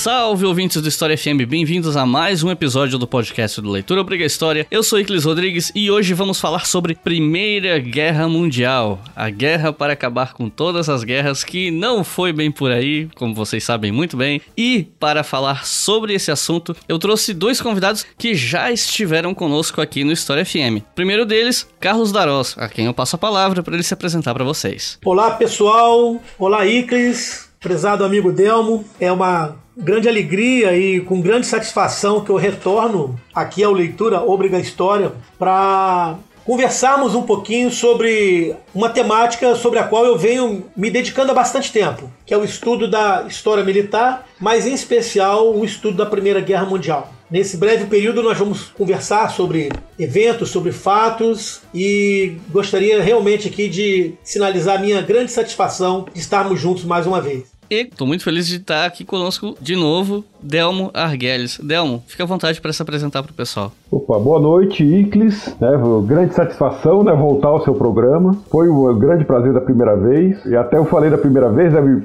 Salve ouvintes do História FM, bem-vindos a mais um episódio do podcast do Leitura Obriga História. Eu sou Iclis Rodrigues e hoje vamos falar sobre Primeira Guerra Mundial, a guerra para acabar com todas as guerras que não foi bem por aí, como vocês sabem muito bem. E para falar sobre esse assunto, eu trouxe dois convidados que já estiveram conosco aqui no História FM. Primeiro deles, Carlos Darós, a quem eu passo a palavra para ele se apresentar para vocês. Olá pessoal, olá Iclis, prezado amigo Delmo, é uma grande alegria e com grande satisfação que eu retorno aqui ao Leitura Obriga História para conversarmos um pouquinho sobre uma temática sobre a qual eu venho me dedicando há bastante tempo, que é o estudo da história militar, mas em especial o estudo da Primeira Guerra Mundial. Nesse breve período, nós vamos conversar sobre eventos, sobre fatos e gostaria realmente aqui de sinalizar a minha grande satisfação de estarmos juntos mais uma vez. E tô muito feliz de estar aqui conosco de novo, Delmo Arguelles. Delmo, fica à vontade para se apresentar para o pessoal. Opa, boa noite, Iclis. Né, grande satisfação né, voltar ao seu programa. Foi um grande prazer da primeira vez. E até eu falei da primeira vez, né, me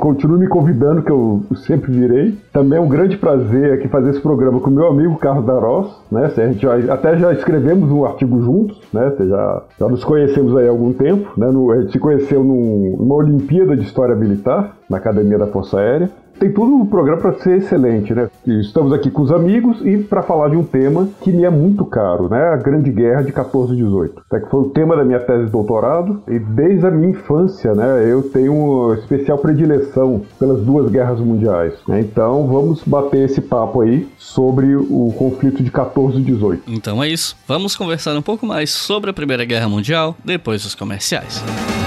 convidando, que eu sempre virei. Também é um grande prazer aqui fazer esse programa com meu amigo Carlos Darós. Né, a gente já, até já escrevemos um artigo juntos, né, já, já nos conhecemos aí há algum tempo. Né, no, a gente se conheceu num, numa Olimpíada de História Militar, na Academia da Força Aérea tem tudo o programa para ser excelente, né? Estamos aqui com os amigos e para falar de um tema que me é muito caro, né? A Grande Guerra de 14 e 18. Até que foi o tema da minha tese de doutorado e desde a minha infância, né? Eu tenho uma especial predileção pelas duas guerras mundiais. Né? Então vamos bater esse papo aí sobre o conflito de 14 e 18. Então é isso. Vamos conversar um pouco mais sobre a Primeira Guerra Mundial depois dos comerciais. Pro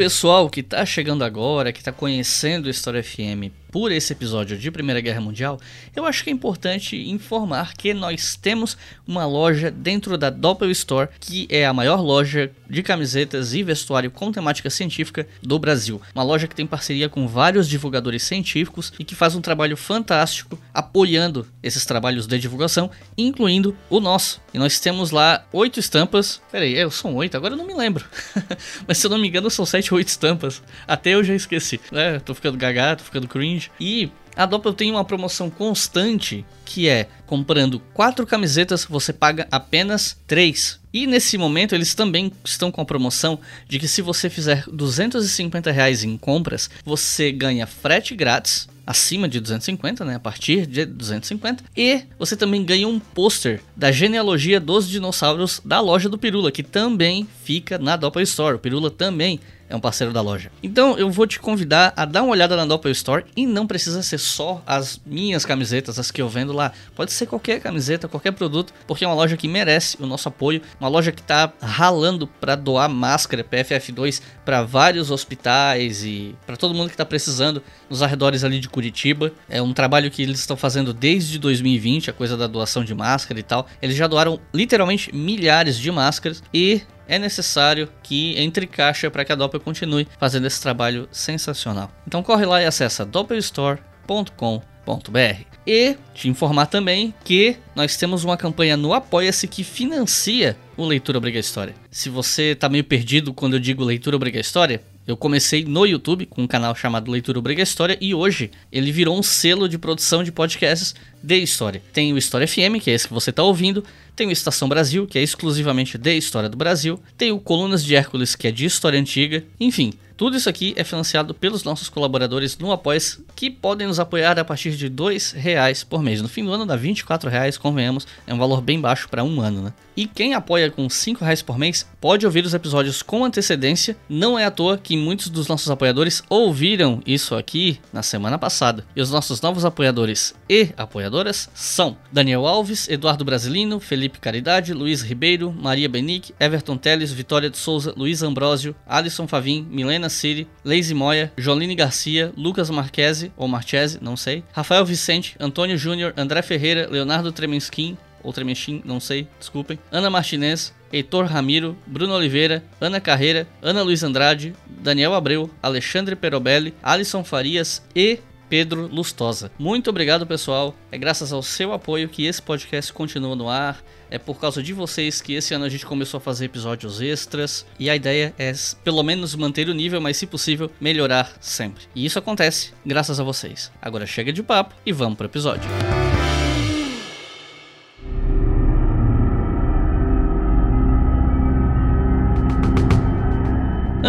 pessoal que tá chegando agora, que tá conhecendo a História FM por esse episódio de Primeira Guerra Mundial, eu acho que é importante informar que nós temos uma loja dentro da Doppel Store, que é a maior loja de camisetas e vestuário com temática científica do Brasil. Uma loja que tem parceria com vários divulgadores científicos e que faz um trabalho fantástico apoiando esses trabalhos de divulgação, incluindo o nosso. E nós temos lá oito estampas. Peraí, é, são oito, agora eu não me lembro. Mas se eu não me engano, são sete ou oito estampas. Até eu já esqueci. É, tô ficando gaga, tô ficando cringe. E a Doppel tem uma promoção constante que é comprando quatro camisetas você paga apenas três. E nesse momento eles também estão com a promoção de que se você fizer 250 reais em compras você ganha frete grátis acima de 250, né? A partir de 250. E você também ganha um pôster da genealogia dos dinossauros da loja do Pirula, que também fica na Doppel Store. O Pirula também é um parceiro da loja. Então eu vou te convidar a dar uma olhada na Doppel Store e não precisa ser só as minhas camisetas, as que eu vendo lá. Pode ser qualquer camiseta, qualquer produto, porque é uma loja que merece o nosso apoio, uma loja que está ralando para doar máscara PFF2 para vários hospitais e para todo mundo que está precisando nos arredores ali de Curitiba. É um trabalho que eles estão fazendo desde 2020, a coisa da doação de máscara e tal. Eles já doaram literalmente milhares de máscaras e é necessário que entre caixa para que a Doppel continue fazendo esse trabalho sensacional. Então corre lá e acessa doppelstore.com.br. E te informar também que nós temos uma campanha no Apoia-se que financia o Leitura Obriga História. Se você está meio perdido quando eu digo Leitura Obriga História, eu comecei no YouTube com um canal chamado Leitura Obriga História e hoje ele virou um selo de produção de podcasts de história. Tem o História FM, que é esse que você está ouvindo, tem o Estação Brasil, que é exclusivamente de história do Brasil, tem o Colunas de Hércules, que é de história antiga, enfim, tudo isso aqui é financiado pelos nossos colaboradores no Apoia, que podem nos apoiar a partir de R$ reais por mês. No fim do ano dá R$ reais, convenhamos, é um valor bem baixo para um ano, né? E quem apoia com R$ reais por mês pode ouvir os episódios com antecedência. Não é à toa que muitos dos nossos apoiadores ouviram isso aqui na semana passada. E os nossos novos apoiadores e apoiadoras são Daniel Alves, Eduardo Brasilino, Felipe Caridade, Luiz Ribeiro, Maria Benic, Everton Teles, Vitória de Souza, Luiz Ambrósio, Alisson Favim, Milena City, Lazy Moya, Joline Garcia, Lucas Marquese, ou Marchese, não sei, Rafael Vicente, Antônio Júnior, André Ferreira, Leonardo Tremenskin, ou Tremechin, não sei, desculpem. Ana Martinez, Heitor Ramiro, Bruno Oliveira, Ana Carreira, Ana Luiz Andrade, Daniel Abreu, Alexandre Perobelli, Alisson Farias e Pedro Lustosa. Muito obrigado, pessoal. É graças ao seu apoio que esse podcast continua no ar. É por causa de vocês que esse ano a gente começou a fazer episódios extras. E a ideia é, pelo menos, manter o nível, mas se possível, melhorar sempre. E isso acontece graças a vocês. Agora chega de papo e vamos pro episódio.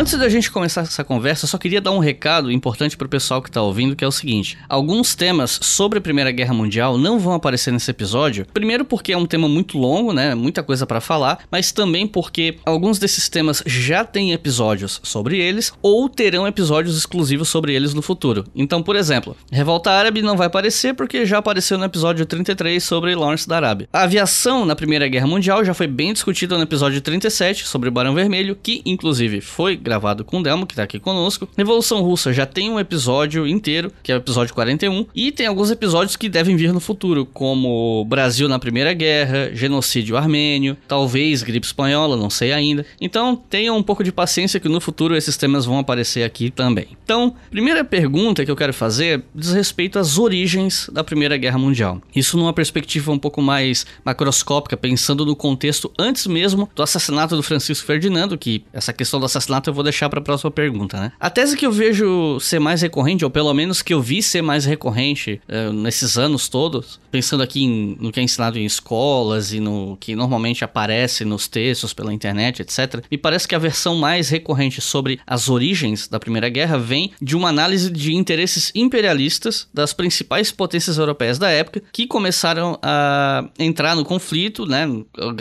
Antes da gente começar essa conversa, só queria dar um recado importante para o pessoal que está ouvindo, que é o seguinte: alguns temas sobre a Primeira Guerra Mundial não vão aparecer nesse episódio. Primeiro porque é um tema muito longo, né? Muita coisa para falar, mas também porque alguns desses temas já têm episódios sobre eles ou terão episódios exclusivos sobre eles no futuro. Então, por exemplo, Revolta Árabe não vai aparecer porque já apareceu no episódio 33 sobre Lawrence da Arábia. A aviação na Primeira Guerra Mundial já foi bem discutida no episódio 37 sobre o Barão Vermelho, que inclusive foi gravado com o Delmo, que tá aqui conosco. Revolução Russa já tem um episódio inteiro, que é o episódio 41, e tem alguns episódios que devem vir no futuro, como Brasil na Primeira Guerra, genocídio armênio, talvez gripe espanhola, não sei ainda. Então, tenham um pouco de paciência que no futuro esses temas vão aparecer aqui também. Então, primeira pergunta que eu quero fazer diz respeito às origens da Primeira Guerra Mundial. Isso numa perspectiva um pouco mais macroscópica, pensando no contexto antes mesmo do assassinato do Francisco Ferdinando, que essa questão do assassinato eu vou deixar para a próxima pergunta, né? A tese que eu vejo ser mais recorrente, ou pelo menos que eu vi ser mais recorrente uh, nesses anos todos, pensando aqui em, no que é ensinado em escolas e no que normalmente aparece nos textos pela internet, etc., me parece que a versão mais recorrente sobre as origens da Primeira Guerra vem de uma análise de interesses imperialistas das principais potências europeias da época que começaram a entrar no conflito, né,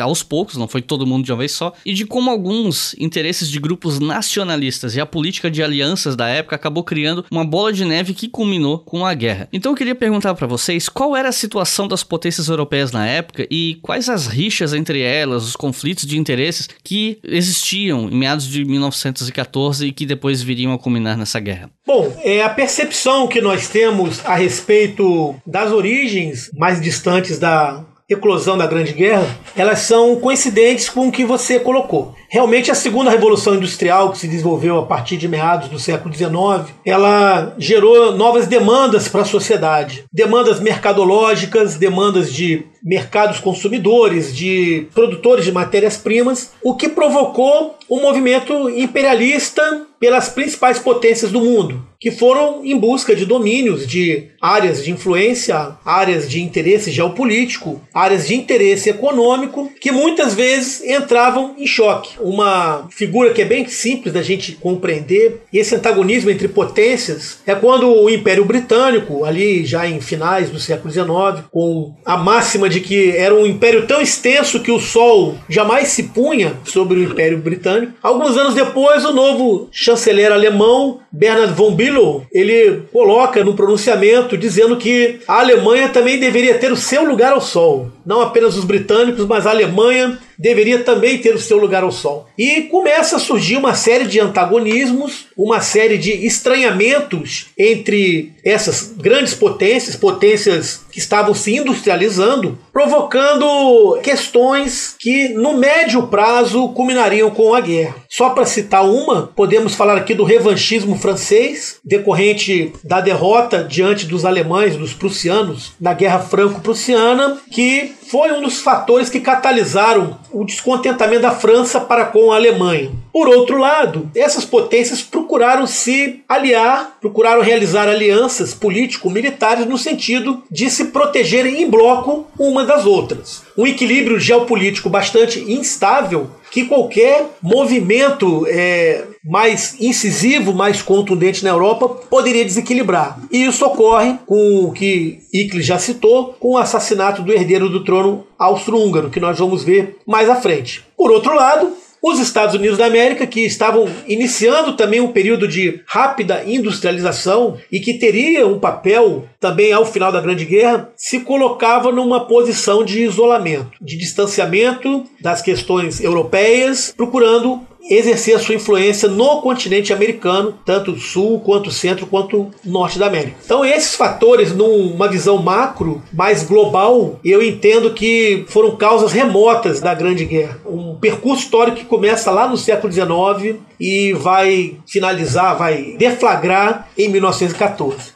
aos poucos, não foi todo mundo de uma vez só, e de como alguns interesses de grupos nacionais nacionalistas e a política de alianças da época acabou criando uma bola de neve que culminou com a guerra. Então eu queria perguntar para vocês qual era a situação das potências europeias na época e quais as rixas entre elas, os conflitos de interesses que existiam em meados de 1914 e que depois viriam a culminar nessa guerra. Bom, é a percepção que nós temos a respeito das origens mais distantes da eclosão da Grande Guerra, elas são coincidentes com o que você colocou. Realmente a segunda revolução industrial que se desenvolveu a partir de meados do século XIX, ela gerou novas demandas para a sociedade, demandas mercadológicas, demandas de mercados consumidores, de produtores de matérias-primas, o que provocou um movimento imperialista pelas principais potências do mundo, que foram em busca de domínios de áreas de influência, áreas de interesse geopolítico, áreas de interesse econômico, que muitas vezes entravam em choque. Uma figura que é bem simples da gente compreender, esse antagonismo entre potências, é quando o Império Britânico, ali já em finais do século XIX, com a máxima de que era um império tão extenso que o Sol jamais se punha sobre o Império Britânico, alguns anos depois o novo chanceler alemão Bernard von Bülow, ele coloca no pronunciamento dizendo que a Alemanha também deveria ter o seu lugar ao sol. Não apenas os britânicos, mas a Alemanha deveria também ter o seu lugar ao sol. E começa a surgir uma série de antagonismos, uma série de estranhamentos entre essas grandes potências, potências que estavam se industrializando, provocando questões que no médio prazo culminariam com a guerra. Só para citar uma, podemos falar aqui do revanchismo francês, decorrente da derrota diante dos alemães, dos prussianos, na Guerra Franco-Prussiana, que foi um dos fatores que catalisaram o descontentamento da França para com a Alemanha. Por outro lado, essas potências procuraram se aliar, procuraram realizar alianças político-militares no sentido de se protegerem em bloco uma das outras. Um equilíbrio geopolítico bastante instável que qualquer movimento é, mais incisivo, mais contundente na Europa poderia desequilibrar. E isso ocorre com o que Icles já citou, com o assassinato do herdeiro do trono austro-húngaro, que nós vamos ver mais à frente. Por outro lado, os Estados Unidos da América, que estavam iniciando também um período de rápida industrialização e que teria um papel também ao final da Grande Guerra, se colocava numa posição de isolamento, de distanciamento das questões europeias, procurando exercer a sua influência no continente americano, tanto sul quanto centro quanto norte da América. Então esses fatores, numa visão macro, mais global, eu entendo que foram causas remotas da Grande Guerra. Um percurso histórico que começa lá no século XIX e vai finalizar, vai deflagrar em 1914.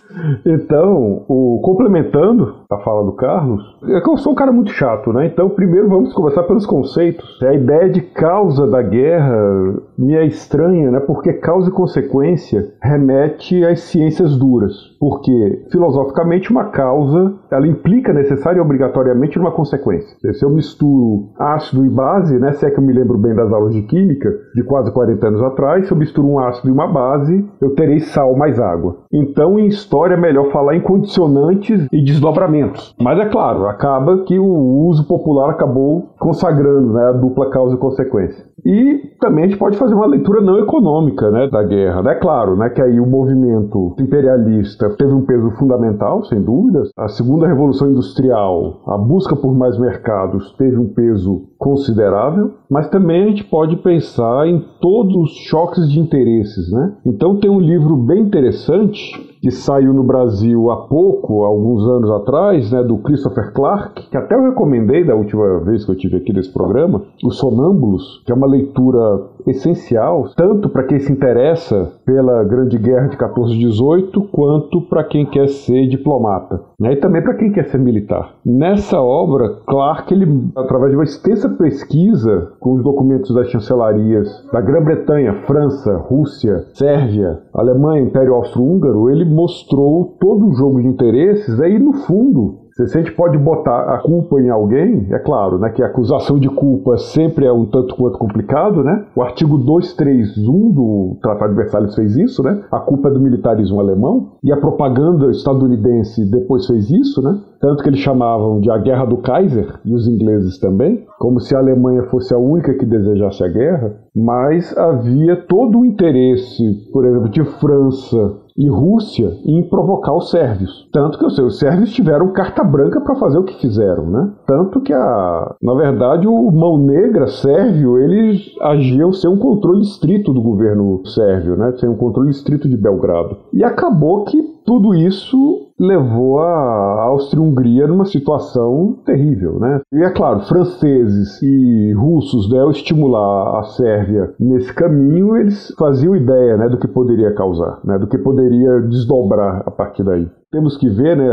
Então, o, complementando a fala do Carlos, é que eu sou um cara muito chato, né? Então, primeiro vamos conversar pelos conceitos. A ideia de causa da guerra me é estranha, né? Porque causa e consequência remete às ciências duras. Porque, filosoficamente, uma causa ela implica necessária e obrigatoriamente uma consequência. Se eu misturo ácido e base, né? Se é que eu me lembro bem das aulas de química de quase 40 anos atrás, se eu misturo um ácido e uma base, eu terei sal mais água. Então, em história, é melhor falar em condicionantes e desdobramentos. Mas é claro, acaba que o uso popular acabou consagrando né, a dupla causa e consequência. E também a gente pode fazer uma leitura não econômica né, da guerra. É claro né, que aí o movimento imperialista teve um peso fundamental, sem dúvidas. A segunda revolução industrial, a busca por mais mercados, teve um peso considerável, mas também a gente pode pensar em todos os choques de interesses. Né? Então tem um livro bem interessante que saiu no Brasil há pouco, alguns anos atrás, né, do Christopher Clark, que até eu recomendei da última vez que eu tive aqui nesse programa, Os Sonâmbulos, que é uma leitura essencial, tanto para quem se interessa pela Grande Guerra de 1418, quanto para quem quer ser diplomata, né, e também para quem quer ser militar. Nessa obra, Clark, ele, através de uma extensa pesquisa com os documentos das chancelarias da Grã-Bretanha, França, Rússia, Sérvia, Alemanha, Império Austro-Húngaro, ele mostrou todo o jogo de interesses, aí no fundo se a gente pode botar a culpa em alguém, é claro, né, que a acusação de culpa sempre é um tanto quanto complicado, né? O artigo 231 do Tratado de Versalhes fez isso, né? A culpa é do militarismo alemão e a propaganda estadunidense depois fez isso, né? Tanto que eles chamavam de a Guerra do Kaiser e os ingleses também, como se a Alemanha fosse a única que desejasse a guerra, mas havia todo o interesse, por exemplo, de França e Rússia em provocar os sérvios. Tanto que os sérvios tiveram carta branca para fazer o que fizeram, né? Tanto que, a, na verdade, o Mão Negra sérvio, eles agiam sem um controle estrito do governo sérvio, né? Sem um controle estrito de Belgrado. E acabou que tudo isso levou a Áustria-Hungria numa situação terrível, né? E é claro, franceses e russos, né, ao estimular a Sérvia nesse caminho, eles faziam ideia, né, do que poderia causar, né, do que poderia desdobrar a partir daí. Temos que ver, né,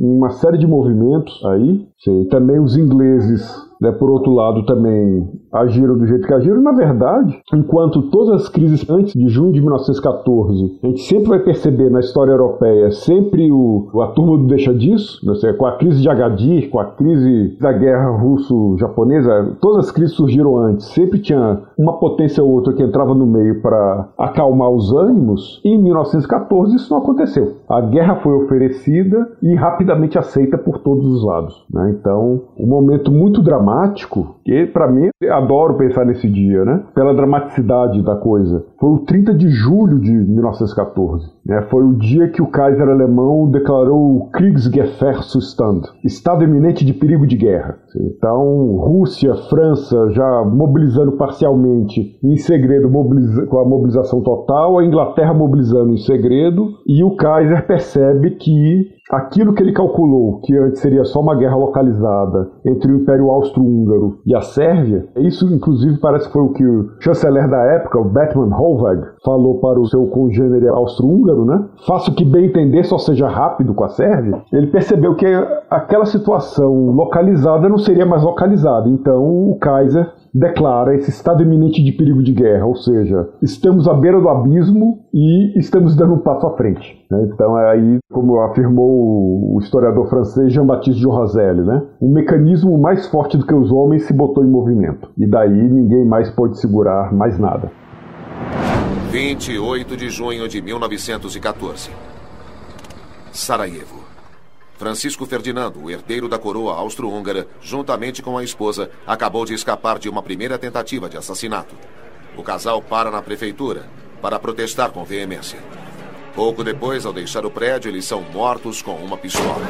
uma série de movimentos aí. Também os ingleses né, por outro lado, também agiram do jeito que agiram. Na verdade, enquanto todas as crises antes de junho de 1914, a gente sempre vai perceber na história europeia sempre o, a turma deixa disso, né, com a crise de Agadir, com a crise da guerra russo-japonesa, todas as crises surgiram antes. Sempre tinha uma potência ou outra que entrava no meio para acalmar os ânimos. E em 1914 isso não aconteceu. A guerra foi oferecida e rapidamente aceita por todos os lados. Né? Então, um momento muito dramático dramático, que para mim, adoro pensar nesse dia, né? Pela dramaticidade da coisa. Foi o 30 de julho de 1914. Né? Foi o dia que o Kaiser alemão declarou o Kriegsgefahrzustand, estado iminente de perigo de guerra. Então, Rússia, França já mobilizando parcialmente em segredo com a mobilização total, a Inglaterra mobilizando em segredo, e o Kaiser percebe que aquilo que ele calculou, que antes seria só uma guerra localizada entre o Império Austro-Húngaro e a Sérvia, isso inclusive parece que foi o que o chanceler da época, o Batman Hovag, falou para o seu congênere austro-húngaro, né? Faça o que bem entender, só seja rápido com a Sérvia. Ele percebeu que aquela situação localizada não seria mais localizada, então o Kaiser declara esse estado iminente de perigo de guerra, ou seja, estamos à beira do abismo e estamos dando um passo à frente. Né? Então é aí, como afirmou o historiador francês Jean-Baptiste Roselle, né? um mecanismo mais forte do que os homens se botou em movimento. E daí ninguém mais pode segurar mais nada. 28 de junho de 1914. Sarajevo. Francisco Ferdinando, o herdeiro da coroa austro-húngara, juntamente com a esposa, acabou de escapar de uma primeira tentativa de assassinato. O casal para na prefeitura para protestar com veemência. Pouco depois, ao deixar o prédio, eles são mortos com uma pistola.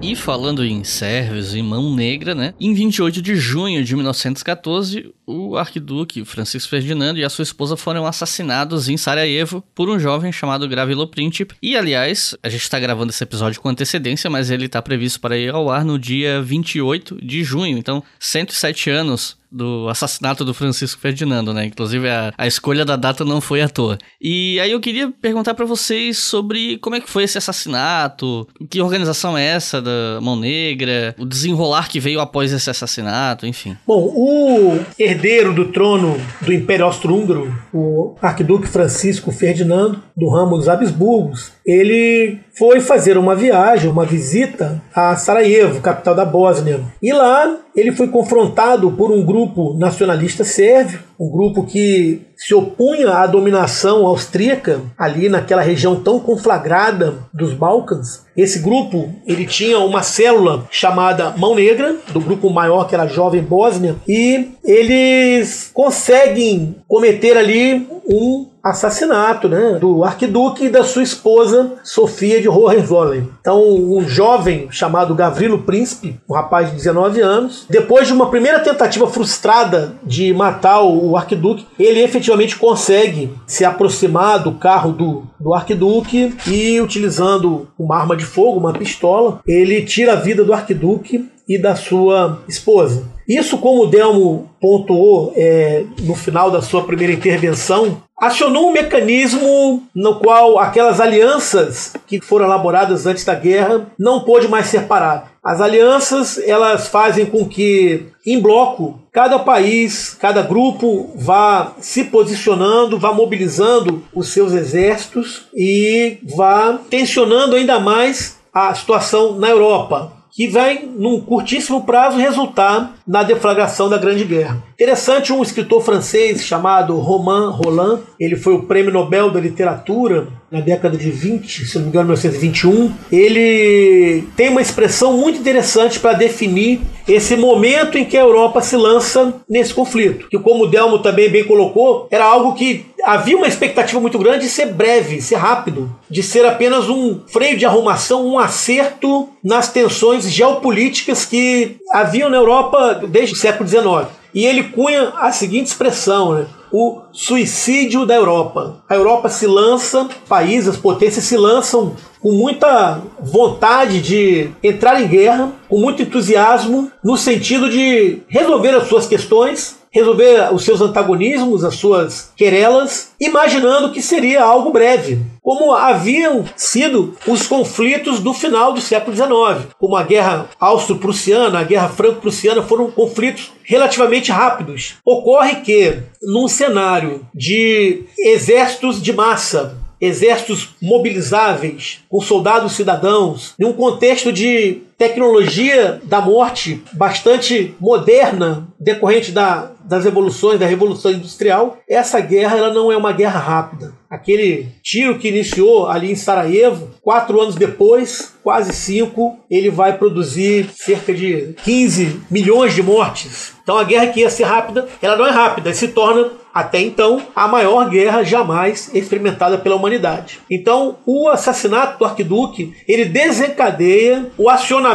E falando em sérvios e mão negra, né? Em 28 de junho de 1914, o arquiduque Francisco Ferdinando e a sua esposa foram assassinados em Sarajevo por um jovem chamado Gravilo Princip. E aliás, a gente está gravando esse episódio com antecedência, mas ele está previsto para ir ao ar no dia 28 de junho. Então, 107 anos do assassinato do Francisco Ferdinando, né? Inclusive a, a escolha da data não foi à toa. E aí eu queria perguntar para vocês sobre como é que foi esse assassinato, que organização é essa da Mão Negra, o desenrolar que veio após esse assassinato, enfim. Bom, o herdeiro do trono do Império Austro-Húngaro, o arquiduque Francisco Ferdinando, do ramo dos Habsburgos, ele foi fazer uma viagem, uma visita a Sarajevo, capital da Bósnia. E lá ele foi confrontado por um grupo nacionalista sérvio, um grupo que se opunha à dominação austríaca ali naquela região tão conflagrada dos Balcãs. Esse grupo ele tinha uma célula chamada Mão Negra, do grupo maior que era a Jovem Bósnia, e eles conseguem cometer ali um assassinato né, do arquiduque e da sua esposa Sofia de Hohenzollern. Então, um jovem chamado Gavrilo Príncipe, um rapaz de 19 anos, depois de uma primeira tentativa frustrada de matar o arquiduque, ele efetivamente consegue se aproximar do carro do, do arquiduque e, utilizando uma arma de fogo, uma pistola, ele tira a vida do arquiduque e da sua esposa. Isso, como o Delmo pontuou é, no final da sua primeira intervenção, acionou um mecanismo no qual aquelas alianças que foram elaboradas antes da guerra não pôde mais ser parado. As alianças elas fazem com que, em bloco, cada país, cada grupo vá se posicionando, vá mobilizando os seus exércitos e vá tensionando ainda mais a situação na Europa que vai, num curtíssimo prazo, resultar na deflagração da Grande Guerra. Interessante, um escritor francês chamado Romain Roland, ele foi o prêmio Nobel da Literatura na década de 20, se não me engano, 1921. Ele tem uma expressão muito interessante para definir esse momento em que a Europa se lança nesse conflito. Que, como o Delmo também bem colocou, era algo que havia uma expectativa muito grande de ser breve, ser rápido, de ser apenas um freio de arrumação, um acerto nas tensões geopolíticas que haviam na Europa desde o século XIX. E ele cunha a seguinte expressão, né? o suicídio da Europa. A Europa se lança, países, potências se lançam com muita vontade de entrar em guerra, com muito entusiasmo, no sentido de resolver as suas questões resolver os seus antagonismos, as suas querelas, imaginando que seria algo breve, como haviam sido os conflitos do final do século XIX, como a guerra austro-prussiana, a guerra franco-prussiana, foram conflitos relativamente rápidos. Ocorre que, num cenário de exércitos de massa, exércitos mobilizáveis, com soldados cidadãos, em um contexto de tecnologia da morte bastante moderna, decorrente da, das evoluções, da Revolução Industrial, essa guerra ela não é uma guerra rápida. Aquele tiro que iniciou ali em Sarajevo, quatro anos depois, quase cinco, ele vai produzir cerca de 15 milhões de mortes. Então a guerra que ia ser rápida, ela não é rápida, se torna até então a maior guerra jamais experimentada pela humanidade. Então, o assassinato do arquiduque, ele desencadeia o acionamento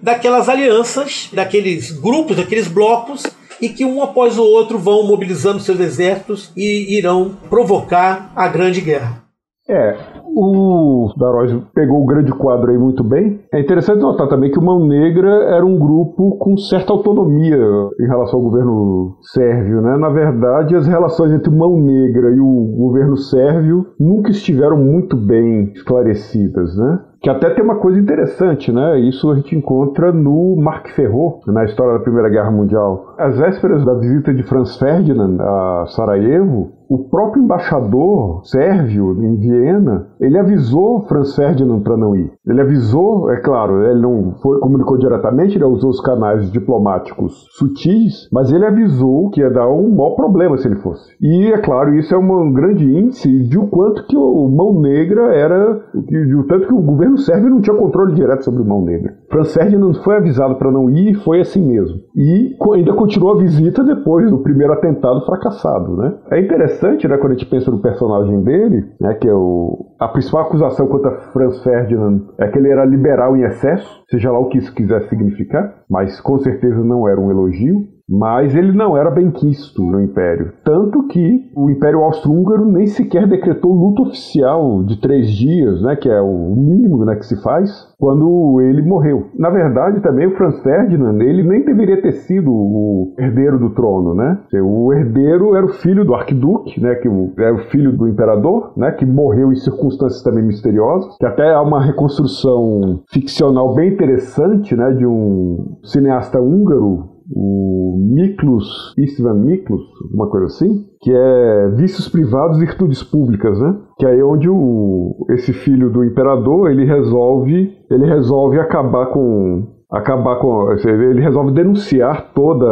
daquelas alianças, daqueles grupos, daqueles blocos e que um após o outro vão mobilizando seus exércitos e irão provocar a Grande Guerra. É, o Daróis pegou o grande quadro aí muito bem. É interessante notar também que o Mão Negra era um grupo com certa autonomia em relação ao governo sérvio. Né? Na verdade, as relações entre o Mão Negra e o governo sérvio nunca estiveram muito bem esclarecidas. Né? Que até tem uma coisa interessante, né? Isso a gente encontra no Mark Ferro, na história da Primeira Guerra Mundial. Às vésperas da visita de Franz Ferdinand a Sarajevo, o próprio embaixador sérvio em Viena, ele avisou Franz Ferdinand para não ir. Ele avisou, é claro, ele não foi comunicou diretamente, ele usou os canais diplomáticos sutis, mas ele avisou que ia dar um maior problema se ele fosse. E é claro, isso é um grande índice de o quanto que o Mão Negra era, de o tanto que o governo sérvio não tinha controle direto sobre o Mão Negra. Franz Ferdinand foi avisado para não ir e foi assim mesmo. E ainda continuou a visita depois do primeiro atentado fracassado, né? É interessante interessante, né, quando a gente pensa no personagem dele, né, que é o, a principal acusação contra Franz Ferdinand é que ele era liberal em excesso, seja lá o que isso quiser significar, mas com certeza não era um elogio. Mas ele não era bem quisto no Império. Tanto que o Império Austro-Húngaro nem sequer decretou luto oficial de três dias, né, que é o mínimo né, que se faz, quando ele morreu. Na verdade, também o Franz Ferdinand, ele nem deveria ter sido o herdeiro do trono, né? O herdeiro era o filho do arquiduque, né, que era o filho do imperador, né, que morreu em circunstâncias também misteriosas, que até há uma reconstrução ficcional bem interessante, né, de um cineasta húngaro o Miklos, Istvan Miklos, uma coisa assim, que é vícios privados e virtudes públicas, né? Que é onde o, esse filho do imperador, ele resolve, ele resolve acabar com acabar com. Ele resolve denunciar toda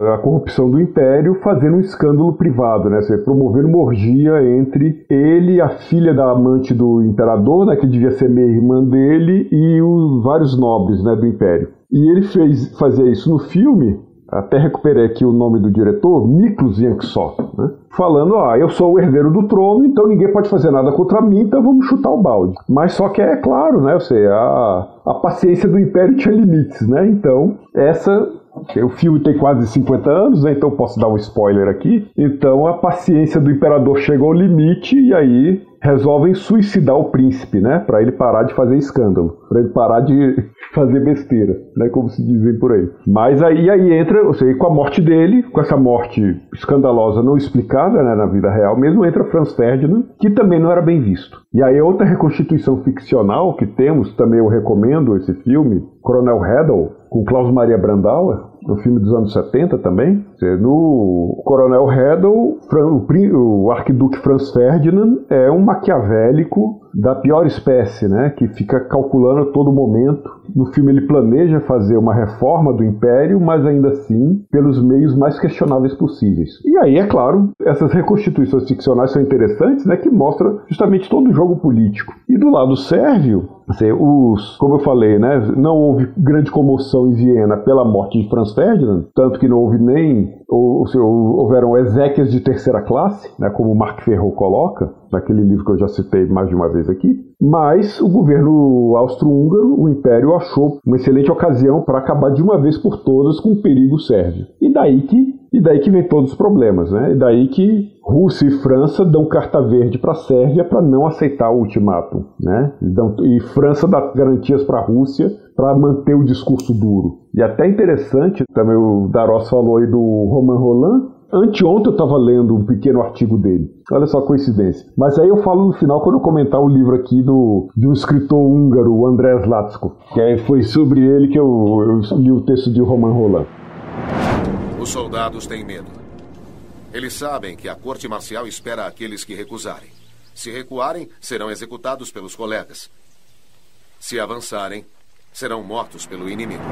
a corrupção do império, fazendo um escândalo privado, né? Seja, promovendo uma orgia entre ele a filha da amante do imperador, né? Que devia ser meia irmã dele, e os vários nobres né, do império. E ele fez fazer isso no filme, até recuperei aqui o nome do diretor, Miklos Yanksó, né? falando, ah, eu sou o herdeiro do trono, então ninguém pode fazer nada contra mim, então vamos chutar o balde. Mas só que é claro, né, você, a, a paciência do império tinha limites, né, então essa o filme tem quase 50 anos, né? então posso dar um spoiler aqui. Então a paciência do imperador chega ao limite e aí resolvem suicidar o príncipe, né? Para ele parar de fazer escândalo, para ele parar de fazer besteira, né? Como se dizem por aí. Mas aí, aí entra, ou seja, com a morte dele, com essa morte escandalosa não explicada, né? Na vida real mesmo, entra Franz Ferdinand, que também não era bem visto. E aí outra reconstituição ficcional que temos, também eu recomendo esse filme, Coronel Heddle, com Klaus Maria Brandauer, no filme dos anos 70 também. No Coronel Heddle, o arquiduque Franz Ferdinand é um maquiavélico da pior espécie, né, que fica calculando a todo momento. No filme ele planeja fazer uma reforma do império, mas ainda assim pelos meios mais questionáveis possíveis. E aí, é claro, essas reconstituições ficcionais são interessantes, né, que mostra justamente todo o jogo político. E do lado sérvio, assim, os, como eu falei, né, não houve grande comoção em Viena pela morte de Franz Ferdinand, tanto que não houve nem ou, ou, houveram exéquias de terceira classe, né, como Mark Ferro coloca, naquele livro que eu já citei mais de uma vez aqui, mas o governo austro-húngaro, o Império, achou uma excelente ocasião para acabar de uma vez por todas com o perigo sérvio. E daí que e daí que vem todos os problemas, né? E daí que Rússia e França dão carta verde para a Sérvia para não aceitar o ultimato, né? E França dá garantias para a Rússia para manter o discurso duro. E até interessante, também o Daros falou aí do Roman Roland, Anteontem eu estava lendo um pequeno artigo dele. Olha só a coincidência. Mas aí eu falo no final quando eu comentar o livro aqui do, de um escritor húngaro, o Andrés Latsko. Que aí foi sobre ele que eu, eu li o texto de Roman Roland. Os soldados têm medo. Eles sabem que a corte marcial espera aqueles que recusarem. Se recuarem, serão executados pelos colegas. Se avançarem, serão mortos pelo inimigo.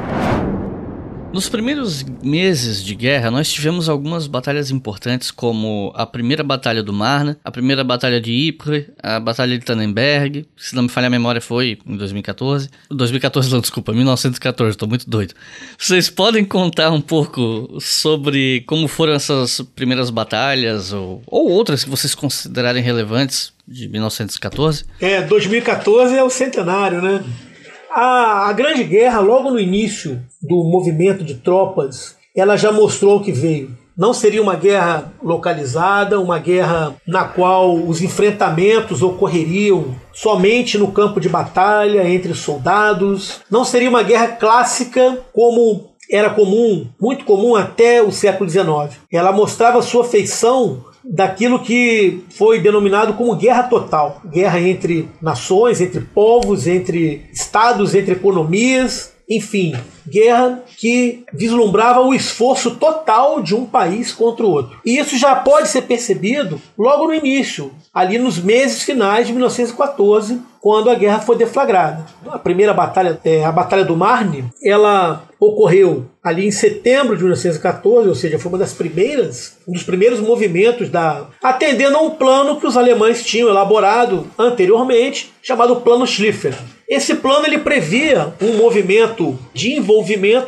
Nos primeiros meses de guerra, nós tivemos algumas batalhas importantes, como a primeira Batalha do Marne, a primeira Batalha de Ypres, a Batalha de Tannenberg, se não me falha a memória foi em 2014. 2014 não, desculpa, 1914, estou muito doido. Vocês podem contar um pouco sobre como foram essas primeiras batalhas, ou, ou outras que vocês considerarem relevantes de 1914? É, 2014 é o centenário, né? A, a Grande Guerra, logo no início do movimento de tropas, ela já mostrou o que veio. Não seria uma guerra localizada, uma guerra na qual os enfrentamentos ocorreriam somente no campo de batalha entre soldados. Não seria uma guerra clássica como era comum, muito comum até o século XIX. Ela mostrava sua feição daquilo que foi denominado como guerra total. Guerra entre nações, entre povos, entre estados, entre economias, enfim, guerra que vislumbrava o esforço total de um país contra o outro. E isso já pode ser percebido logo no início, ali nos meses finais de 1914, quando a guerra foi deflagrada. A primeira batalha, é, a Batalha do Marne, ela ocorreu ali em setembro de 1914, ou seja, foi uma das primeiras, um dos primeiros movimentos da atendendo a um plano que os alemães tinham elaborado anteriormente, chamado Plano Schlieffen. Esse plano ele previa um movimento de envolvimento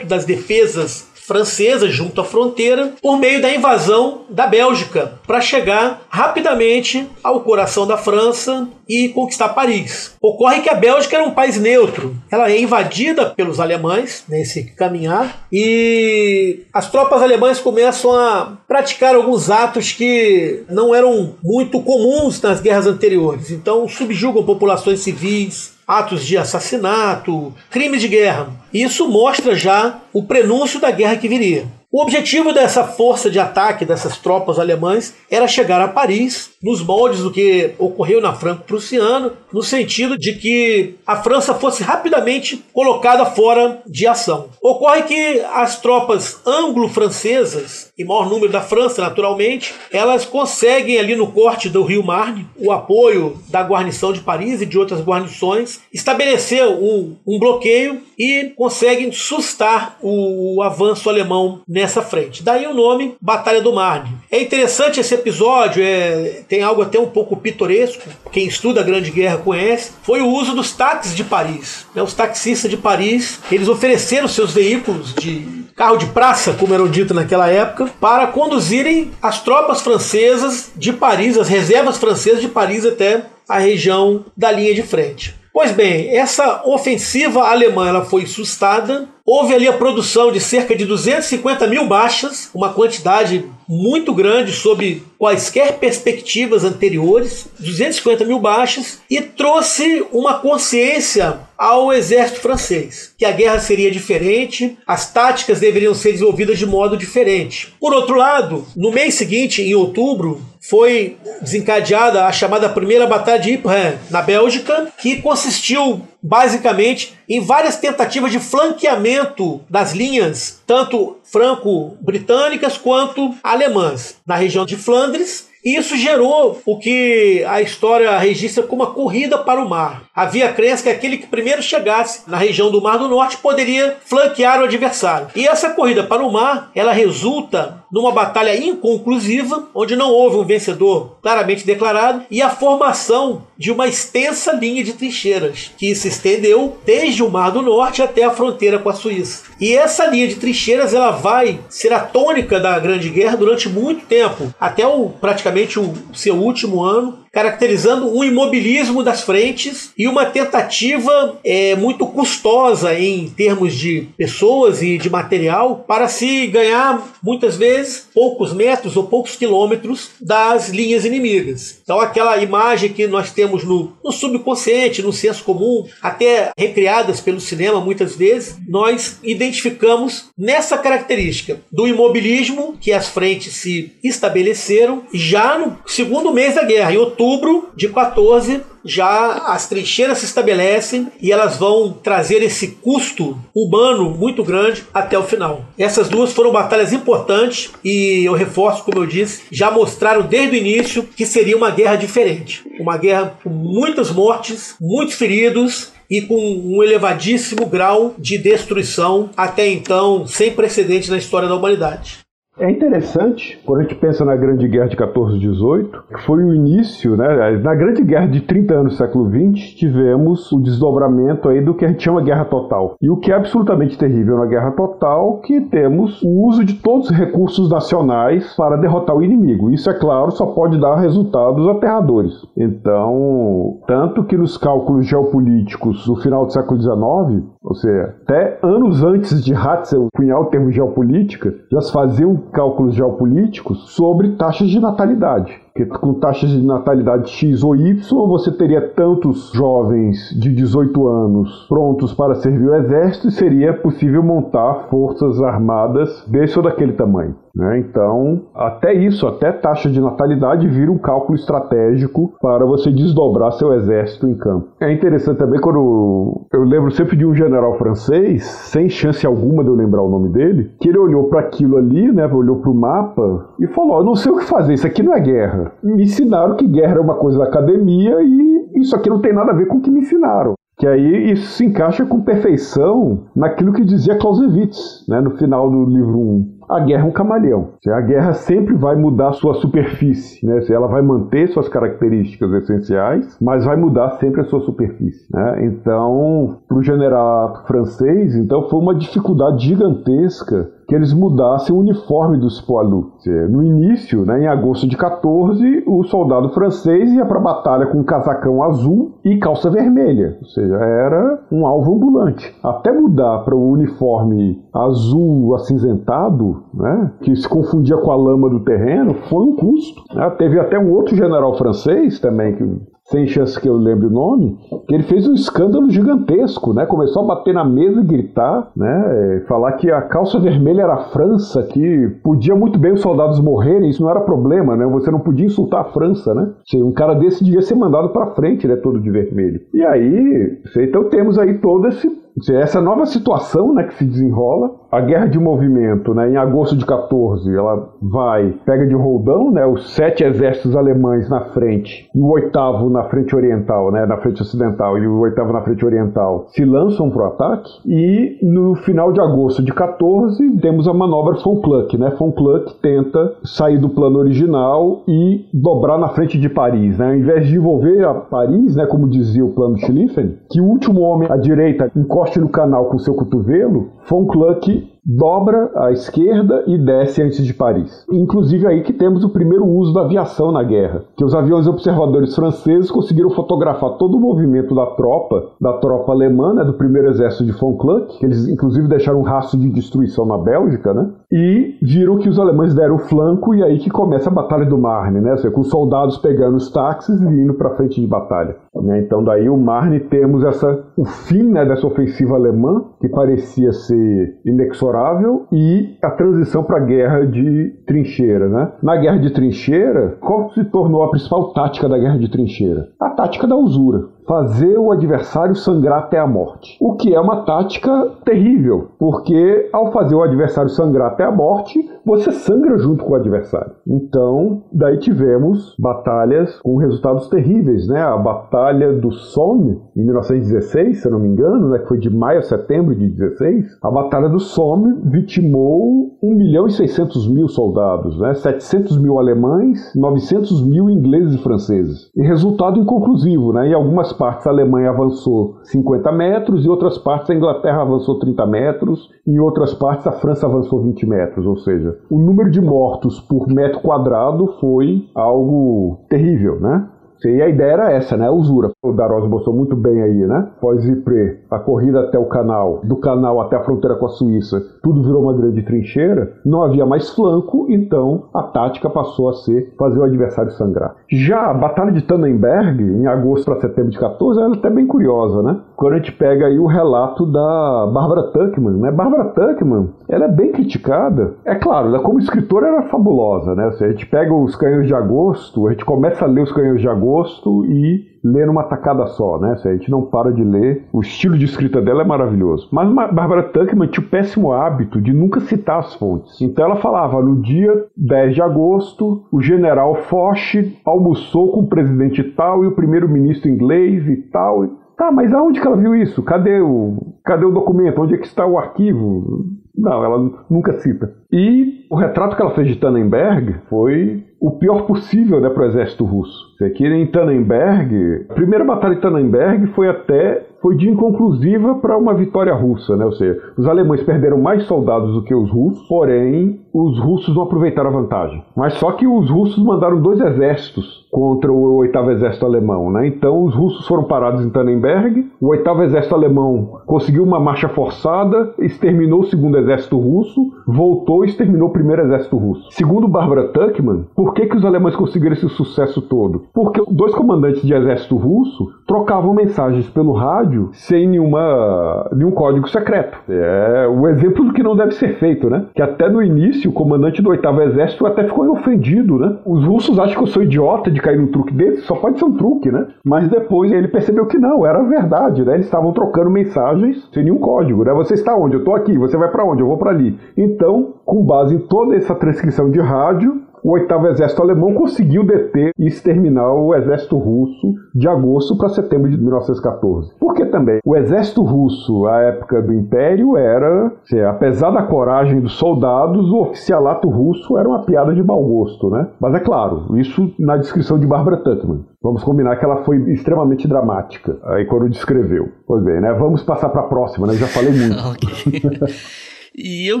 das defesas francesas junto à fronteira por meio da invasão da Bélgica para chegar rapidamente ao coração da França e conquistar Paris. Ocorre que a Bélgica era um país neutro. Ela é invadida pelos alemães nesse caminhar e as tropas alemãs começam a praticar alguns atos que não eram muito comuns nas guerras anteriores. Então subjugam populações civis, atos de assassinato, crimes de guerra. Isso mostra já o prenúncio da guerra que viria. O objetivo dessa força de ataque dessas tropas alemãs era chegar a Paris, nos moldes do que ocorreu na Franco-Prussiana, no sentido de que a França fosse rapidamente colocada fora de ação. Ocorre que as tropas anglo-francesas, em maior número da França, naturalmente, elas conseguem ali no corte do rio Marne o apoio da guarnição de Paris e de outras guarnições, estabelecer um, um bloqueio e conseguem sustar o, o avanço alemão nessa frente. Daí o nome Batalha do Marne. É interessante esse episódio, é, tem algo até um pouco pitoresco. Quem estuda a Grande Guerra conhece. Foi o uso dos táxis de Paris. Né? Os taxistas de Paris, eles ofereceram seus veículos de carro de praça, como eram dito naquela época, para conduzirem as tropas francesas de Paris, as reservas francesas de Paris até a região da linha de frente. Pois bem, essa ofensiva alemã ela foi sustada. Houve ali a produção de cerca de 250 mil baixas, uma quantidade muito grande sob quaisquer perspectivas anteriores, 250 mil baixas, e trouxe uma consciência ao exército francês, que a guerra seria diferente, as táticas deveriam ser desenvolvidas de modo diferente. Por outro lado, no mês seguinte, em outubro, foi desencadeada a chamada Primeira Batalha de Ypres, na Bélgica, que consistiu basicamente em várias tentativas de flanqueamento das linhas, tanto franco-britânicas quanto alemãs, na região de Flandres isso gerou o que a história registra como uma corrida para o mar. Havia a crença que aquele que primeiro chegasse na região do Mar do Norte poderia flanquear o adversário. E essa corrida para o mar, ela resulta numa batalha inconclusiva, onde não houve um vencedor claramente declarado, e a formação de uma extensa linha de trincheiras, que se estendeu desde o Mar do Norte até a fronteira com a Suíça. E essa linha de trincheiras ela vai ser a tônica da Grande Guerra durante muito tempo, até o praticamente praticamente o seu último ano, caracterizando um imobilismo das frentes e uma tentativa é, muito custosa em termos de pessoas e de material para se ganhar muitas vezes poucos metros ou poucos quilômetros das linhas inimigas. Então aquela imagem que nós temos no, no subconsciente, no senso comum, até recriadas pelo cinema muitas vezes, nós identificamos nessa característica do imobilismo que as frentes se estabeleceram já no segundo mês da guerra, em outubro de 14, já as trincheiras se estabelecem e elas vão trazer esse custo humano muito grande até o final. Essas duas foram batalhas importantes e eu reforço, como eu disse, já mostraram desde o início que seria uma guerra diferente. Uma guerra com muitas mortes, muitos feridos e com um elevadíssimo grau de destruição, até então sem precedentes na história da humanidade. É interessante, quando a gente pensa na Grande Guerra de 14 e 18, que foi o início, né? Na Grande Guerra de 30 anos do século XX, tivemos o desdobramento aí do que a gente chama guerra total. E o que é absolutamente terrível na guerra total, que temos o uso de todos os recursos nacionais para derrotar o inimigo. Isso, é claro, só pode dar resultados aterradores. Então, tanto que nos cálculos geopolíticos do final do século XIX, ou seja, até anos antes de Hatzel cunhar o termo geopolítica, já se faziam cálculos geopolíticos sobre taxas de natalidade. Porque com taxas de natalidade X ou Y, você teria tantos jovens de 18 anos prontos para servir o exército e seria possível montar forças armadas desse ou daquele tamanho. Né? Então, até isso, até taxa de natalidade vira um cálculo estratégico para você desdobrar seu exército em campo. É interessante também quando eu lembro sempre de um general francês, sem chance alguma de eu lembrar o nome dele, que ele olhou para aquilo ali, né, olhou para o mapa e falou: Eu não sei o que fazer, isso aqui não é guerra. Me ensinaram que guerra é uma coisa da academia e isso aqui não tem nada a ver com o que me ensinaram. Que aí isso se encaixa com perfeição naquilo que dizia Clausewitz, né, no final do livro 1 a guerra é um camaleão. A guerra sempre vai mudar sua superfície, né? Ela vai manter suas características essenciais, mas vai mudar sempre a sua superfície. Né? Então, para o general francês, então foi uma dificuldade gigantesca que eles mudassem o uniforme dos Poilu. No início, né, em agosto de 14, o soldado francês ia para a batalha com um casacão azul e calça vermelha, ou seja, era um alvo ambulante. Até mudar para o uniforme azul acinzentado, né, que se confundia com a lama do terreno, foi um custo. Né? Teve até um outro general francês também, que sem chance que eu lembre o nome, que ele fez um escândalo gigantesco, né? Começou a bater na mesa e gritar, né? Falar que a calça vermelha era a França, que podia muito bem os soldados morrerem, isso não era problema, né? Você não podia insultar a França, né? Um cara desse devia ser mandado para frente, né? Todo de vermelho. E aí, então temos aí todo esse essa nova situação né, que se desenrola, a guerra de movimento, né, em agosto de 14, ela vai, pega de roldão, né, os sete exércitos alemães na frente e o oitavo na frente oriental, né, na frente ocidental e o oitavo na frente oriental, se lançam para o ataque. E no final de agosto de 14, temos a manobra von Kluck. Né, von Kluck tenta sair do plano original e dobrar na frente de Paris. Né, ao invés de envolver a Paris, né, como dizia o plano Schlieffen, que o último homem à direita encosta no canal com seu cotovelo, von Kluck dobra à esquerda e desce antes de Paris. Inclusive aí que temos o primeiro uso da aviação na guerra, que os aviões observadores franceses conseguiram fotografar todo o movimento da tropa, da tropa alemã, né, do primeiro exército de von Kluck, que eles inclusive deixaram um rastro de destruição na Bélgica, né? E viram que os alemães deram o flanco e aí que começa a batalha do Marne, né? Com os soldados pegando os táxis e indo para frente de batalha. Né? Então daí o Marne temos essa o fim né, dessa ofensiva alemã que parecia ser inexorável e a transição para a guerra de trincheira. Né? Na guerra de trincheira, qual se tornou a principal tática da guerra de trincheira? A tática da usura fazer o adversário sangrar até a morte. O que é uma tática terrível, porque ao fazer o adversário sangrar até a morte, você sangra junto com o adversário. Então, daí tivemos batalhas com resultados terríveis, né? A batalha do Somme, em 1916, se eu não me engano, né? que foi de maio a setembro de 16, a batalha do Somme vitimou 1 milhão e 600 mil soldados, né? 700 mil alemães, 900 mil ingleses e franceses. E resultado inconclusivo, né? Em algumas partes a Alemanha avançou 50 metros, em outras partes a Inglaterra avançou 30 metros, em outras partes a França avançou 20 metros, ou seja, o número de mortos por metro quadrado foi algo terrível, né? E a ideia era essa, né? A usura. O Daros mostrou muito bem aí, né? Pós-Ypres, a corrida até o canal, do canal até a fronteira com a Suíça, tudo virou uma grande trincheira. Não havia mais flanco, então a tática passou a ser fazer o adversário sangrar. Já a Batalha de Tannenberg, em agosto para setembro de 14, ela é até bem curiosa, né? Quando a gente pega aí o relato da Barbara Tuckman, né? Barbara Tuckman, ela é bem criticada. É claro, ela como escritora era fabulosa, né? Se a gente pega os Canhões de Agosto, a gente começa a ler os Canhões de Agosto, agosto e ler numa tacada só, né? Se a gente não para de ler, o estilo de escrita dela é maravilhoso. Mas Barbara Tuckman tinha o péssimo hábito de nunca citar as fontes. Então ela falava, no dia 10 de agosto, o general Foch almoçou com o presidente tal e o primeiro-ministro inglês e tal. Tá, mas aonde que ela viu isso? Cadê o, cadê o documento? Onde é que está o arquivo? Não, ela nunca cita. E o retrato que ela fez de Tannenberg foi o pior possível né, para o exército russo. Aqui em Tannenberg, a primeira batalha de Tannenberg foi até foi de inconclusiva para uma vitória russa, né? Ou seja, os alemães perderam mais soldados do que os russos, porém os russos não aproveitaram a vantagem. Mas só que os russos mandaram dois exércitos contra o oitavo exército alemão, né? Então os russos foram parados em Tannenberg, o oitavo exército alemão conseguiu uma marcha forçada, exterminou o segundo exército russo, voltou e exterminou o primeiro exército russo. Segundo Barbara Tuckman, por que, que os alemães conseguiram esse sucesso todo? Porque dois comandantes de exército russo trocavam mensagens pelo rádio sem nenhuma, nenhum código secreto. É o exemplo do que não deve ser feito, né? Que até no início o comandante do oitavo exército até ficou ofendido, né? Os russos acham que eu sou idiota de cair num truque desse, só pode ser um truque, né? Mas depois ele percebeu que não, era verdade, né? Eles estavam trocando mensagens sem nenhum código, né? Você está onde? Eu estou aqui. Você vai para onde? Eu vou para ali. Então, com base em toda essa transcrição de rádio, o oitavo exército alemão conseguiu deter e exterminar o exército russo de agosto para setembro de 1914. Porque também o exército russo, à época do Império, era, assim, apesar da coragem dos soldados, o oficialato russo era uma piada de mau gosto, né? Mas é claro, isso na descrição de Barbara Tuchman. Vamos combinar que ela foi extremamente dramática aí quando descreveu. Pois bem, né? Vamos passar para a próxima, né? Já falei muito. E eu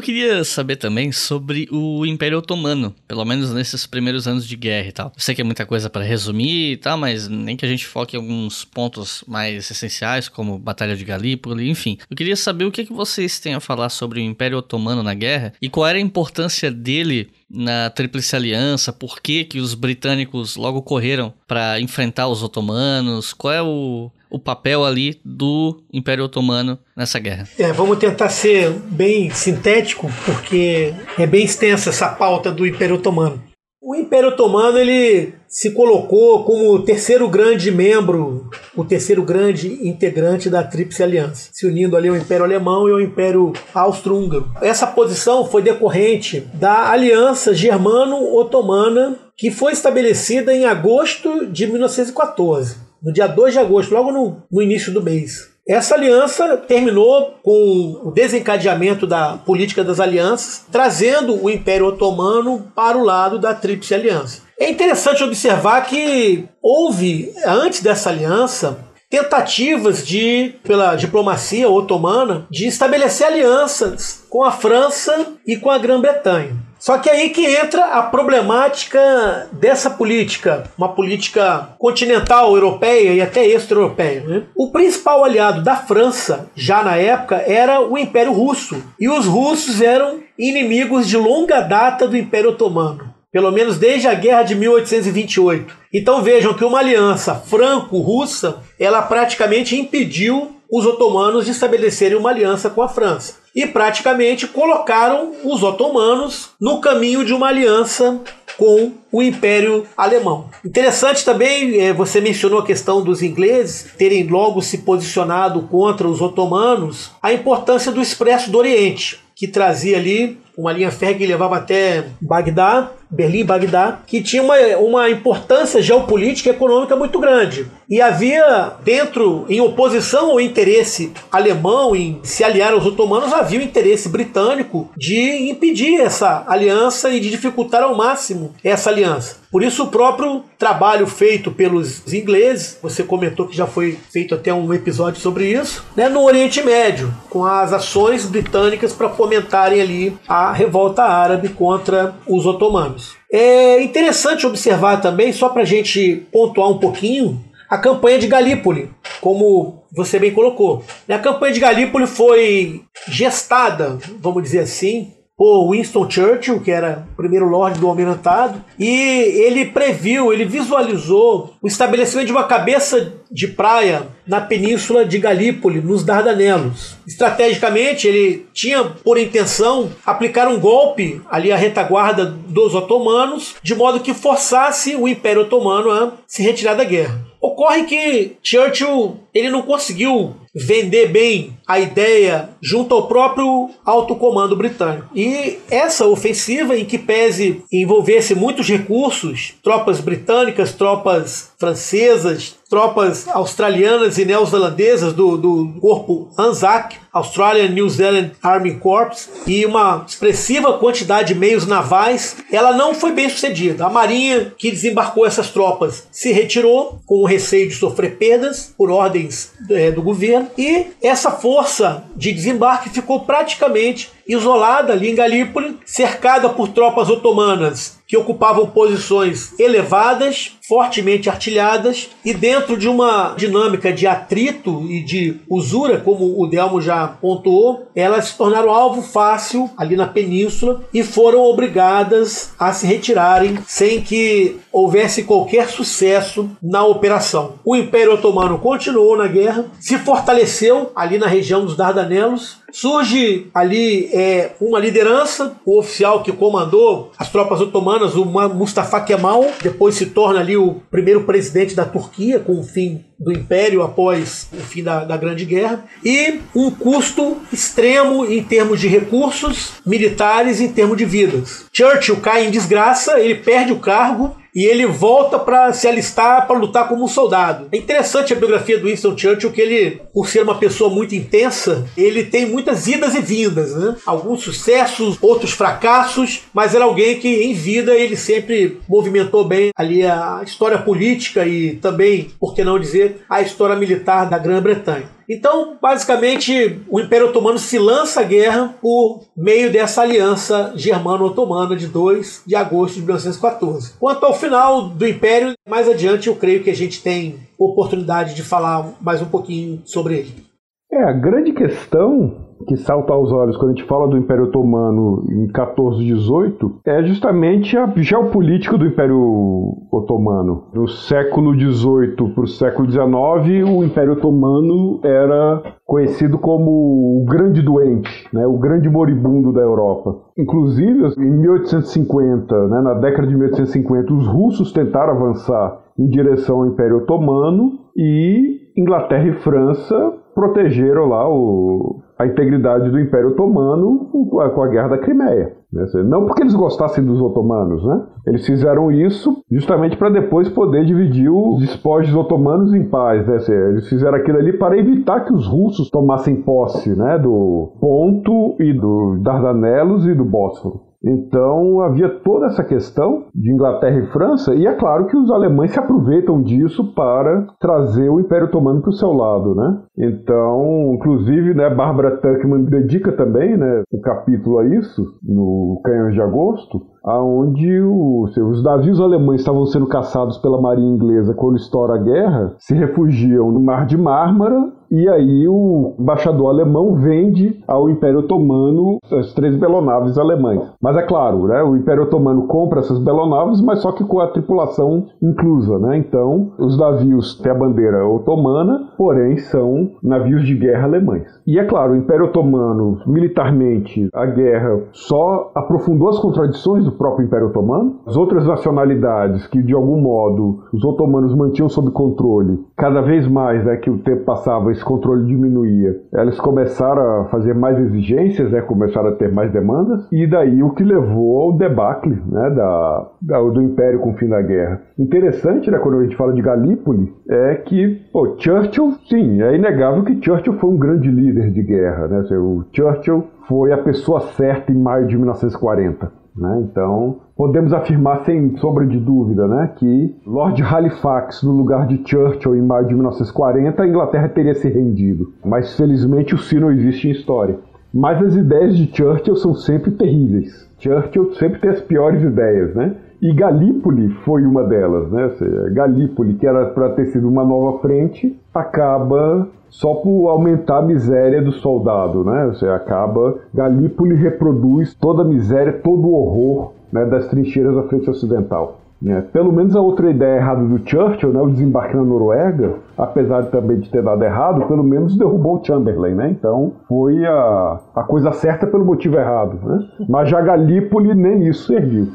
queria saber também sobre o Império Otomano, pelo menos nesses primeiros anos de guerra e tal. Eu sei que é muita coisa para resumir e tal, mas nem que a gente foque em alguns pontos mais essenciais, como Batalha de Galípoli, enfim. Eu queria saber o que, que vocês têm a falar sobre o Império Otomano na guerra e qual era a importância dele na Tríplice Aliança, por que, que os britânicos logo correram para enfrentar os otomanos, qual é o, o papel ali do Império Otomano nessa guerra. É, vamos tentar ser bem sintético, porque é bem extensa essa pauta do Império Otomano. O Império Otomano ele se colocou como o terceiro grande membro, o terceiro grande integrante da Tríplice Aliança, se unindo ali ao Império Alemão e ao Império Austro-Húngaro. Essa posição foi decorrente da Aliança Germano-Otomana, que foi estabelecida em agosto de 1914 no dia 2 de agosto, logo no, no início do mês. Essa aliança terminou com o desencadeamento da política das alianças, trazendo o Império Otomano para o lado da Tríplice Aliança. É interessante observar que houve, antes dessa aliança, tentativas de, pela diplomacia otomana, de estabelecer alianças com a França e com a Grã-Bretanha. Só que aí que entra a problemática dessa política, uma política continental europeia e até extra-europeia. Né? O principal aliado da França, já na época, era o Império Russo. E os russos eram inimigos de longa data do Império Otomano. Pelo menos desde a guerra de 1828. Então vejam que uma aliança franco-russa, ela praticamente impediu os otomanos de estabelecerem uma aliança com a França e praticamente colocaram os otomanos no caminho de uma aliança com o Império Alemão. Interessante também, é, você mencionou a questão dos ingleses terem logo se posicionado contra os otomanos, a importância do Expresso do Oriente, que trazia ali uma linha férrea que levava até Bagdá, Berlim, Bagdá, que tinha uma, uma importância geopolítica e econômica muito grande. E havia dentro, em oposição ao interesse alemão em se aliar aos otomanos, havia o interesse britânico de impedir essa aliança e de dificultar ao máximo essa aliança. Por isso, o próprio trabalho feito pelos ingleses, você comentou que já foi feito até um episódio sobre isso, né, no Oriente Médio, com as ações britânicas para fomentarem ali a revolta árabe contra os otomanos. É interessante observar também, só para a gente pontuar um pouquinho, a campanha de Galípoli, como você bem colocou. A campanha de Galípoli foi gestada, vamos dizer assim, por Winston Churchill, que era o primeiro Lorde do Almirantado, e ele previu, ele visualizou o estabelecimento de uma cabeça de praia na península de Galípoli, nos Dardanelos. Estrategicamente, ele tinha por intenção aplicar um golpe ali à retaguarda dos otomanos, de modo que forçasse o Império Otomano a se retirar da guerra. Ocorre que Churchill ele não conseguiu vender bem a ideia junto ao próprio alto comando britânico. E essa ofensiva, em que pese envolvesse muitos recursos, tropas britânicas, tropas francesas, tropas australianas e neozelandesas do, do corpo ANZAC, Australian New Zealand Army Corps, e uma expressiva quantidade de meios navais, ela não foi bem sucedida. A marinha que desembarcou essas tropas se retirou com o receio de sofrer perdas por ordens é, do governo, e essa força de desembarque ficou praticamente isolada ali em Galípoli, cercada por tropas otomanas que ocupavam posições elevadas, fortemente artilhadas e dentro de uma dinâmica de atrito e de usura, como o Delmo já pontuou, elas se tornaram alvo fácil ali na península e foram obrigadas a se retirarem sem que houvesse qualquer sucesso na operação. O Império Otomano continuou na guerra, se fortaleceu ali na região dos Dardanelos, Surge ali é, uma liderança, o oficial que comandou as tropas otomanas, o Mustafa Kemal, depois se torna ali o primeiro presidente da Turquia, com o fim do Império após o fim da, da Grande Guerra, e um custo extremo em termos de recursos militares e em termos de vidas. Churchill cai em desgraça, ele perde o cargo e ele volta para se alistar para lutar como um soldado. É interessante a biografia do Winston Churchill que ele, por ser uma pessoa muito intensa, ele tem muitas idas e vindas, né? Alguns sucessos, outros fracassos, mas era alguém que em vida ele sempre movimentou bem ali a história política e também, por que não dizer, a história militar da Grã-Bretanha. Então, basicamente, o Império Otomano se lança à guerra por meio dessa aliança germano-otomana de 2 de agosto de 1914. Quanto ao final do Império, mais adiante eu creio que a gente tem oportunidade de falar mais um pouquinho sobre ele. É, a grande questão que salta aos olhos quando a gente fala do Império Otomano em 1418 é justamente a geopolítica do Império Otomano. No século XVIII para o século XIX, o Império Otomano era conhecido como o grande doente, né, o grande moribundo da Europa. Inclusive, em 1850, né, na década de 1850, os russos tentaram avançar em direção ao Império Otomano e Inglaterra e França protegeram lá o, a integridade do Império Otomano com a, com a Guerra da Crimeia. Né? Não porque eles gostassem dos otomanos, né? Eles fizeram isso justamente para depois poder dividir os despojos otomanos em paz. Né? Eles fizeram aquilo ali para evitar que os russos tomassem posse né? do Ponto e do Dardanelos e do Bósforo. Então havia toda essa questão de Inglaterra e França, e é claro que os alemães se aproveitam disso para trazer o Império Otomano para o seu lado, né? Então, inclusive, né, Barbara Tuckman dedica também, né, um capítulo a isso no Canhões de Agosto, aonde os navios alemães estavam sendo caçados pela marinha inglesa quando estoura a guerra, se refugiam no Mar de Mármara e aí o embaixador alemão vende ao Império Otomano as três belonaves alemães. Mas é claro, né, o Império Otomano compra essas belonaves, mas só que com a tripulação inclusa, né? Então, os navios têm a bandeira otomana, porém são navios de guerra alemães. E é claro, o Império Otomano, militarmente, a guerra só aprofundou as contradições do próprio Império Otomano. As outras nacionalidades que, de algum modo, os otomanos mantinham sob controle, cada vez mais né, que o tempo passava, esse controle diminuía. Elas começaram a fazer mais exigências, né, começaram a ter mais demandas, e daí o que levou ao debacle né, da, da, do Império com o fim da guerra. Interessante, né, quando a gente fala de Galípoli, é que pô, Churchill, sim, é inegável que Churchill foi um grande líder de guerra. Né? O Churchill foi a pessoa certa em maio de 1940. Né? Então, podemos afirmar sem sombra de dúvida né, que Lord Halifax, no lugar de Churchill em maio de 1940, a Inglaterra teria se rendido. Mas felizmente o si não existe em história. Mas as ideias de Churchill são sempre terríveis. Churchill sempre tem as piores ideias, né? E Galípoli foi uma delas, né? Galípoli, que era para ter sido uma nova frente, acaba só por aumentar a miséria do soldado, né? Você acaba Galípoli reproduz toda a miséria, todo o horror né, das trincheiras da frente ocidental. Né? Pelo menos a outra ideia errada do Churchill, né, o desembarque na Noruega, apesar também de ter dado errado, pelo menos derrubou o Chamberlain, né? Então foi a, a coisa certa pelo motivo errado, né? Mas já Galípoli nem isso serviu.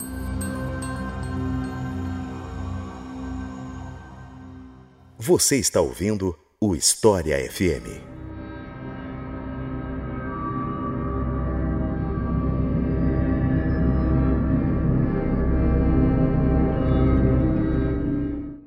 Você está ouvindo o História FM.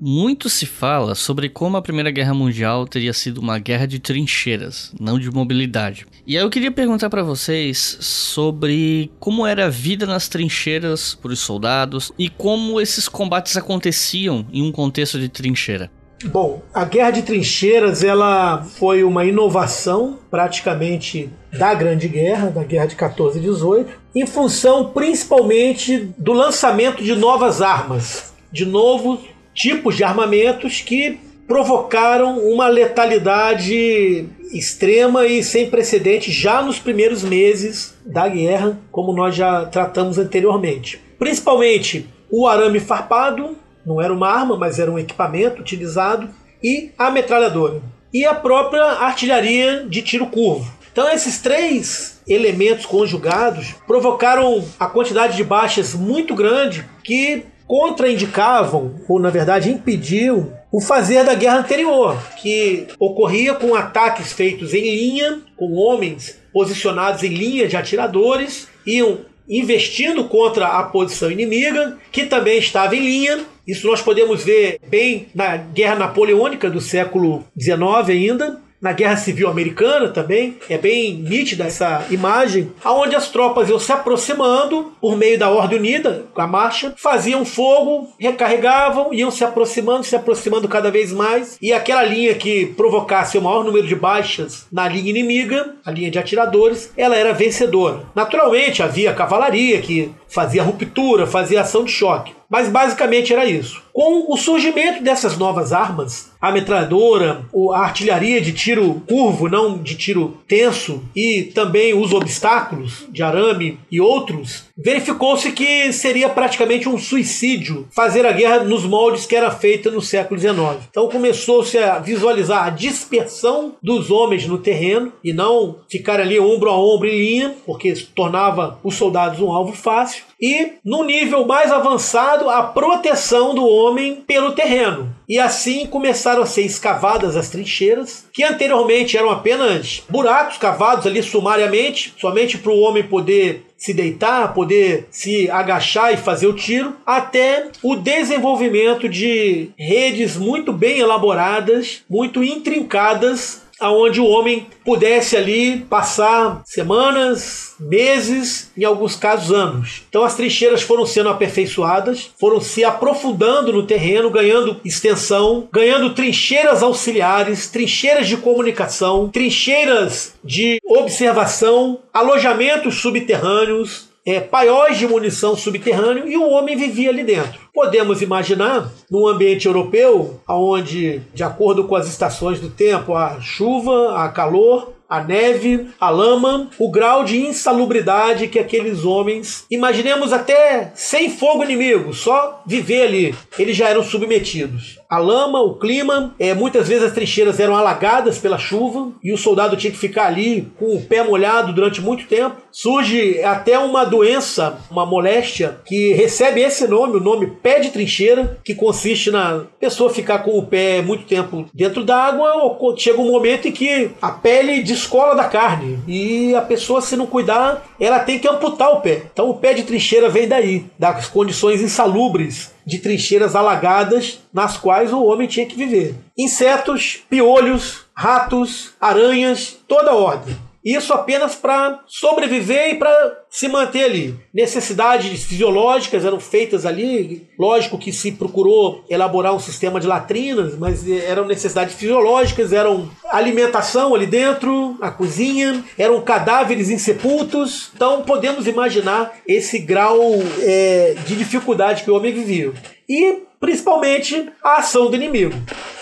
Muito se fala sobre como a Primeira Guerra Mundial teria sido uma guerra de trincheiras, não de mobilidade. E aí eu queria perguntar para vocês sobre como era a vida nas trincheiras para os soldados e como esses combates aconteciam em um contexto de trincheira. Bom, a guerra de trincheiras ela foi uma inovação praticamente da Grande Guerra, da Guerra de 14 e 18, em função principalmente do lançamento de novas armas, de novos tipos de armamentos que provocaram uma letalidade extrema e sem precedentes já nos primeiros meses da guerra, como nós já tratamos anteriormente. Principalmente o arame farpado, não era uma arma, mas era um equipamento utilizado, e a metralhadora. E a própria artilharia de tiro curvo. Então esses três elementos conjugados provocaram a quantidade de baixas muito grande que contraindicavam, ou na verdade impediam, o fazer da guerra anterior, que ocorria com ataques feitos em linha, com homens posicionados em linha de atiradores, iam investindo contra a posição inimiga, que também estava em linha. Isso nós podemos ver bem na Guerra Napoleônica do século XIX ainda, na Guerra Civil Americana também, é bem nítida essa imagem, aonde as tropas iam se aproximando por meio da Ordem Unida, a marcha, faziam fogo, recarregavam, iam se aproximando, se aproximando cada vez mais, e aquela linha que provocasse o maior número de baixas na linha inimiga, a linha de atiradores, ela era vencedora. Naturalmente havia cavalaria que fazia ruptura, fazia ação de choque. Mas basicamente era isso. Com o surgimento dessas novas armas, a metralhadora, a artilharia de tiro curvo, não de tiro tenso, e também os obstáculos de arame e outros, verificou-se que seria praticamente um suicídio fazer a guerra nos moldes que era feita no século XIX. Então começou-se a visualizar a dispersão dos homens no terreno e não ficar ali ombro a ombro em linha, porque tornava os soldados um alvo fácil e, no nível mais avançado, a proteção do homem pelo terreno. E assim começaram a ser escavadas as trincheiras, que anteriormente eram apenas buracos cavados ali sumariamente, somente para o homem poder se deitar, poder se agachar e fazer o tiro, até o desenvolvimento de redes muito bem elaboradas, muito intrincadas aonde o homem pudesse ali passar semanas, meses, em alguns casos anos. Então as trincheiras foram sendo aperfeiçoadas, foram se aprofundando no terreno, ganhando extensão, ganhando trincheiras auxiliares, trincheiras de comunicação, trincheiras de observação, alojamentos subterrâneos, é, paióis de munição subterrâneo e o homem vivia ali dentro. Podemos imaginar, num ambiente europeu, onde, de acordo com as estações do tempo, há chuva, há calor, a neve, a lama, o grau de insalubridade que aqueles homens, imaginemos até sem fogo inimigo, só viver ali, eles já eram submetidos. A lama, o clima, é, muitas vezes as trincheiras eram alagadas pela chuva e o soldado tinha que ficar ali com o pé molhado durante muito tempo. Surge até uma doença, uma moléstia, que recebe esse nome, o nome pé de trincheira, que consiste na pessoa ficar com o pé muito tempo dentro d'água, ou chega um momento em que a pele descola da carne e a pessoa, se não cuidar, ela tem que amputar o pé. Então o pé de trincheira vem daí, das condições insalubres de trincheiras alagadas nas quais o homem tinha que viver. Insetos, piolhos, ratos, aranhas, toda ordem. Isso apenas para sobreviver e para se manter ali. Necessidades fisiológicas eram feitas ali. Lógico que se procurou elaborar um sistema de latrinas, mas eram necessidades fisiológicas, eram alimentação ali dentro, a cozinha, eram cadáveres insepultos. Então podemos imaginar esse grau é, de dificuldade que o homem vivia. E principalmente a ação do inimigo.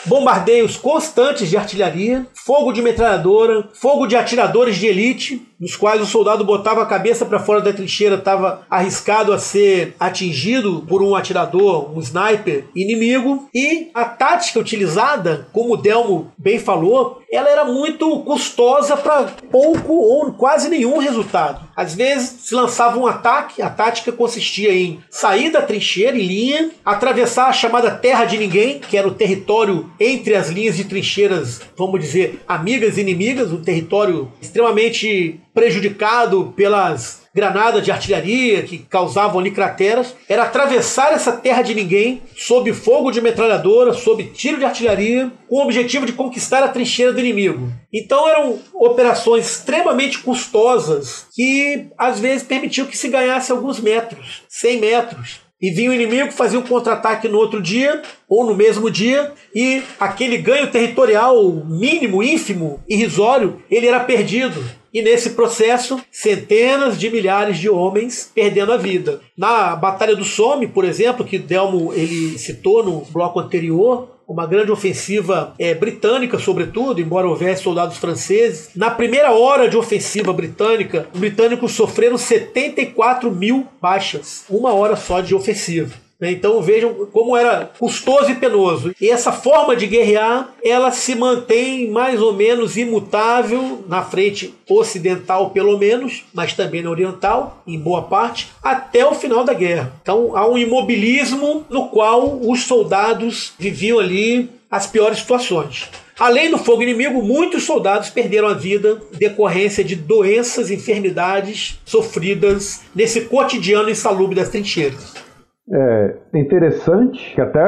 Bombardeios constantes de artilharia, fogo de metralhadora, fogo de atiradores de elite, nos quais o soldado botava a cabeça para fora da trincheira, estava arriscado a ser atingido por um atirador, um sniper inimigo. E a tática utilizada, como o Delmo bem falou, ela era muito custosa para pouco ou quase nenhum resultado. Às vezes se lançava um ataque, a tática consistia em sair da trincheira em linha, atravessar a chamada terra de ninguém, que era o território entre as linhas de trincheiras, vamos dizer, amigas e inimigas, um território extremamente prejudicado pelas granadas de artilharia que causavam ali crateras, era atravessar essa terra de ninguém sob fogo de metralhadora, sob tiro de artilharia, com o objetivo de conquistar a trincheira do inimigo. Então eram operações extremamente custosas que às vezes permitiam que se ganhasse alguns metros, 100 metros, e vinha o inimigo, fazia um contra-ataque no outro dia ou no mesmo dia e aquele ganho territorial mínimo, ínfimo, irrisório, ele era perdido. E nesse processo, centenas de milhares de homens perdendo a vida. Na Batalha do Somme, por exemplo, que Delmo ele citou no bloco anterior, uma grande ofensiva é, britânica, sobretudo, embora houvesse soldados franceses. Na primeira hora de ofensiva britânica, os britânicos sofreram 74 mil baixas, uma hora só de ofensiva. Né? Então vejam como era custoso e penoso. E essa forma de guerrear, ela se mantém mais ou menos imutável na frente ocidental, pelo menos, mas também na oriental, em boa parte, até o final da guerra. Então há um imobilismo no qual os soldados viviam ali as piores situações. Além do fogo inimigo, muitos soldados perderam a vida decorrência de doenças, enfermidades sofridas nesse cotidiano insalubre das trincheiras. É interessante que até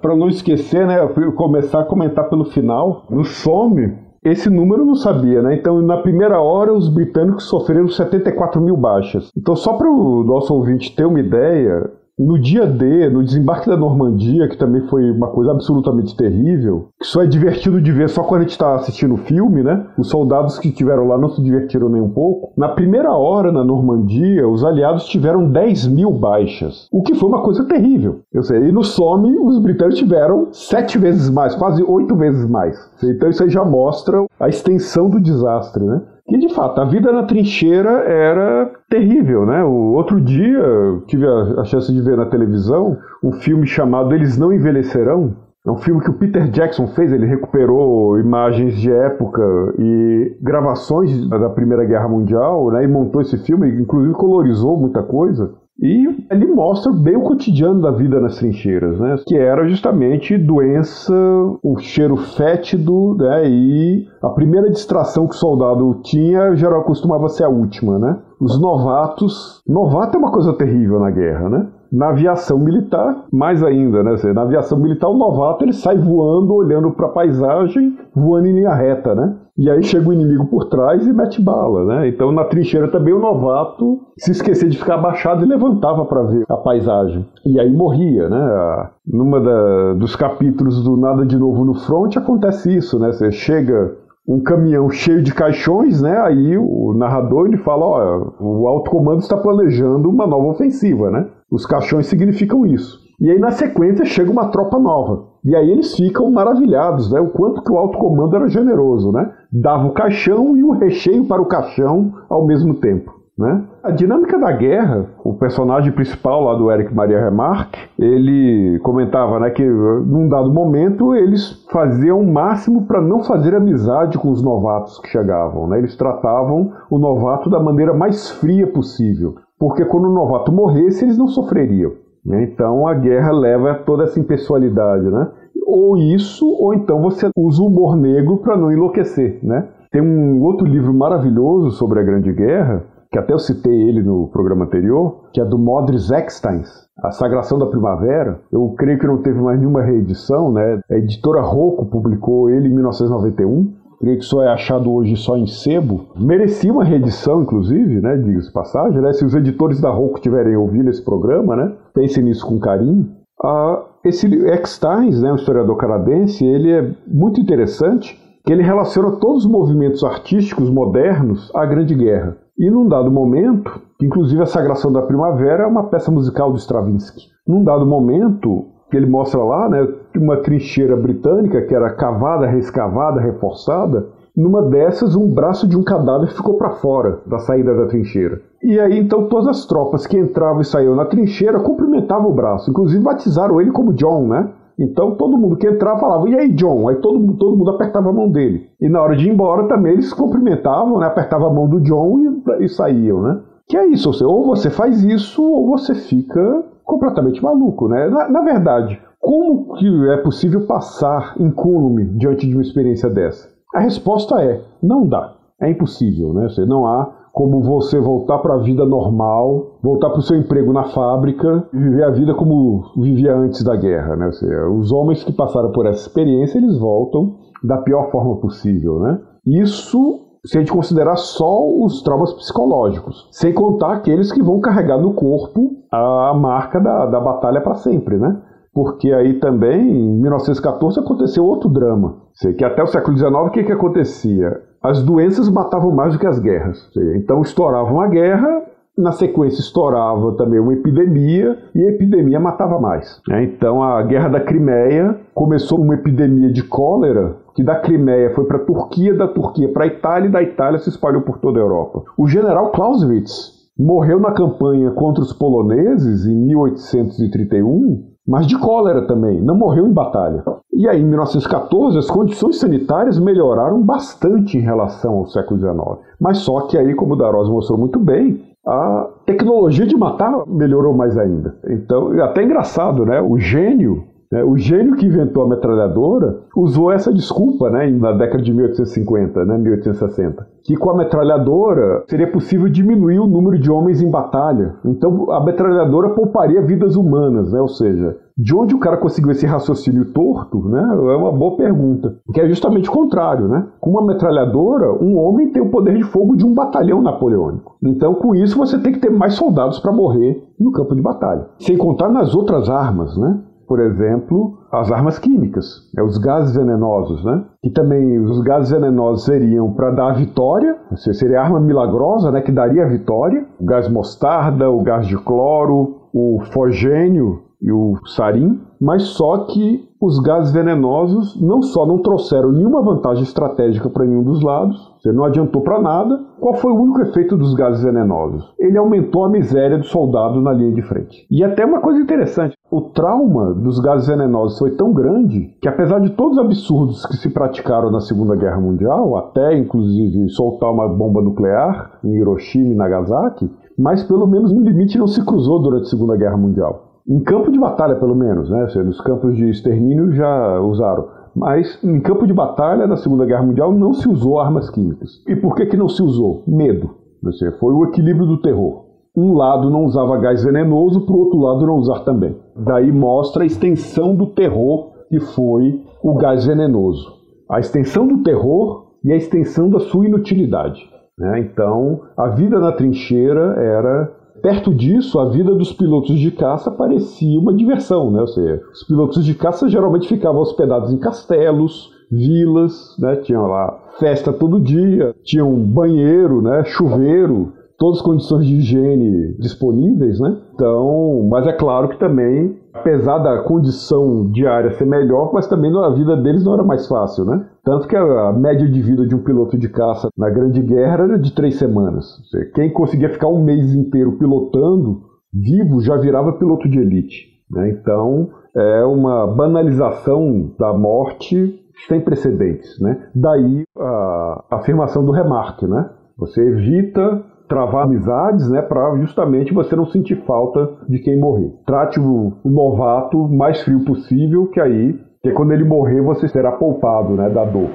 para não esquecer, né, começar a comentar pelo final, no some esse número eu não sabia, né? Então, na primeira hora, os britânicos sofreram 74 mil baixas. Então, só para o nosso ouvinte ter uma ideia, no dia D, no desembarque da Normandia, que também foi uma coisa absolutamente terrível, que só é divertido de ver só quando a gente está assistindo o filme, né? Os soldados que estiveram lá não se divertiram nem um pouco. Na primeira hora na Normandia, os aliados tiveram 10 mil baixas, o que foi uma coisa terrível. Eu sei, e no Somme, os britânicos tiveram sete vezes mais, quase oito vezes mais. Então isso aí já mostra a extensão do desastre, né? E de fato, a vida na trincheira era terrível, né? O outro dia tive a, a chance de ver na televisão um filme chamado Eles Não Envelhecerão, é um filme que o Peter Jackson fez, ele recuperou imagens de época e gravações da Primeira Guerra Mundial, né, e montou esse filme, inclusive colorizou muita coisa. E ele mostra bem o cotidiano da vida nas trincheiras, né? Que era justamente doença, o cheiro fétido, né? E a primeira distração que o soldado tinha, geral costumava ser a última, né? Os novatos. Novato é uma coisa terrível na guerra, né? Na aviação militar, mais ainda, né? Na aviação militar, o novato ele sai voando, olhando para a paisagem, voando em linha reta, né? E aí chega o inimigo por trás e mete bala, né? Então na trincheira também o novato se esquecia de ficar abaixado e levantava para ver a paisagem. E aí morria, né? Numa da, dos capítulos do Nada de Novo no Front acontece isso, né? Você chega um caminhão cheio de caixões, né? Aí o narrador ele fala, ó, o alto comando está planejando uma nova ofensiva, né? Os caixões significam isso. E aí na sequência chega uma tropa nova. E aí eles ficam maravilhados, né? O quanto que o alto comando era generoso, né? Dava o caixão e o recheio para o caixão ao mesmo tempo. Né? A dinâmica da guerra, o personagem principal lá do Eric Maria Remarque, ele comentava né, que num dado momento eles faziam o máximo para não fazer amizade com os novatos que chegavam. Né? Eles tratavam o novato da maneira mais fria possível, porque quando o novato morresse eles não sofreriam. Né? Então a guerra leva toda essa impessoalidade. Né? Ou isso, ou então você usa o humor negro para não enlouquecer. Né? Tem um outro livro maravilhoso sobre a Grande Guerra, que até eu citei ele no programa anterior, que é do Modris Ecksteins, A Sagração da Primavera. Eu creio que não teve mais nenhuma reedição, né? A editora Rocco publicou ele em 1991. Creio que só é achado hoje só em sebo. Merecia uma reedição, inclusive, né? Diga-se passagem, né? Se os editores da Rocco tiverem ouvido esse programa, né? Pensem nisso com carinho. Ah, esse Ecksteins, né, um historiador canadense, ele é muito interessante, que ele relaciona todos os movimentos artísticos modernos à Grande Guerra. E num dado momento, inclusive a Sagração da Primavera é uma peça musical do Stravinsky. Num dado momento, que ele mostra lá, né, uma trincheira britânica que era cavada, reescavada, reforçada, numa dessas um braço de um cadáver ficou para fora da saída da trincheira. E aí então todas as tropas que entravam e saíam na trincheira cumprimentavam o braço, inclusive batizaram ele como John, né? Então todo mundo que entrava falava, e aí, John? Aí todo, todo mundo apertava a mão dele. E na hora de ir embora também eles cumprimentavam, né? Apertavam a mão do John e, e saíam, né? Que é isso, ou você faz isso ou você fica completamente maluco, né? Na, na verdade, como que é possível passar incólume diante de uma experiência dessa? A resposta é: não dá. É impossível, né? Você não há como você voltar para a vida normal, voltar para o seu emprego na fábrica e viver a vida como vivia antes da guerra, né? Seja, os homens que passaram por essa experiência, eles voltam da pior forma possível, né? Isso se a gente considerar só os traumas psicológicos, sem contar aqueles que vão carregar no corpo a marca da, da batalha para sempre, né? Porque aí também, em 1914, aconteceu outro drama. Sei que até o século XIX, o que, que acontecia? as doenças matavam mais do que as guerras. Então estourava uma guerra, na sequência estourava também uma epidemia e a epidemia matava mais. Né? Então a guerra da Crimeia começou uma epidemia de cólera que da Crimeia foi para a Turquia, da Turquia para a Itália e da Itália se espalhou por toda a Europa. O general Clausewitz morreu na campanha contra os poloneses em 1831, mas de cólera também, não morreu em batalha. E aí, em 1914, as condições sanitárias melhoraram bastante em relação ao século XIX. Mas só que aí, como o Darós mostrou muito bem, a tecnologia de matar melhorou mais ainda. Então, até engraçado, né? O gênio? O gênio que inventou a metralhadora usou essa desculpa né, na década de 1850, né, 1860, que com a metralhadora seria possível diminuir o número de homens em batalha. Então a metralhadora pouparia vidas humanas, né? ou seja, de onde o cara conseguiu esse raciocínio torto, né? É uma boa pergunta. Que é justamente o contrário, né? Com uma metralhadora, um homem tem o poder de fogo de um batalhão napoleônico. Então, com isso, você tem que ter mais soldados para morrer no campo de batalha. Sem contar nas outras armas, né? Por exemplo, as armas químicas, né, os gases venenosos, né? Que também os gases venenosos seriam para dar a vitória, seria a arma milagrosa, né? Que daria a vitória. O gás mostarda, o gás de cloro, o fogênio e o sarim, mas só que os gases venenosos não só não trouxeram nenhuma vantagem estratégica para nenhum dos lados, você não adiantou para nada. Qual foi o único efeito dos gases venenosos? Ele aumentou a miséria do soldado na linha de frente. E até uma coisa interessante, o trauma dos gases venenosos foi tão grande que apesar de todos os absurdos que se praticaram na Segunda Guerra Mundial, até inclusive soltar uma bomba nuclear em Hiroshima e Nagasaki, mas pelo menos um limite não se cruzou durante a Segunda Guerra Mundial. Em campo de batalha, pelo menos, né? Seja, nos campos de extermínio já usaram. Mas em campo de batalha da Segunda Guerra Mundial não se usou armas químicas. E por que, que não se usou? Medo. Seja, foi o equilíbrio do terror. Um lado não usava gás venenoso, para o outro lado não usar também. Daí mostra a extensão do terror que foi o gás venenoso. A extensão do terror e a extensão da sua inutilidade. Né? Então, a vida na trincheira era Perto disso, a vida dos pilotos de caça parecia uma diversão, né? Ou seja, os pilotos de caça geralmente ficavam hospedados em castelos, vilas, né? Tinham lá festa todo dia, tinham banheiro, né? Chuveiro, todas as condições de higiene disponíveis, né? Então, mas é claro que também, apesar da condição diária ser melhor, mas também a vida deles não era mais fácil, né? Tanto que a média de vida de um piloto de caça na Grande Guerra era de três semanas. Quem conseguia ficar um mês inteiro pilotando, vivo, já virava piloto de elite. Né? Então, é uma banalização da morte sem precedentes. Né? Daí a afirmação do Remarque. Né? Você evita travar amizades, né, para justamente você não sentir falta de quem morrer. Trate o, o novato mais frio possível, que aí porque quando ele morrer, você será poupado né, da dor.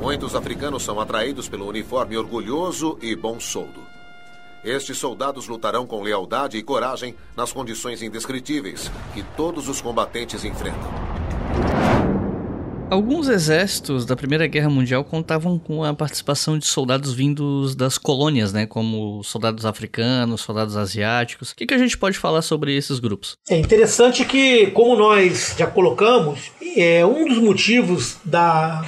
Muitos africanos são atraídos pelo uniforme orgulhoso e bom soldo. Estes soldados lutarão com lealdade e coragem nas condições indescritíveis que todos os combatentes enfrentam. Alguns exércitos da Primeira Guerra Mundial contavam com a participação de soldados vindos das colônias, né, como soldados africanos, soldados asiáticos. O que, que a gente pode falar sobre esses grupos? É interessante que, como nós já colocamos, é um dos motivos da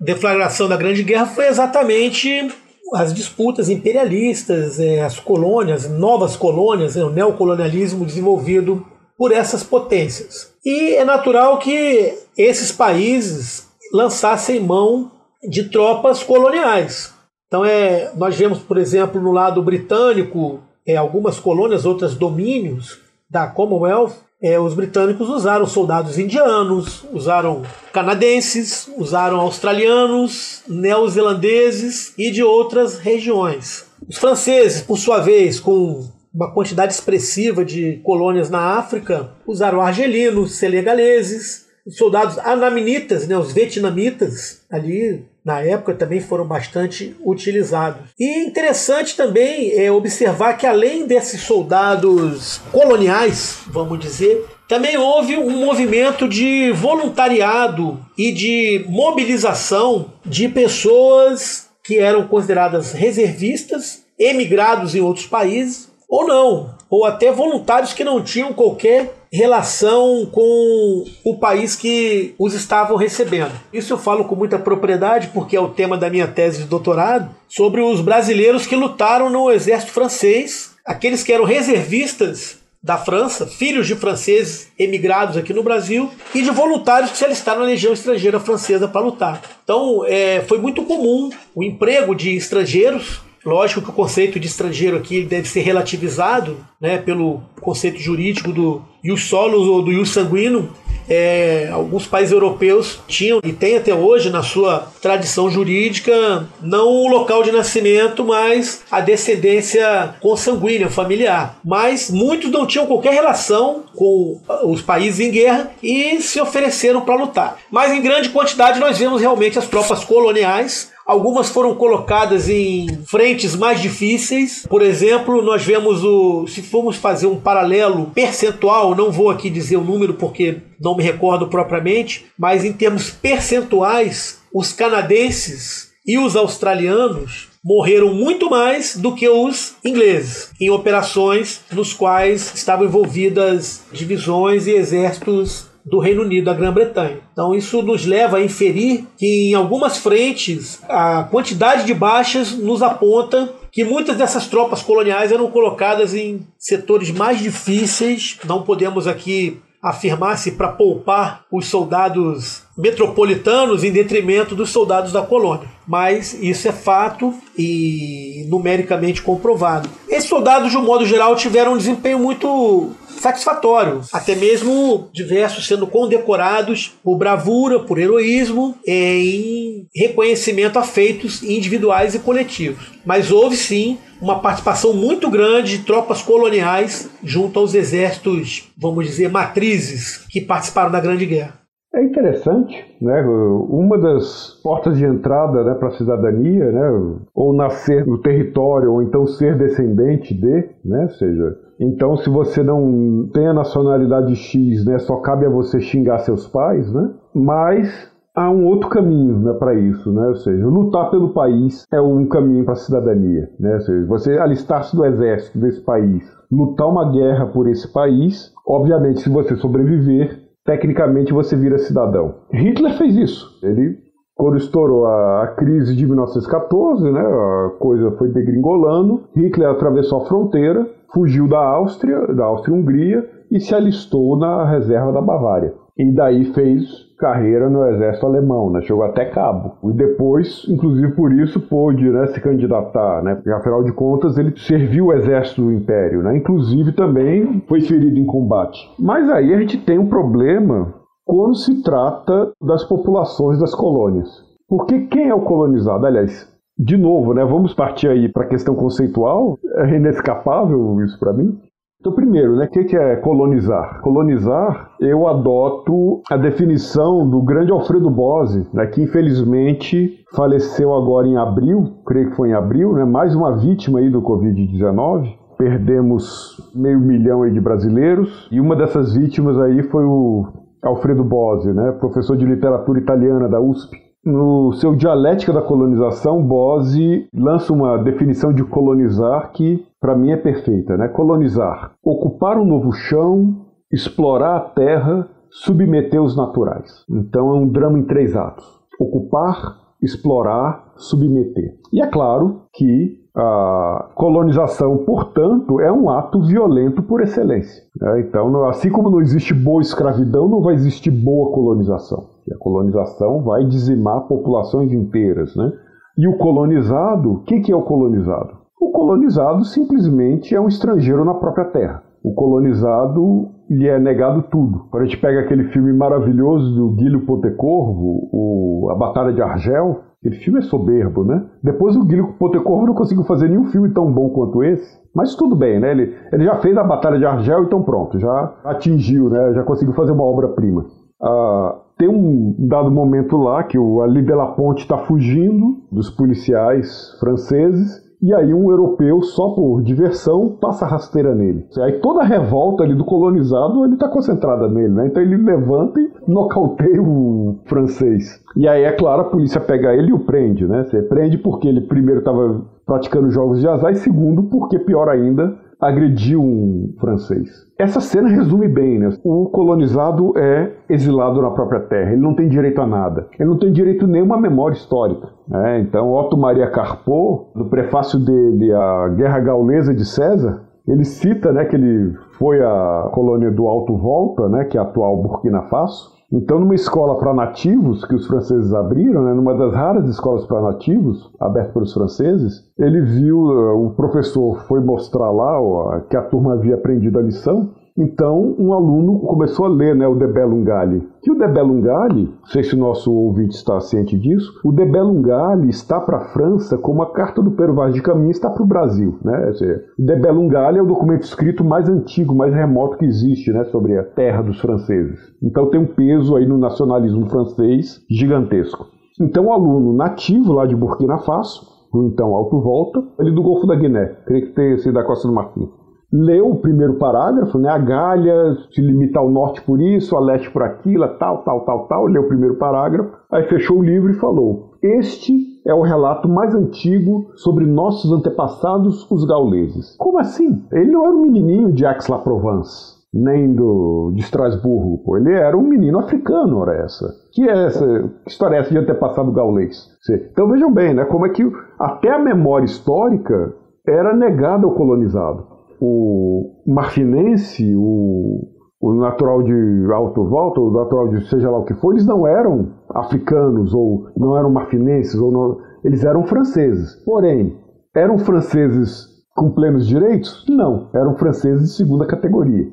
deflagração da Grande Guerra foi exatamente as disputas imperialistas, é, as colônias, novas colônias, é, o neocolonialismo desenvolvido por essas potências. E é natural que esses países lançassem mão de tropas coloniais. Então é, nós vemos, por exemplo, no lado britânico, é, algumas colônias, outras domínios da Commonwealth, é, os britânicos usaram soldados indianos, usaram canadenses, usaram australianos, neozelandeses e de outras regiões. Os franceses, por sua vez, com uma quantidade expressiva de colônias na África, usaram argelinos, senegaleses, soldados anaminitas, né, os vietnamitas, ali na época também foram bastante utilizados. E interessante também é observar que além desses soldados coloniais, vamos dizer, também houve um movimento de voluntariado e de mobilização de pessoas que eram consideradas reservistas, emigrados em outros países, ou não, ou até voluntários que não tinham qualquer relação com o país que os estavam recebendo. Isso eu falo com muita propriedade porque é o tema da minha tese de doutorado sobre os brasileiros que lutaram no exército francês, aqueles que eram reservistas da França, filhos de franceses emigrados aqui no Brasil e de voluntários que se alistaram na legião estrangeira francesa para lutar. Então, é, foi muito comum o emprego de estrangeiros Lógico que o conceito de estrangeiro aqui deve ser relativizado né, pelo conceito jurídico do ius solus ou do ius sanguíneo, é, alguns países europeus tinham e têm até hoje na sua tradição jurídica não o local de nascimento, mas a descendência consanguínea, familiar. Mas muitos não tinham qualquer relação com os países em guerra e se ofereceram para lutar. Mas em grande quantidade nós vemos realmente as tropas coloniais Algumas foram colocadas em frentes mais difíceis. Por exemplo, nós vemos o. Se formos fazer um paralelo percentual, não vou aqui dizer o número porque não me recordo propriamente, mas em termos percentuais, os canadenses e os australianos morreram muito mais do que os ingleses em operações nos quais estavam envolvidas divisões e exércitos do Reino Unido, da Grã-Bretanha. Então isso nos leva a inferir que em algumas frentes a quantidade de baixas nos aponta que muitas dessas tropas coloniais eram colocadas em setores mais difíceis. Não podemos aqui afirmar-se para poupar os soldados metropolitanos em detrimento dos soldados da colônia. Mas isso é fato e numericamente comprovado. Esses soldados, de um modo geral, tiveram um desempenho muito satisfatório, até mesmo diversos sendo condecorados por bravura, por heroísmo, em reconhecimento a feitos individuais e coletivos. Mas houve sim uma participação muito grande de tropas coloniais junto aos exércitos, vamos dizer, matrizes que participaram da Grande Guerra. É interessante, né? Uma das portas de entrada né, para a cidadania, né? Ou nascer no território, ou então ser descendente de, né? Ou seja, então se você não tem a nacionalidade X, né? Só cabe a você xingar seus pais, né? Mas há um outro caminho né, para isso, né? Ou seja, lutar pelo país é um caminho para a cidadania, né? Ou seja, você alistar-se no exército desse país, lutar uma guerra por esse país, obviamente, se você sobreviver, tecnicamente você vira cidadão. Hitler fez isso. Ele, quando estourou a, a crise de 1914, né, a coisa foi degringolando, Hitler atravessou a fronteira, fugiu da Áustria, da Áustria-Hungria e se alistou na reserva da Bavária. E daí fez carreira no exército alemão, né? Chegou até cabo. E depois, inclusive por isso, pôde né, se candidatar, né? Porque afinal de contas ele serviu o exército do império, né? Inclusive também foi ferido em combate. Mas aí a gente tem um problema quando se trata das populações das colônias. Porque quem é o colonizado? Aliás, de novo, né, vamos partir aí para a questão conceitual, é inescapável isso para mim. Então, primeiro, né, o que é colonizar? Colonizar, eu adoto a definição do grande Alfredo Bose, né, que infelizmente faleceu agora em abril, creio que foi em abril, né, mais uma vítima aí do Covid-19. Perdemos meio milhão aí de brasileiros e uma dessas vítimas aí foi o Alfredo Bose, né, professor de literatura italiana da USP. No seu Dialética da Colonização, Bose lança uma definição de colonizar que, para mim, é perfeita. Né? Colonizar, ocupar um novo chão, explorar a terra, submeter os naturais. Então é um drama em três atos: ocupar, explorar, submeter. E é claro que a colonização, portanto, é um ato violento por excelência. Né? Então, assim como não existe boa escravidão, não vai existir boa colonização. E a colonização vai dizimar populações inteiras. Né? E o colonizado, o que, que é o colonizado? O colonizado simplesmente é um estrangeiro na própria terra. O colonizado lhe é negado tudo. Quando a gente pega aquele filme maravilhoso do Guilherme Potecorvo, o A Batalha de Argel, Aquele filme é soberbo, né? Depois o Guilherme Potecorvo não conseguiu fazer nenhum filme tão bom quanto esse. Mas tudo bem, né? Ele, ele já fez a Batalha de Argel, então pronto, já atingiu, né? Já conseguiu fazer uma obra-prima. Ah, tem um dado momento lá que o Ali de la Ponte está fugindo dos policiais franceses e aí um europeu, só por diversão, passa rasteira nele. Aí toda a revolta ali do colonizado, ele está concentrada nele, né? Então ele levanta e nocauteia o francês. E aí, é claro, a polícia pega ele e o prende, né? Você prende porque ele primeiro estava praticando jogos de azar e segundo porque, pior ainda, agrediu um francês. Essa cena resume bem, né? O colonizado é exilado na própria terra, ele não tem direito a nada. Ele não tem direito a nenhuma memória histórica. Né? Então, Otto Maria Carpo, no prefácio dele, A Guerra Gaulesa de César, ele cita né, que ele foi à colônia do Alto Volta, né, que é a atual Burkina Faso, Então, numa escola para nativos que os franceses abriram, né, numa das raras escolas para nativos abertas pelos franceses, ele viu, o professor foi mostrar lá que a turma havia aprendido a lição então, um aluno começou a ler né, o De Bellum Galli. Que o De Bellum não sei se o nosso ouvinte está ciente disso, o De Bellum está para a França como a Carta do Pero Vaz de Caminha está para o Brasil. Né? O De Bellum é o documento escrito mais antigo, mais remoto que existe né, sobre a terra dos franceses. Então tem um peso aí no nacionalismo francês gigantesco. Então o aluno nativo lá de Burkina Faso, no então Alto Volta, ele do Golfo da Guiné, creio que tenha sido da Costa do Marfim leu o primeiro parágrafo, né? A Galha se limita ao norte por isso, a leste por aquilo, tal, tal, tal, tal. Leu o primeiro parágrafo, aí fechou o livro e falou: Este é o relato mais antigo sobre nossos antepassados, os gauleses. Como assim? Ele não era um menininho de Aix-la-Provence, nem do, de Estrasburgo, ele era um menino africano, ora essa. Que é essa que história é essa de antepassado gaulês? Então vejam bem, né, como é que até a memória histórica era negada ao colonizado o marfinense, o, o natural de Alto Volta, o natural de seja lá o que for, eles não eram africanos ou não eram marfinenses, ou não, eles eram franceses. Porém, eram franceses com plenos direitos? Não, eram franceses de segunda categoria.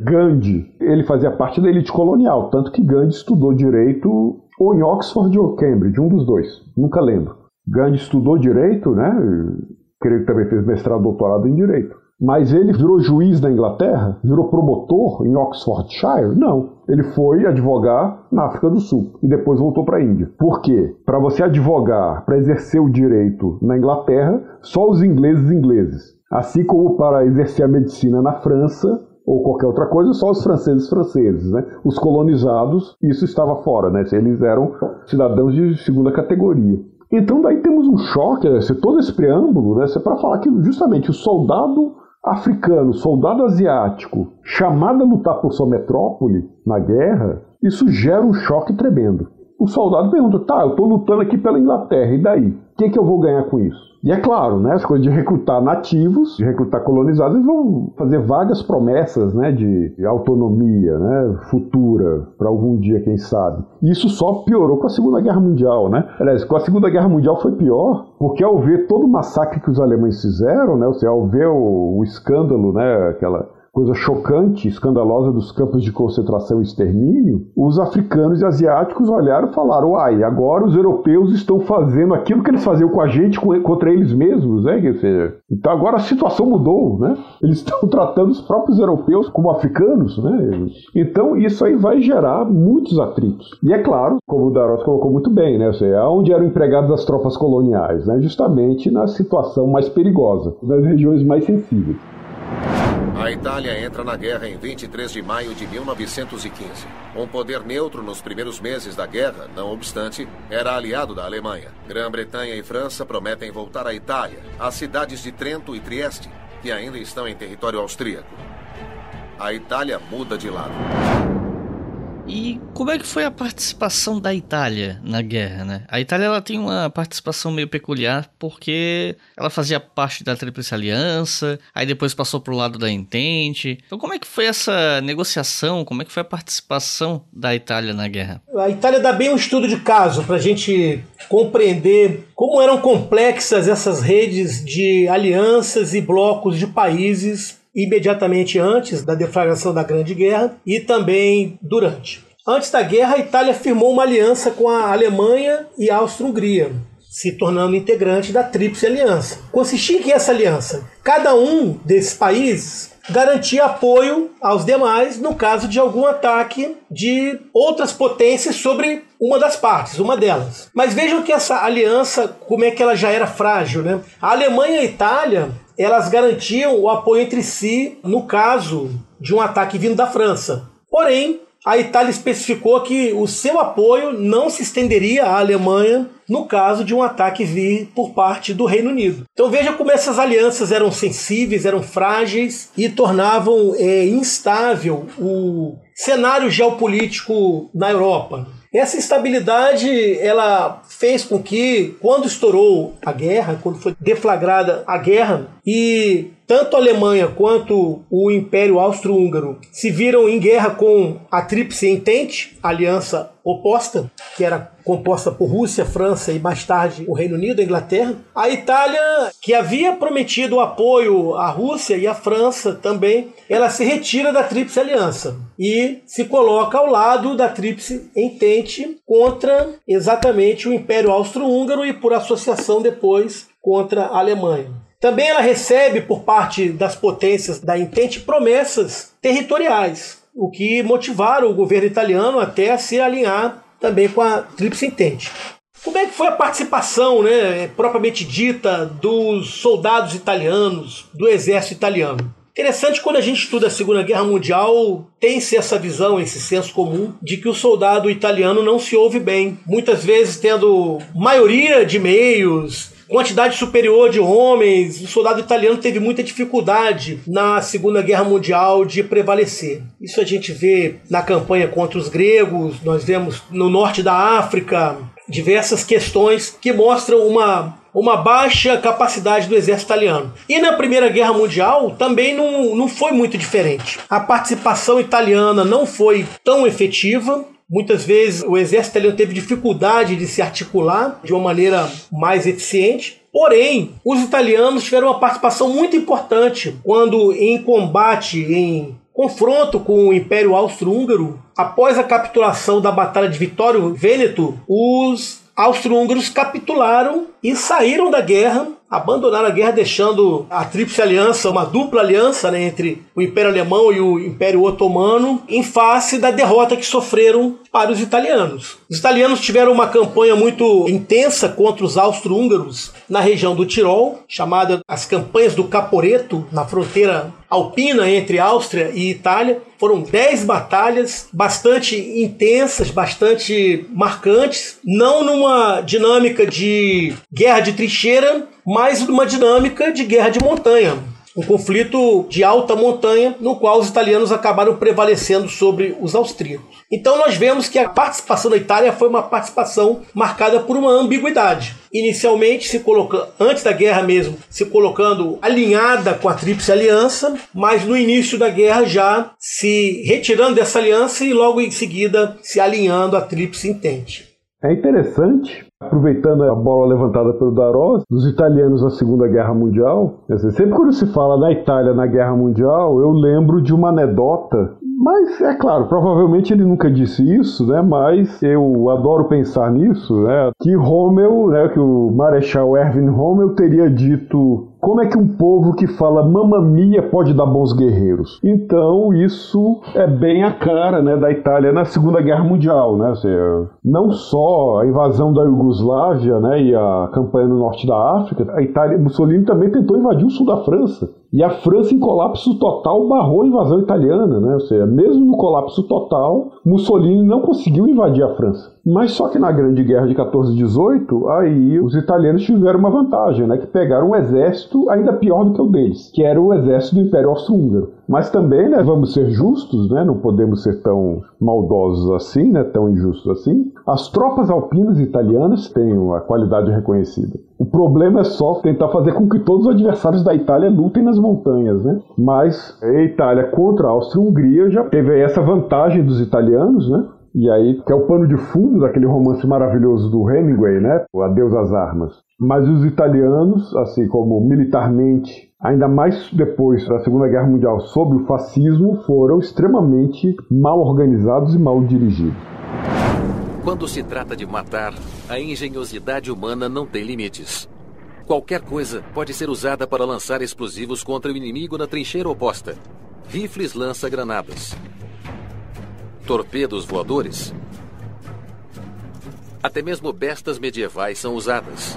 Gandhi, ele fazia parte da elite colonial, tanto que Gandhi estudou direito ou em Oxford ou Cambridge, um dos dois, nunca lembro. Gandhi estudou direito, né? Creio que também fez mestrado, doutorado em direito. Mas ele virou juiz na Inglaterra? Virou promotor em Oxfordshire? Não. Ele foi advogar na África do Sul e depois voltou para a Índia. Por quê? Para você advogar, para exercer o direito na Inglaterra, só os ingleses ingleses. Assim como para exercer a medicina na França, ou qualquer outra coisa, só os franceses franceses, né? Os colonizados, isso estava fora, né? Eles eram cidadãos de segunda categoria. Então daí temos um choque, né? todo esse preâmbulo, né? para falar que justamente o soldado africano, soldado asiático, chamado a lutar por sua metrópole na guerra, isso gera um choque tremendo. O soldado pergunta: tá, eu estou lutando aqui pela Inglaterra, e daí? O que, que eu vou ganhar com isso? E é claro, né, as coisas de recrutar nativos, de recrutar colonizados, eles vão fazer vagas promessas né, de autonomia né, futura, para algum dia, quem sabe. E isso só piorou com a Segunda Guerra Mundial. Né? Aliás, com a Segunda Guerra Mundial foi pior, porque ao ver todo o massacre que os alemães fizeram, né, ou seja, ao ver o, o escândalo, né, aquela coisa chocante, escandalosa dos campos de concentração e extermínio, os africanos e asiáticos olharam e falaram: uai, agora os europeus estão fazendo aquilo que eles faziam com a gente contra eles mesmos, né? Quer dizer, então agora a situação mudou, né? Eles estão tratando os próprios europeus como africanos, né? Então isso aí vai gerar muitos atritos. E é claro, como o Darot colocou muito bem, né? Ou seja, onde eram empregadas as tropas coloniais, né? Justamente na situação mais perigosa, nas regiões mais sensíveis. A Itália entra na guerra em 23 de maio de 1915. Um poder neutro nos primeiros meses da guerra, não obstante, era aliado da Alemanha. Grã-Bretanha e França prometem voltar à Itália, às cidades de Trento e Trieste, que ainda estão em território austríaco. A Itália muda de lado. E como é que foi a participação da Itália na guerra, né? A Itália ela tem uma participação meio peculiar porque ela fazia parte da Tríplice Aliança, aí depois passou pro lado da Entente. Então como é que foi essa negociação, como é que foi a participação da Itália na guerra? A Itália dá bem um estudo de caso para a gente compreender como eram complexas essas redes de alianças e blocos de países imediatamente antes da deflagração da Grande Guerra e também durante. Antes da guerra, a Itália firmou uma aliança com a Alemanha e a Áustria-Hungria, se tornando integrante da Tríplice Aliança. Consistia em que essa aliança? Cada um desses países garantia apoio aos demais no caso de algum ataque de outras potências sobre uma das partes, uma delas. Mas vejam que essa aliança, como é que ela já era frágil, né? A Alemanha e a Itália elas garantiam o apoio entre si no caso de um ataque vindo da França. Porém, a Itália especificou que o seu apoio não se estenderia à Alemanha no caso de um ataque vir por parte do Reino Unido. Então veja como essas alianças eram sensíveis, eram frágeis e tornavam é, instável o cenário geopolítico na Europa. Essa instabilidade ela fez com que, quando estourou a guerra, quando foi deflagrada a guerra, e tanto a Alemanha quanto o Império Austro-Húngaro se viram em guerra com a Tríplice Entente, aliança oposta, que era composta por Rússia, França e mais tarde o Reino Unido, a Inglaterra. A Itália, que havia prometido apoio à Rússia e à França também, ela se retira da Tríplice Aliança e se coloca ao lado da Tríplice Entente contra exatamente o Império Austro-Húngaro e por associação depois contra a Alemanha. Também ela recebe por parte das potências da Entente promessas territoriais, o que motivaram o governo italiano até a se alinhar também com a Tríplice Entente. Como é que foi a participação, né, propriamente dita, dos soldados italianos, do exército italiano? Interessante quando a gente estuda a Segunda Guerra Mundial, tem-se essa visão, esse senso comum, de que o soldado italiano não se ouve bem. Muitas vezes tendo maioria de meios, quantidade superior de homens. O soldado italiano teve muita dificuldade na Segunda Guerra Mundial de prevalecer. Isso a gente vê na campanha contra os gregos, nós vemos no norte da África diversas questões que mostram uma uma baixa capacidade do exército italiano. E na Primeira Guerra Mundial também não, não foi muito diferente. A participação italiana não foi tão efetiva, Muitas vezes o exército italiano teve dificuldade de se articular de uma maneira mais eficiente. Porém, os italianos tiveram uma participação muito importante quando, em combate, em confronto com o Império Austro-Húngaro, após a capitulação da Batalha de Vitório Vêneto, os austro-húngaros capitularam e saíram da guerra abandonaram a guerra, deixando a Tríplice Aliança, uma dupla aliança né, entre o Império Alemão e o Império Otomano, em face da derrota que sofreram para os italianos. Os italianos tiveram uma campanha muito intensa contra os austro-húngaros na região do Tirol, chamada as Campanhas do Caporeto, na fronteira alpina entre Áustria e Itália. Foram dez batalhas bastante intensas, bastante marcantes, não numa dinâmica de guerra de trincheira, mas numa dinâmica de guerra de montanha. Um conflito de alta montanha no qual os italianos acabaram prevalecendo sobre os austríacos. Então nós vemos que a participação da Itália foi uma participação marcada por uma ambiguidade. Inicialmente se colocando, antes da guerra mesmo, se colocando alinhada com a Tríplice Aliança, mas no início da guerra já se retirando dessa aliança e logo em seguida se alinhando à Tríplice Entente. É interessante Aproveitando a bola levantada pelo Darós, dos italianos na Segunda Guerra Mundial, sempre quando se fala na Itália na Guerra Mundial, eu lembro de uma anedota mas é claro, provavelmente ele nunca disse isso, né? Mas eu adoro pensar nisso, né? Que Rommel, né? Que o Marechal Erwin Rommel teria dito como é que um povo que fala mamamia pode dar bons guerreiros? Então, isso é bem a cara né, da Itália na Segunda Guerra Mundial. Né? Não só a invasão da Iugoslávia né, e a campanha no norte da África, a Itália, Mussolini também tentou invadir o sul da França. E a França, em colapso total, barrou a invasão italiana. Né? Ou seja, mesmo no colapso total, Mussolini não conseguiu invadir a França. Mas só que na Grande Guerra de 14 e 18, aí os italianos tiveram uma vantagem, né? Que pegaram um exército ainda pior do que o deles, que era o exército do Império Austro-Húngaro. Mas também, né, vamos ser justos, né? Não podemos ser tão maldosos assim, né? Tão injustos assim. As tropas alpinas italianas têm uma qualidade reconhecida. O problema é só tentar fazer com que todos os adversários da Itália lutem nas montanhas, né? Mas a Itália contra a Áustria-Hungria já teve essa vantagem dos italianos, né? E aí, que é o pano de fundo daquele romance maravilhoso do Hemingway, né? O Adeus às Armas. Mas os italianos, assim como militarmente, ainda mais depois da Segunda Guerra Mundial, sob o fascismo, foram extremamente mal organizados e mal dirigidos. Quando se trata de matar, a engenhosidade humana não tem limites. Qualquer coisa pode ser usada para lançar explosivos contra o inimigo na trincheira oposta. Rifles lança-granadas, torpedos voadores. Até mesmo bestas medievais são usadas.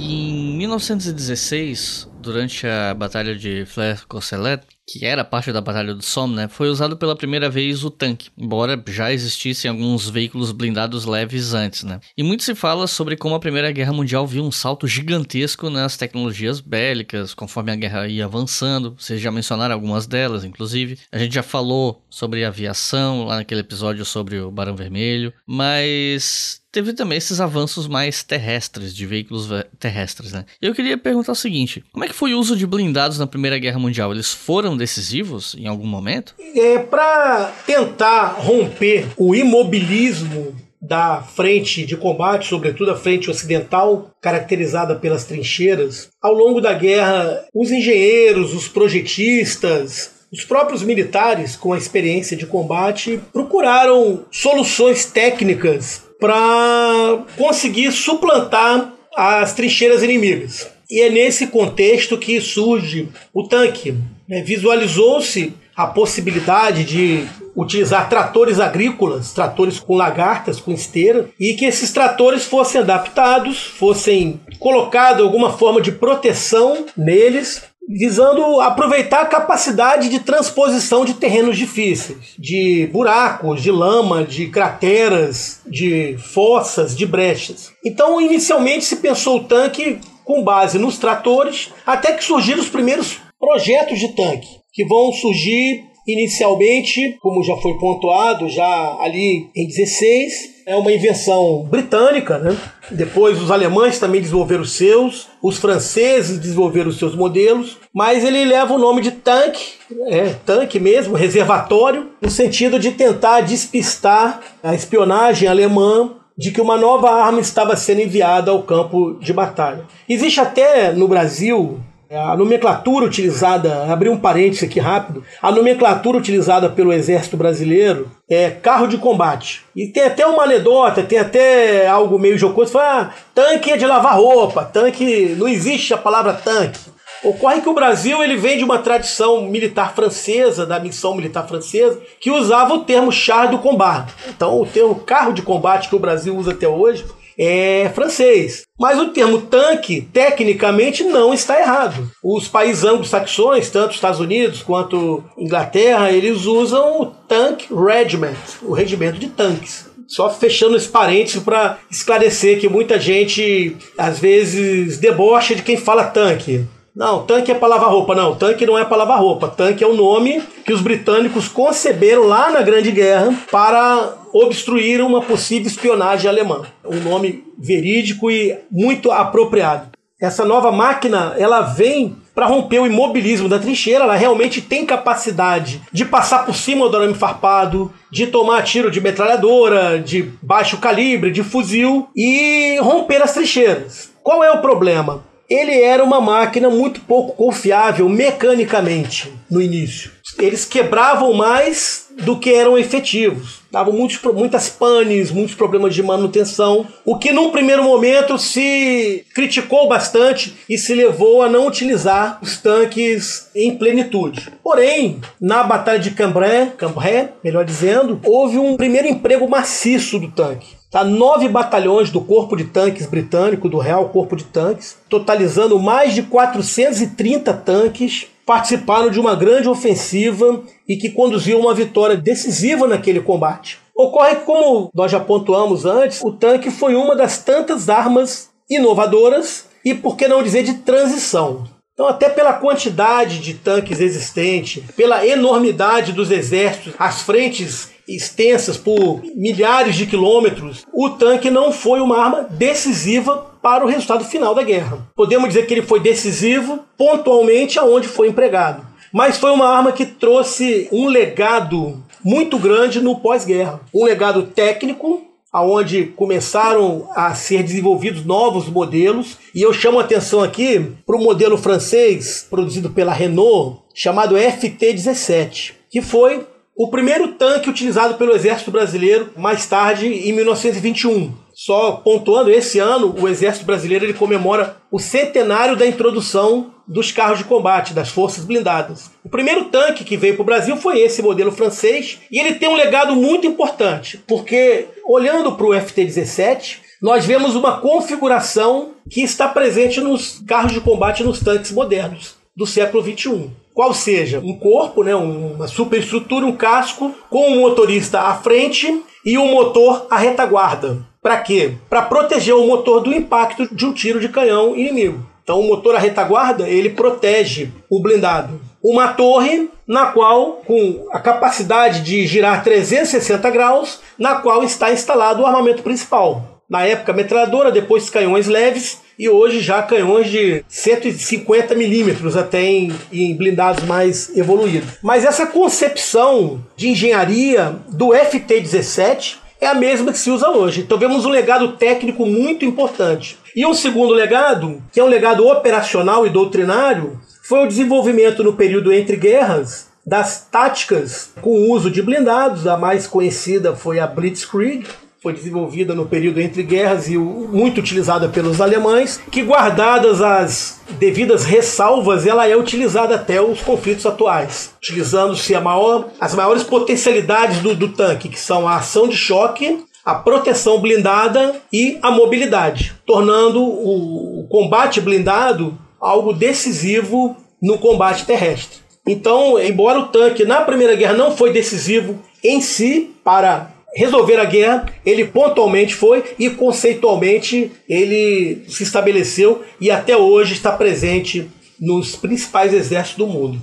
Em 1916, durante a Batalha de Flers-Courcelette, que era parte da Batalha do Somme, né, foi usado pela primeira vez o tanque, embora já existissem alguns veículos blindados leves antes. Né. E muito se fala sobre como a Primeira Guerra Mundial viu um salto gigantesco nas tecnologias bélicas, conforme a guerra ia avançando. Vocês já mencionaram algumas delas, inclusive. A gente já falou sobre aviação lá naquele episódio sobre o Barão Vermelho, mas teve também esses avanços mais terrestres, de veículos terrestres, né? Eu queria perguntar o seguinte: como é que foi o uso de blindados na Primeira Guerra Mundial? Eles foram decisivos em algum momento? É para tentar romper o imobilismo da frente de combate, sobretudo a frente ocidental, caracterizada pelas trincheiras. Ao longo da guerra, os engenheiros, os projetistas, os próprios militares, com a experiência de combate, procuraram soluções técnicas para conseguir suplantar as trincheiras inimigas. E é nesse contexto que surge o tanque. Né? Visualizou-se a possibilidade de utilizar tratores agrícolas, tratores com lagartas, com esteira, e que esses tratores fossem adaptados, fossem colocado alguma forma de proteção neles visando aproveitar a capacidade de transposição de terrenos difíceis, de buracos, de lama, de crateras, de fossas, de brechas. Então, inicialmente se pensou o tanque com base nos tratores, até que surgiram os primeiros projetos de tanque, que vão surgir inicialmente, como já foi pontuado, já ali em 16, é uma invenção britânica, né? Depois os alemães também desenvolveram os seus, os franceses desenvolveram os seus modelos, mas ele leva o nome de tanque, é, tanque mesmo, reservatório, no sentido de tentar despistar a espionagem alemã de que uma nova arma estava sendo enviada ao campo de batalha. Existe até no Brasil a nomenclatura utilizada, abrir um parênteses aqui rápido, a nomenclatura utilizada pelo Exército Brasileiro é carro de combate. E tem até uma anedota, tem até algo meio jocoso, fala, ah, tanque é de lavar roupa, tanque, não existe a palavra tanque. Ocorre que o Brasil ele vem de uma tradição militar francesa, da missão militar francesa, que usava o termo char do combate. Então, o termo carro de combate que o Brasil usa até hoje é francês. Mas o termo tanque, tecnicamente, não está errado. Os países anglo-saxões, tanto Estados Unidos quanto Inglaterra, eles usam o Tank Regiment, o regimento de tanques. Só fechando esse parênteses para esclarecer que muita gente às vezes debocha de quem fala tanque. Não, tanque é para lavar roupa. Não, tanque não é para lavar roupa. Tanque é o nome que os britânicos conceberam lá na Grande Guerra para obstruir uma possível espionagem alemã. Um nome verídico e muito apropriado. Essa nova máquina, ela vem para romper o imobilismo da trincheira, ela realmente tem capacidade de passar por cima do arame farpado, de tomar tiro de metralhadora, de baixo calibre, de fuzil e romper as trincheiras. Qual é o problema? Ele era uma máquina muito pouco confiável mecanicamente no início. Eles quebravam mais do que eram efetivos. Davam muitos, muitas panes, muitos problemas de manutenção, o que num primeiro momento se criticou bastante e se levou a não utilizar os tanques em plenitude. Porém, na Batalha de Cambrai, Cambrai melhor dizendo, houve um primeiro emprego maciço do tanque. Tá, nove batalhões do Corpo de Tanques britânico, do Real Corpo de Tanques, totalizando mais de 430 tanques, participaram de uma grande ofensiva e que conduziu a uma vitória decisiva naquele combate. Ocorre que, como nós já pontuamos antes, o tanque foi uma das tantas armas inovadoras e, por que não dizer, de transição. Então, até pela quantidade de tanques existentes, pela enormidade dos exércitos, as frentes extensas por milhares de quilômetros, o tanque não foi uma arma decisiva para o resultado final da guerra. Podemos dizer que ele foi decisivo pontualmente aonde foi empregado, mas foi uma arma que trouxe um legado muito grande no pós-guerra, um legado técnico aonde começaram a ser desenvolvidos novos modelos. E eu chamo a atenção aqui para o modelo francês produzido pela Renault chamado FT-17 que foi o primeiro tanque utilizado pelo Exército Brasileiro mais tarde, em 1921. Só pontuando, esse ano o Exército Brasileiro ele comemora o centenário da introdução dos carros de combate, das forças blindadas. O primeiro tanque que veio para o Brasil foi esse modelo francês e ele tem um legado muito importante, porque olhando para o FT-17, nós vemos uma configuração que está presente nos carros de combate nos tanques modernos do século XXI. Qual seja, um corpo, né, uma superestrutura, um casco, com um motorista à frente e um motor à retaguarda. Para quê? Para proteger o motor do impacto de um tiro de canhão inimigo. Então, o motor à retaguarda ele protege o blindado. Uma torre na qual, com a capacidade de girar 360 graus, na qual está instalado o armamento principal. Na época, metralhadora, depois canhões leves e hoje já canhões de 150 milímetros até em, em, blindados mais evoluídos. Mas essa concepção de engenharia do FT-17 é a mesma que se usa hoje. Então vemos um legado técnico muito importante. E um segundo legado, que é um legado operacional e doutrinário, foi o desenvolvimento no período entre guerras das táticas com uso de blindados. A mais conhecida foi a Blitzkrieg, foi desenvolvida no período entre guerras e muito utilizada pelos alemães, que guardadas as devidas ressalvas, ela é utilizada até os conflitos atuais, utilizando-se maior, as maiores potencialidades do, do tanque, que são a ação de choque, a proteção blindada e a mobilidade, tornando o, o combate blindado algo decisivo no combate terrestre. Então, embora o tanque na Primeira Guerra não foi decisivo em si para resolver a guerra, ele pontualmente foi e conceitualmente ele se estabeleceu e até hoje está presente nos principais exércitos do mundo.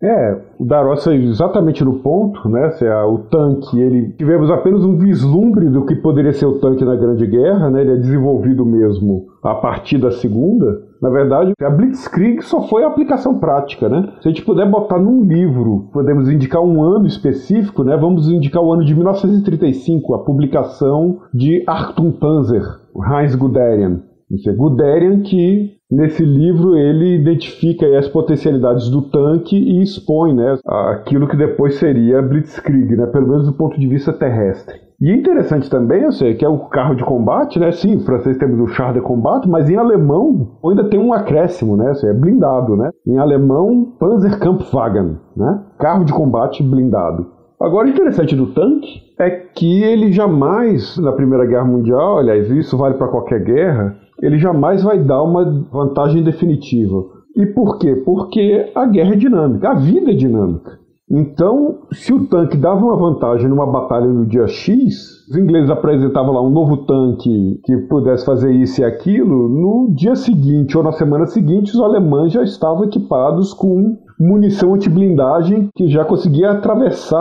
É, o Darossi é exatamente no ponto, né? É o tanque, ele tivemos apenas um vislumbre do que poderia ser o tanque na Grande Guerra, né? Ele é desenvolvido mesmo a partir da Segunda. Na verdade, a Blitzkrieg só foi a aplicação prática, né? Se a gente puder botar num livro, podemos indicar um ano específico, né? Vamos indicar o ano de 1935, a publicação de Artur Panzer, Heinz Guderian. Isso é Guderian que Nesse livro ele identifica as potencialidades do tanque e expõe né, aquilo que depois seria Blitzkrieg, né, pelo menos do ponto de vista terrestre. E é interessante também, eu sei, que é o carro de combate, né? Sim, em francês temos o char de combate, mas em alemão ainda tem um acréscimo, né? é blindado, né? Em alemão, Panzerkampfwagen, né? Carro de combate blindado. Agora, o interessante do tanque é que ele jamais, na Primeira Guerra Mundial, aliás, isso vale para qualquer guerra, ele jamais vai dar uma vantagem definitiva. E por quê? Porque a guerra é dinâmica, a vida é dinâmica. Então, se o tanque dava uma vantagem numa batalha no dia X, os ingleses apresentavam lá um novo tanque que pudesse fazer isso e aquilo, no dia seguinte ou na semana seguinte, os alemães já estavam equipados com munição anti-blindagem que já conseguia atravessar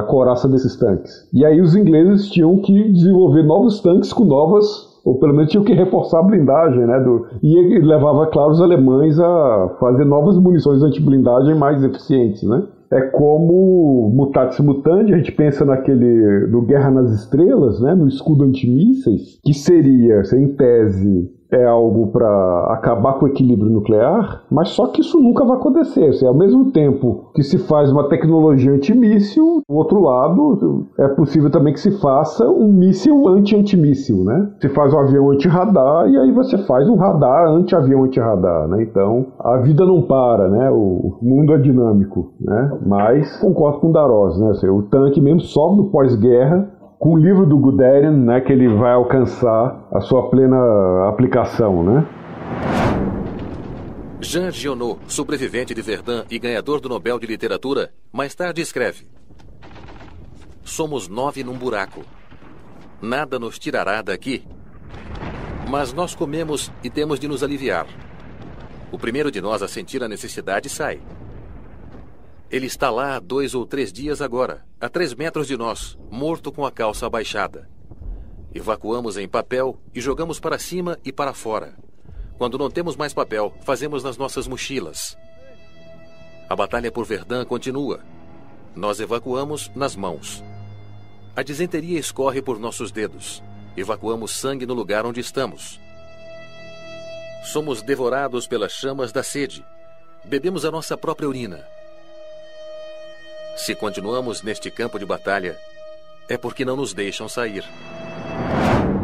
a coraça desses tanques. E aí os ingleses tinham que desenvolver novos tanques com novas ou pelo menos tinham que reforçar a blindagem, né? Do, e levava, claro, os alemães a fazer novas munições anti-blindagem mais eficientes, né? É como Mutatis Mutandi, a gente pensa naquele do Guerra nas Estrelas, né? No escudo antimísseis, que seria, em tese, é algo para acabar com o equilíbrio nuclear, mas só que isso nunca vai acontecer. Seja, ao mesmo tempo que se faz uma tecnologia antimíssil, do outro lado, é possível também que se faça um míssil anti-antimíssil, né? Se faz um avião anti-radar e aí você faz um radar anti-avião anti-radar, né? Então, a vida não para, né? O mundo é dinâmico, né? Mas concordo com o Darós, né? O tanque mesmo sobe no pós-guerra com o livro do Guderian, né, que ele vai alcançar a sua plena aplicação, né? Jean Giono, sobrevivente de Verdun e ganhador do Nobel de Literatura, mais tarde escreve: Somos nove num buraco. Nada nos tirará daqui. Mas nós comemos e temos de nos aliviar. O primeiro de nós a sentir a necessidade sai. Ele está lá há dois ou três dias agora, a três metros de nós, morto com a calça abaixada. Evacuamos em papel e jogamos para cima e para fora. Quando não temos mais papel, fazemos nas nossas mochilas. A batalha por Verdun continua. Nós evacuamos nas mãos. A disenteria escorre por nossos dedos. Evacuamos sangue no lugar onde estamos. Somos devorados pelas chamas da sede. Bebemos a nossa própria urina. Se continuamos neste campo de batalha, é porque não nos deixam sair.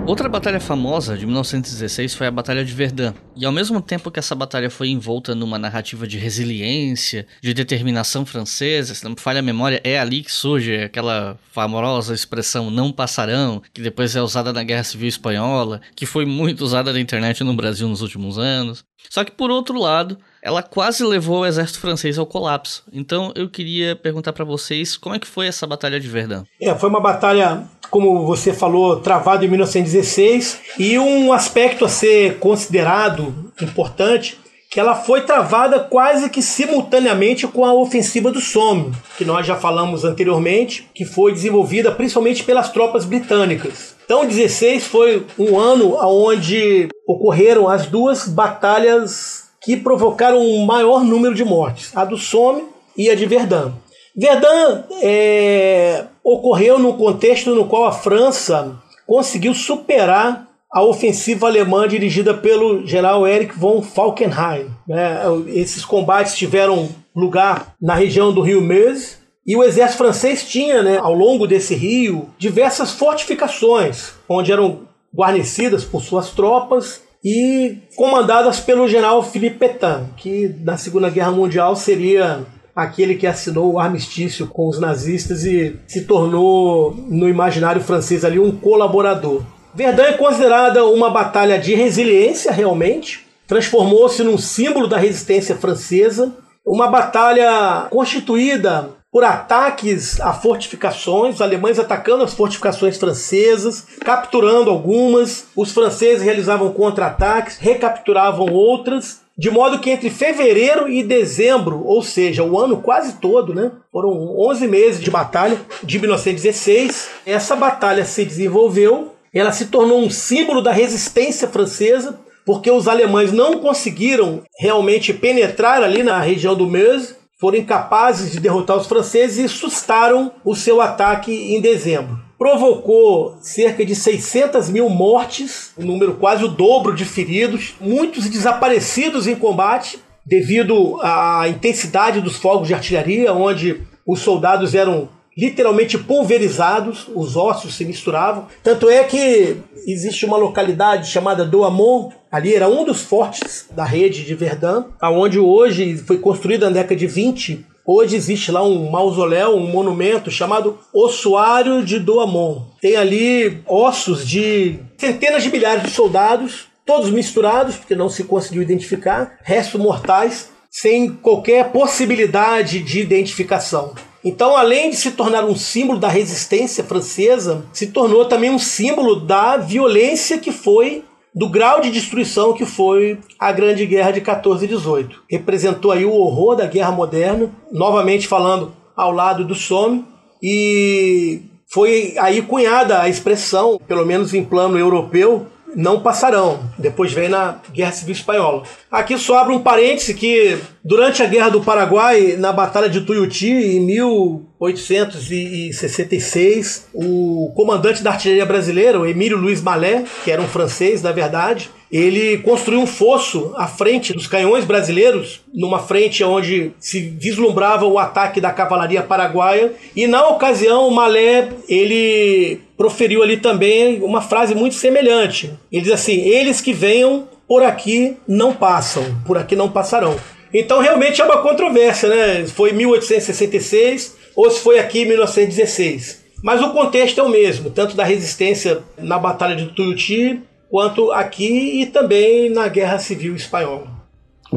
Outra batalha famosa de 1916 foi a Batalha de Verdun. E ao mesmo tempo que essa batalha foi envolta numa narrativa de resiliência, de determinação francesa, se não me falha a memória, é ali que surge aquela famosa expressão não passarão, que depois é usada na Guerra Civil Espanhola, que foi muito usada na internet no Brasil nos últimos anos. Só que por outro lado, ela quase levou o exército francês ao colapso. Então eu queria perguntar para vocês como é que foi essa batalha de Verdun. É, foi uma batalha, como você falou, travada em 1916 e um aspecto a ser considerado importante que ela foi travada quase que simultaneamente com a ofensiva do Somme, que nós já falamos anteriormente, que foi desenvolvida principalmente pelas tropas britânicas. Então, 16 foi um ano onde ocorreram as duas batalhas que provocaram um maior número de mortes, a do Somme e a de Verdun. Verdun é, ocorreu num contexto no qual a França conseguiu superar a ofensiva alemã dirigida pelo general Erich von Falkenhayn. Né? Esses combates tiveram lugar na região do rio Meuse e o exército francês tinha, né, ao longo desse rio, diversas fortificações, onde eram guarnecidas por suas tropas e comandadas pelo general Philippe Pétain, que na Segunda Guerra Mundial seria aquele que assinou o armistício com os nazistas e se tornou no imaginário francês ali um colaborador. Verdun é considerada uma batalha de resiliência realmente, transformou-se num símbolo da resistência francesa, uma batalha constituída por ataques a fortificações, os alemães atacando as fortificações francesas, capturando algumas, os franceses realizavam contra-ataques, recapturavam outras, de modo que entre fevereiro e dezembro, ou seja, o ano quase todo, né? Foram 11 meses de batalha de 1916. Essa batalha se desenvolveu, ela se tornou um símbolo da resistência francesa, porque os alemães não conseguiram realmente penetrar ali na região do Meuse foram incapazes de derrotar os franceses e sustaram o seu ataque em dezembro. Provocou cerca de 600 mil mortes, um número quase o dobro de feridos, muitos desaparecidos em combate devido à intensidade dos fogos de artilharia, onde os soldados eram literalmente pulverizados, os ossos se misturavam. Tanto é que existe uma localidade chamada Douaumont, ali era um dos fortes da rede de Verdun, aonde hoje foi construído na década de 20. Hoje existe lá um mausoléu, um monumento chamado Ossuário de Douaumont. Tem ali ossos de centenas de milhares de soldados, todos misturados, porque não se conseguiu identificar, restos mortais, sem qualquer possibilidade de identificação. Então, além de se tornar um símbolo da resistência francesa, se tornou também um símbolo da violência que foi, do grau de destruição que foi a Grande Guerra de 14 e 18. Representou aí o horror da guerra moderna, novamente falando ao lado do Somme, e foi aí cunhada a expressão, pelo menos em plano europeu, não passarão. Depois vem na Guerra Civil Espanhola. Aqui só abre um parêntese que durante a Guerra do Paraguai, na Batalha de Tuiuti, em 1866, o comandante da artilharia brasileira, o Emílio Luiz Malé, que era um francês, na verdade, ele construiu um fosso à frente dos canhões brasileiros, numa frente onde se vislumbrava o ataque da cavalaria paraguaia, e na ocasião o Malé, ele proferiu ali também uma frase muito semelhante. Ele diz assim: "Eles que venham por aqui não passam, por aqui não passarão". Então realmente é uma controvérsia, né? Foi 1866 ou se foi aqui 1916. Mas o contexto é o mesmo, tanto da resistência na Batalha de Tuiuti quanto aqui e também na Guerra Civil Espanhola.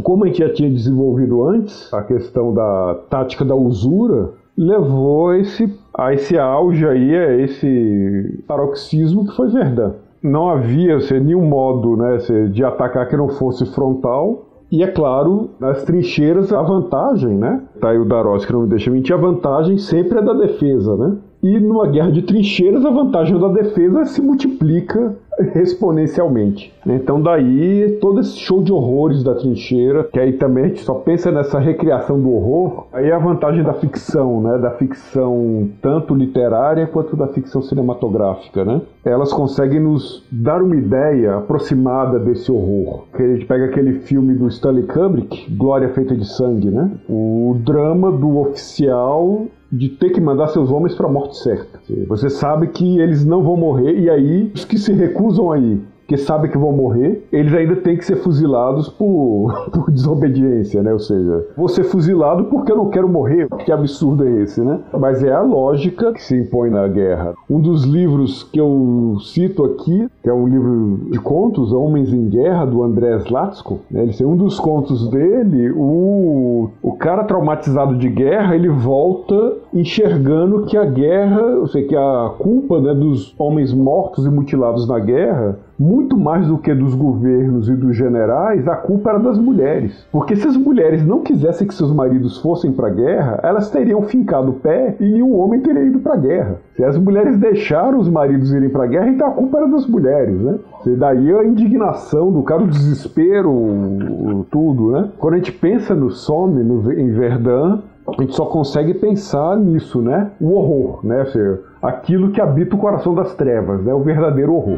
Como a gente já tinha desenvolvido antes, a questão da tática da usura levou esse, a esse auge aí, a esse paroxismo que foi Verdun. Não havia assim, nenhum modo né, de atacar que não fosse frontal, e é claro, nas trincheiras a vantagem, né? Tá aí o Daros que não me deixa mentir, a vantagem sempre é da defesa, né? E numa guerra de trincheiras, a vantagem da defesa se multiplica exponencialmente. Então daí todo esse show de horrores da trincheira, que aí também a gente só pensa nessa recriação do horror, aí a vantagem da ficção, né? Da ficção tanto literária quanto da ficção cinematográfica, né? Elas conseguem nos dar uma ideia aproximada desse horror. Que a gente pega aquele filme do Stanley Kubrick, Glória Feita de Sangue, né? O drama do oficial de ter que mandar seus homens para a morte certa. Você sabe que eles não vão morrer e aí os que se recusam aí porque sabem que vão morrer, eles ainda têm que ser fuzilados por, por desobediência, né? Ou seja, vou ser fuzilado porque eu não quero morrer. Que absurdo é esse, né? Mas é a lógica que se impõe na guerra. Um dos livros que eu cito aqui, que é um livro de contos, Homens em Guerra, do Andrés Latsko, né? Ele, um dos contos dele, o, o cara traumatizado de guerra, ele volta enxergando que a guerra, ou seja, que a culpa né, dos homens mortos e mutilados na guerra muito mais do que dos governos e dos generais, a culpa era das mulheres. Porque se as mulheres não quisessem que seus maridos fossem para a guerra, elas teriam fincado o pé e nenhum homem teria ido para a guerra. Se as mulheres deixaram os maridos irem para a guerra, então a culpa era das mulheres, né? E daí a indignação do cara, o desespero, tudo, né? Quando a gente pensa no Somme, no, em Verdun, a gente só consegue pensar nisso, né? O horror, né? Ou seja, aquilo que habita o coração das trevas, né? O verdadeiro horror.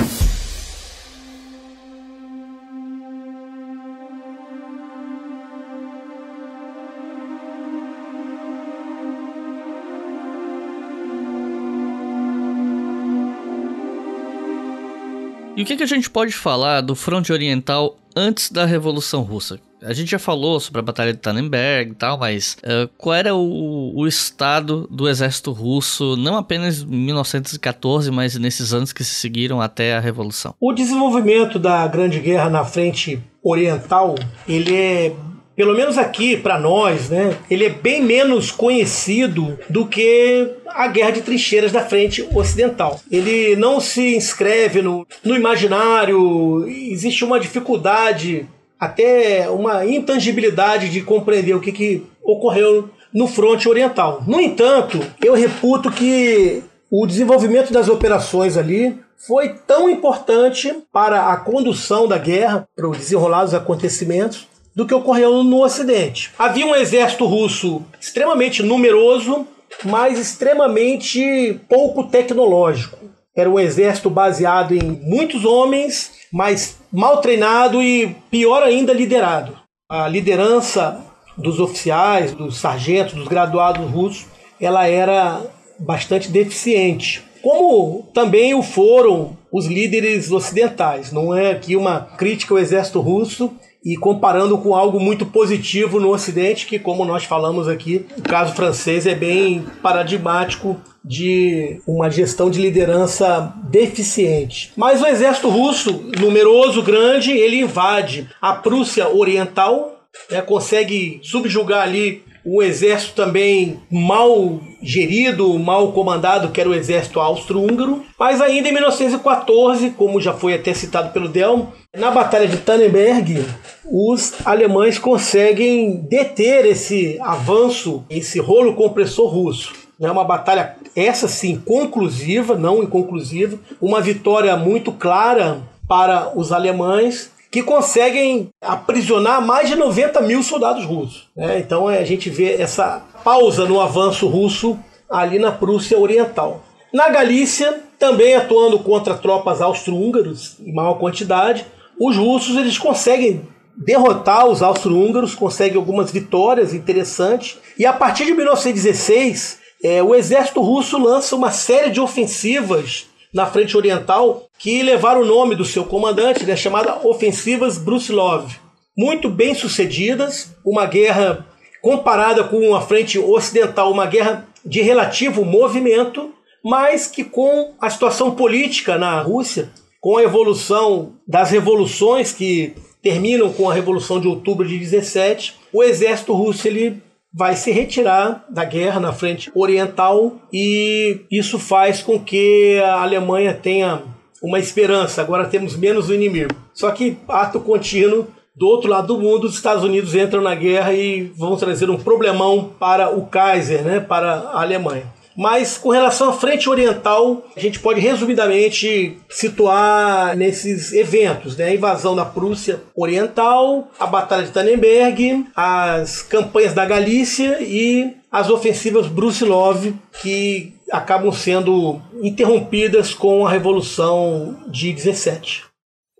E o que, que a gente pode falar do fronte oriental antes da Revolução Russa? A gente já falou sobre a Batalha de Tannenberg e tal, mas uh, qual era o, o, estado do exército russo, não apenas em 1914, mas nesses anos que se seguiram até a Revolução? O desenvolvimento da Grande Guerra na frente oriental, ele é pelo menos aqui para nós, né, ele é bem menos conhecido do que a guerra de trincheiras da frente ocidental. Ele não se inscreve no, no imaginário, existe uma dificuldade, até uma intangibilidade de compreender o que, que ocorreu no fronte oriental. No entanto, eu reputo que o desenvolvimento das operações ali foi tão importante para a condução da guerra, para o desenrolar dos acontecimentos, do que ocorreu no Ocidente. Havia um exército russo extremamente numeroso, mas extremamente pouco tecnológico. Era um exército baseado em muitos homens, mas mal treinado e, pior ainda, liderado. A liderança dos oficiais, dos sargentos, dos graduados russos, ela era bastante deficiente. Como também o foram os líderes ocidentais. Não é aqui uma crítica ao exército russo, e comparando com algo muito positivo no Ocidente, que, como nós falamos aqui, o caso francês é bem paradigmático de uma gestão de liderança deficiente. Mas o exército russo, numeroso, grande, ele invade a Prússia Oriental, né, consegue subjugar ali um exército também mal gerido, mal comandado, que era o exército austro-húngaro. Mas ainda em 1914, como já foi até citado pelo Delmo, na Batalha de Tannenberg, os alemães conseguem deter esse avanço, esse rolo compressor russo. É uma batalha, essa sim, conclusiva, não inconclusiva, uma vitória muito clara para os alemães que conseguem aprisionar mais de 90 mil soldados russos. Né? Então é, a gente vê essa pausa no avanço russo ali na Prússia Oriental. Na Galícia, também atuando contra tropas austro-húngaros em maior quantidade, os russos eles conseguem derrotar os austro-húngaros, conseguem algumas vitórias interessantes, e a partir de 1916, é, o exército russo lança uma série de ofensivas na frente oriental que levaram o nome do seu comandante, né, chamada Ofensivas Brusilov. Muito bem sucedidas, uma guerra comparada com a frente ocidental, uma guerra de relativo movimento, mas que com a situação política na Rússia, com a evolução das revoluções que terminam com a Revolução de Outubro de 17, o exército russo ele vai se retirar da guerra na frente oriental e isso faz com que a Alemanha tenha uma esperança. Agora temos menos o inimigo. Só que ato contínuo do outro lado do mundo, os Estados Unidos entram na guerra e vão trazer um problemão para o Kaiser, né, para a Alemanha. Mas com relação à frente oriental, a gente pode resumidamente situar nesses eventos, né? A invasão da Prússia Oriental, a Batalha de Tannenberg, as campanhas da Galícia e as ofensivas Brusilov, que acabam sendo interrompidas com a Revolução de 17.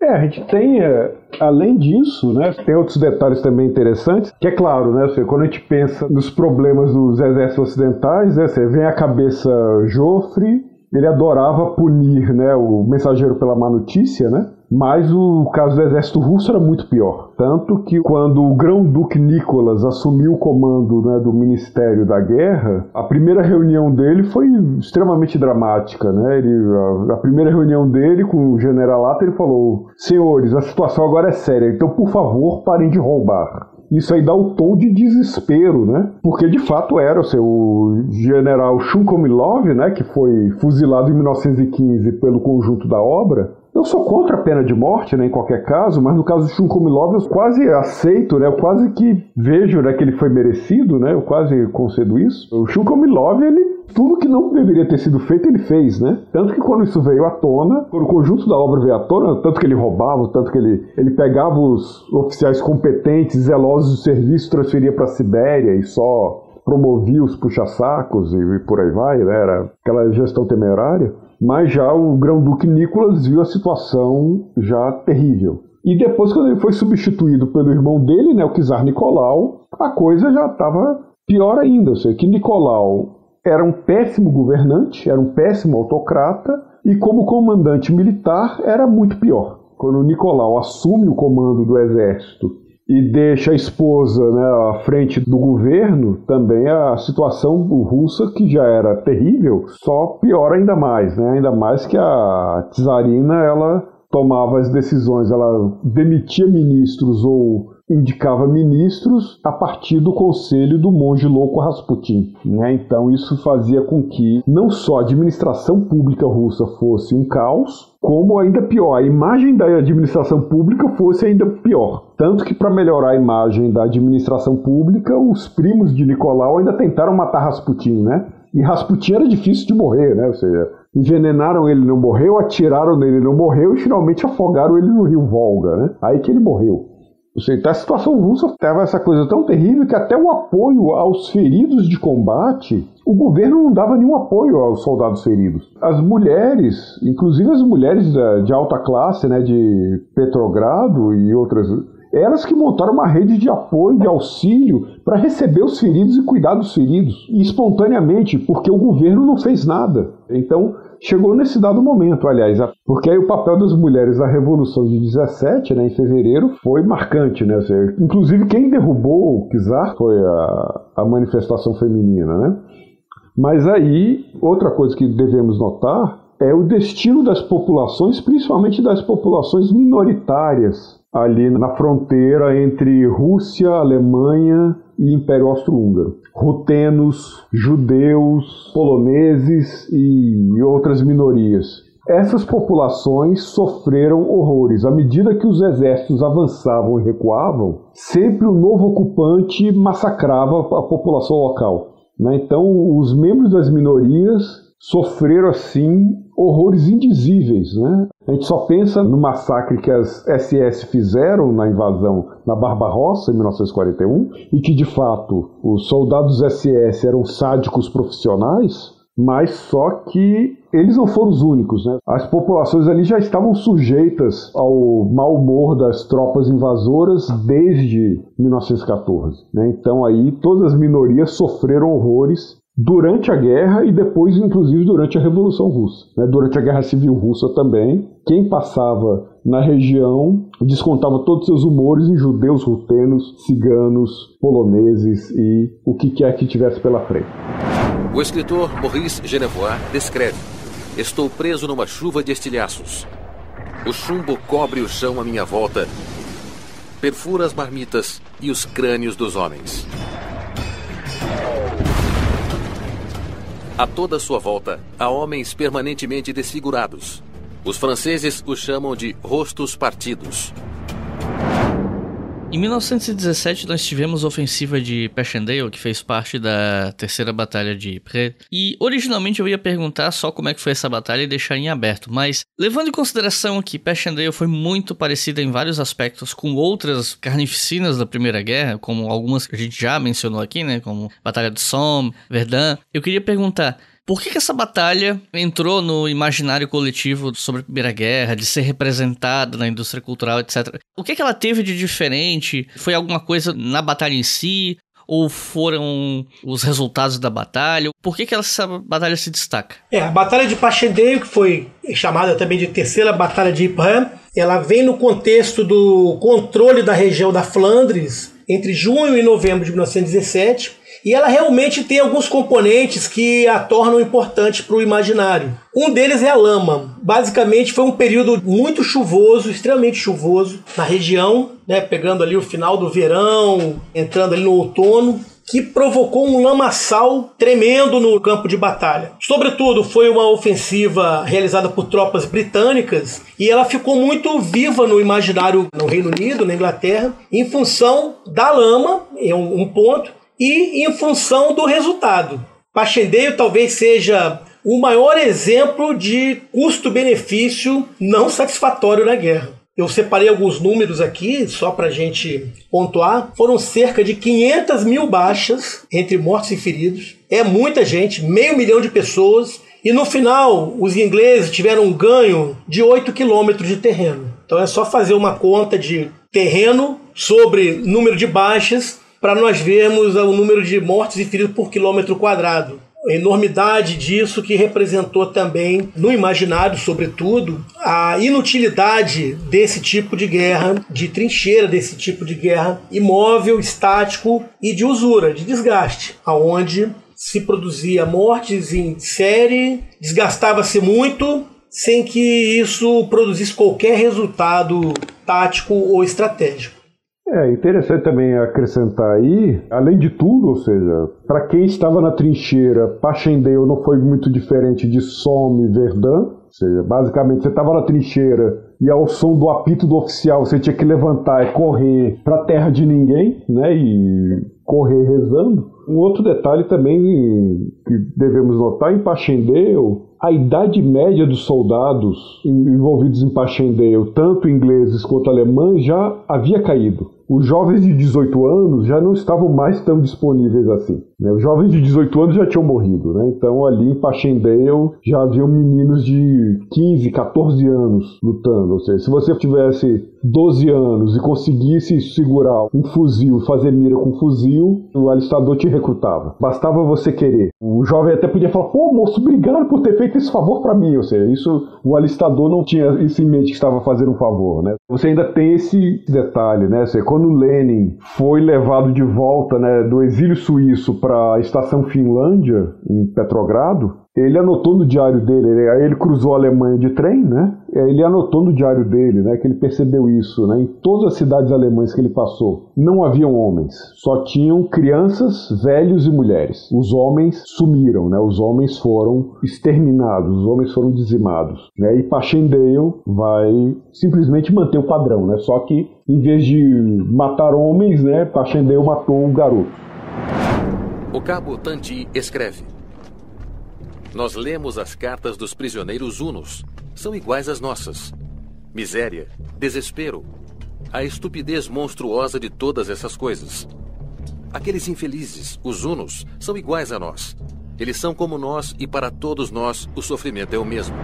É, a gente tem, é, além disso, né, tem outros detalhes também interessantes, que é claro, né, quando a gente pensa nos problemas dos exércitos ocidentais, né, vem a cabeça Joffre, ele adorava punir né, o mensageiro pela má notícia, né? Mas o caso do exército russo era muito pior. Tanto que quando o grão-duque Nicolas assumiu o comando né, do Ministério da Guerra, a primeira reunião dele foi extremamente dramática. Né? Ele, a, a primeira reunião dele com o generalato, ele falou: Senhores, a situação agora é séria, então por favor parem de roubar. Isso aí dá o tom de desespero, né? Porque de fato era o seu general Shunkomilov, né, que foi fuzilado em 1915 pelo conjunto da obra, eu sou contra a pena de morte, né, em qualquer caso, mas no caso do Shunkomilov eu quase aceito, né, eu quase que vejo né, que ele foi merecido, né, eu quase concedo isso. O Shunkomilov, ele, tudo que não deveria ter sido feito, ele fez, né? Tanto que quando isso veio à tona, quando o conjunto da obra veio à tona, tanto que ele roubava, tanto que ele, ele pegava os oficiais competentes, zelosos do serviço, transferia para a Sibéria e só promovia os puxa-sacos e, e por aí vai, né? Era aquela gestão temerária mas já o Grão-Duque Nicolas viu a situação já terrível. E depois, quando ele foi substituído pelo irmão dele, né, o czar Nicolau, a coisa já estava pior ainda. Ou seja, que Nicolau era um péssimo governante, era um péssimo autocrata, e como comandante militar era muito pior. Quando Nicolau assume o comando do exército e deixa a esposa né, à frente do governo, também a situação russa, que já era terrível, só piora ainda mais, né? ainda mais que a czarina ela tomava as decisões, ela demitia ministros ou indicava ministros a partir do conselho do monge louco Rasputin. Né? Então isso fazia com que não só a administração pública russa fosse um caos, como ainda pior, a imagem da administração pública fosse ainda pior. Tanto que para melhorar a imagem da administração pública, os primos de Nicolau ainda tentaram matar Rasputin, né? E Rasputin era difícil de morrer, né? Ou seja, envenenaram ele não morreu, atiraram nele não morreu e finalmente afogaram ele no rio Volga, né? Aí que ele morreu. Então a situação russa estava essa coisa tão terrível que até o apoio aos feridos de combate, o governo não dava nenhum apoio aos soldados feridos. As mulheres, inclusive as mulheres de alta classe, né, de Petrogrado e outras, elas que montaram uma rede de apoio, de auxílio para receber os feridos e cuidar dos feridos, espontaneamente, porque o governo não fez nada. Então, chegou nesse dado momento, aliás, porque aí o papel das mulheres na Revolução de 17, né, em fevereiro, foi marcante, né? inclusive quem derrubou o czar foi a, a manifestação feminina, né? Mas aí, outra coisa que devemos notar é o destino das populações, principalmente das populações minoritárias, ali na fronteira entre Rússia, Alemanha e Império Austro-Húngaro. Rutenos, judeus, poloneses e outras minorias. Essas populações sofreram horrores. À medida que os exércitos avançavam e recuavam, sempre o novo ocupante massacrava a população local. Né? Então, os membros das minorias sofreram assim horrores indizíveis, né? A gente só pensa no massacre que as SS fizeram na invasão na Barbarossa em 1941 e que de fato os soldados SS eram sádicos profissionais, mas só que eles não foram os únicos, né? As populações ali já estavam sujeitas ao mau humor das tropas invasoras desde 1914, né? Então aí todas as minorias sofreram horrores durante a guerra e depois, inclusive, durante a Revolução Russa. Né? Durante a Guerra Civil Russa também, quem passava na região descontava todos os seus humores em judeus, rutenos, ciganos, poloneses e o que quer que tivesse pela frente. O escritor Maurice Genevois descreve: Estou preso numa chuva de estilhaços. O chumbo cobre o chão à minha volta, perfura as marmitas e os crânios dos homens. A toda sua volta, há homens permanentemente desfigurados. Os franceses os chamam de rostos partidos. Em 1917 nós tivemos a ofensiva de Passchendaele, que fez parte da terceira batalha de Ypres. E originalmente eu ia perguntar só como é que foi essa batalha e deixar em aberto, mas levando em consideração que Passchendaele foi muito parecida em vários aspectos com outras carnificinas da Primeira Guerra, como algumas que a gente já mencionou aqui, né, como Batalha de Somme, Verdun, eu queria perguntar por que, que, essa batalha entrou no imaginário coletivo sobre a Primeira Guerra, de ser representada na indústria cultural, etc? O que, que ela teve de diferente? Foi alguma coisa na batalha em si? Ou foram os resultados da batalha? Por que, que essa batalha se destaca? É, a Batalha de Passchendaele, que foi chamada também de Terceira Batalha de Ypres, ela vem no contexto do controle da região da Flandres entre junho e novembro de 1917 e ela realmente tem alguns componentes que a tornam importante para o imaginário. Um deles é a lama. Basicamente foi um período muito chuvoso, extremamente chuvoso na região, né, pegando ali o final do verão, entrando ali no outono, que provocou um lamaçal tremendo no campo de batalha. Sobretudo, foi uma ofensiva realizada por tropas britânicas e ela ficou muito viva no imaginário no Reino Unido, na Inglaterra, em função da lama, é um ponto, e em função do resultado. Passchendaele talvez seja o maior exemplo de custo-benefício não satisfatório na guerra. Eu separei alguns números aqui, só para a gente pontuar. Foram cerca de 500 mil baixas entre mortos e feridos. É muita gente, meio milhão de pessoas. E no final, os ingleses tiveram um ganho de 8 quilômetros de terreno. Então é só fazer uma conta de terreno sobre número de baixas para nós vermos o número de mortes e feridos por quilômetro quadrado. A enormidade disso que representou também, no imaginário, sobretudo, a inutilidade desse tipo de guerra, de trincheira desse tipo de guerra imóvel, estático e de usura, de desgaste, aonde se produzia mortes em série, desgastava-se muito, sem que isso produzisse qualquer resultado tático ou estratégico. É interessante também acrescentar aí, além de tudo, ou seja, para quem estava na trincheira, Passchendaele não foi muito diferente de Somme Verdun, ou seja, basicamente você estava na trincheira e ao som do apito do oficial você tinha que levantar e correr para terra de ninguém, né, e correr rezando. Um outro detalhe também que devemos notar em Passchendaele a idade média dos soldados envolvidos em Passchendaele, tanto ingleses quanto alemães, já havia caído os jovens de 18 anos já não estavam mais tão disponíveis assim. Né? Os jovens de 18 anos já tinham morrido, né? então ali em Passchendaele já haviam meninos de 15, 14 anos lutando. Ou seja, se você tivesse 12 anos e conseguisse segurar um fuzil, fazer mira com um fuzil, o alistador te recrutava. Bastava você querer. O jovem até podia falar: pô, moço, obrigado por ter feito esse favor para mim. Ou seja, isso o alistador não tinha isso em mente que estava fazendo um favor, né? Você ainda tem esse detalhe, né? Seja, quando Lenin foi levado de volta né, do exílio suíço para a estação Finlândia, em Petrogrado, ele anotou no diário dele, aí ele cruzou a Alemanha de trem, né? Ele anotou no diário dele, né, que ele percebeu isso, né? Em todas as cidades alemãs que ele passou, não haviam homens, só tinham crianças, velhos e mulheres. Os homens sumiram, né? Os homens foram exterminados, os homens foram dizimados, né? E Passchendaele vai simplesmente manter o padrão, né? Só que em vez de matar homens, né, Passchendaele matou um garoto. O cabo Tanti escreve nós lemos as cartas dos prisioneiros hunos. São iguais às nossas. Miséria, desespero, a estupidez monstruosa de todas essas coisas. Aqueles infelizes, os hunos, são iguais a nós. Eles são como nós e para todos nós o sofrimento é o mesmo.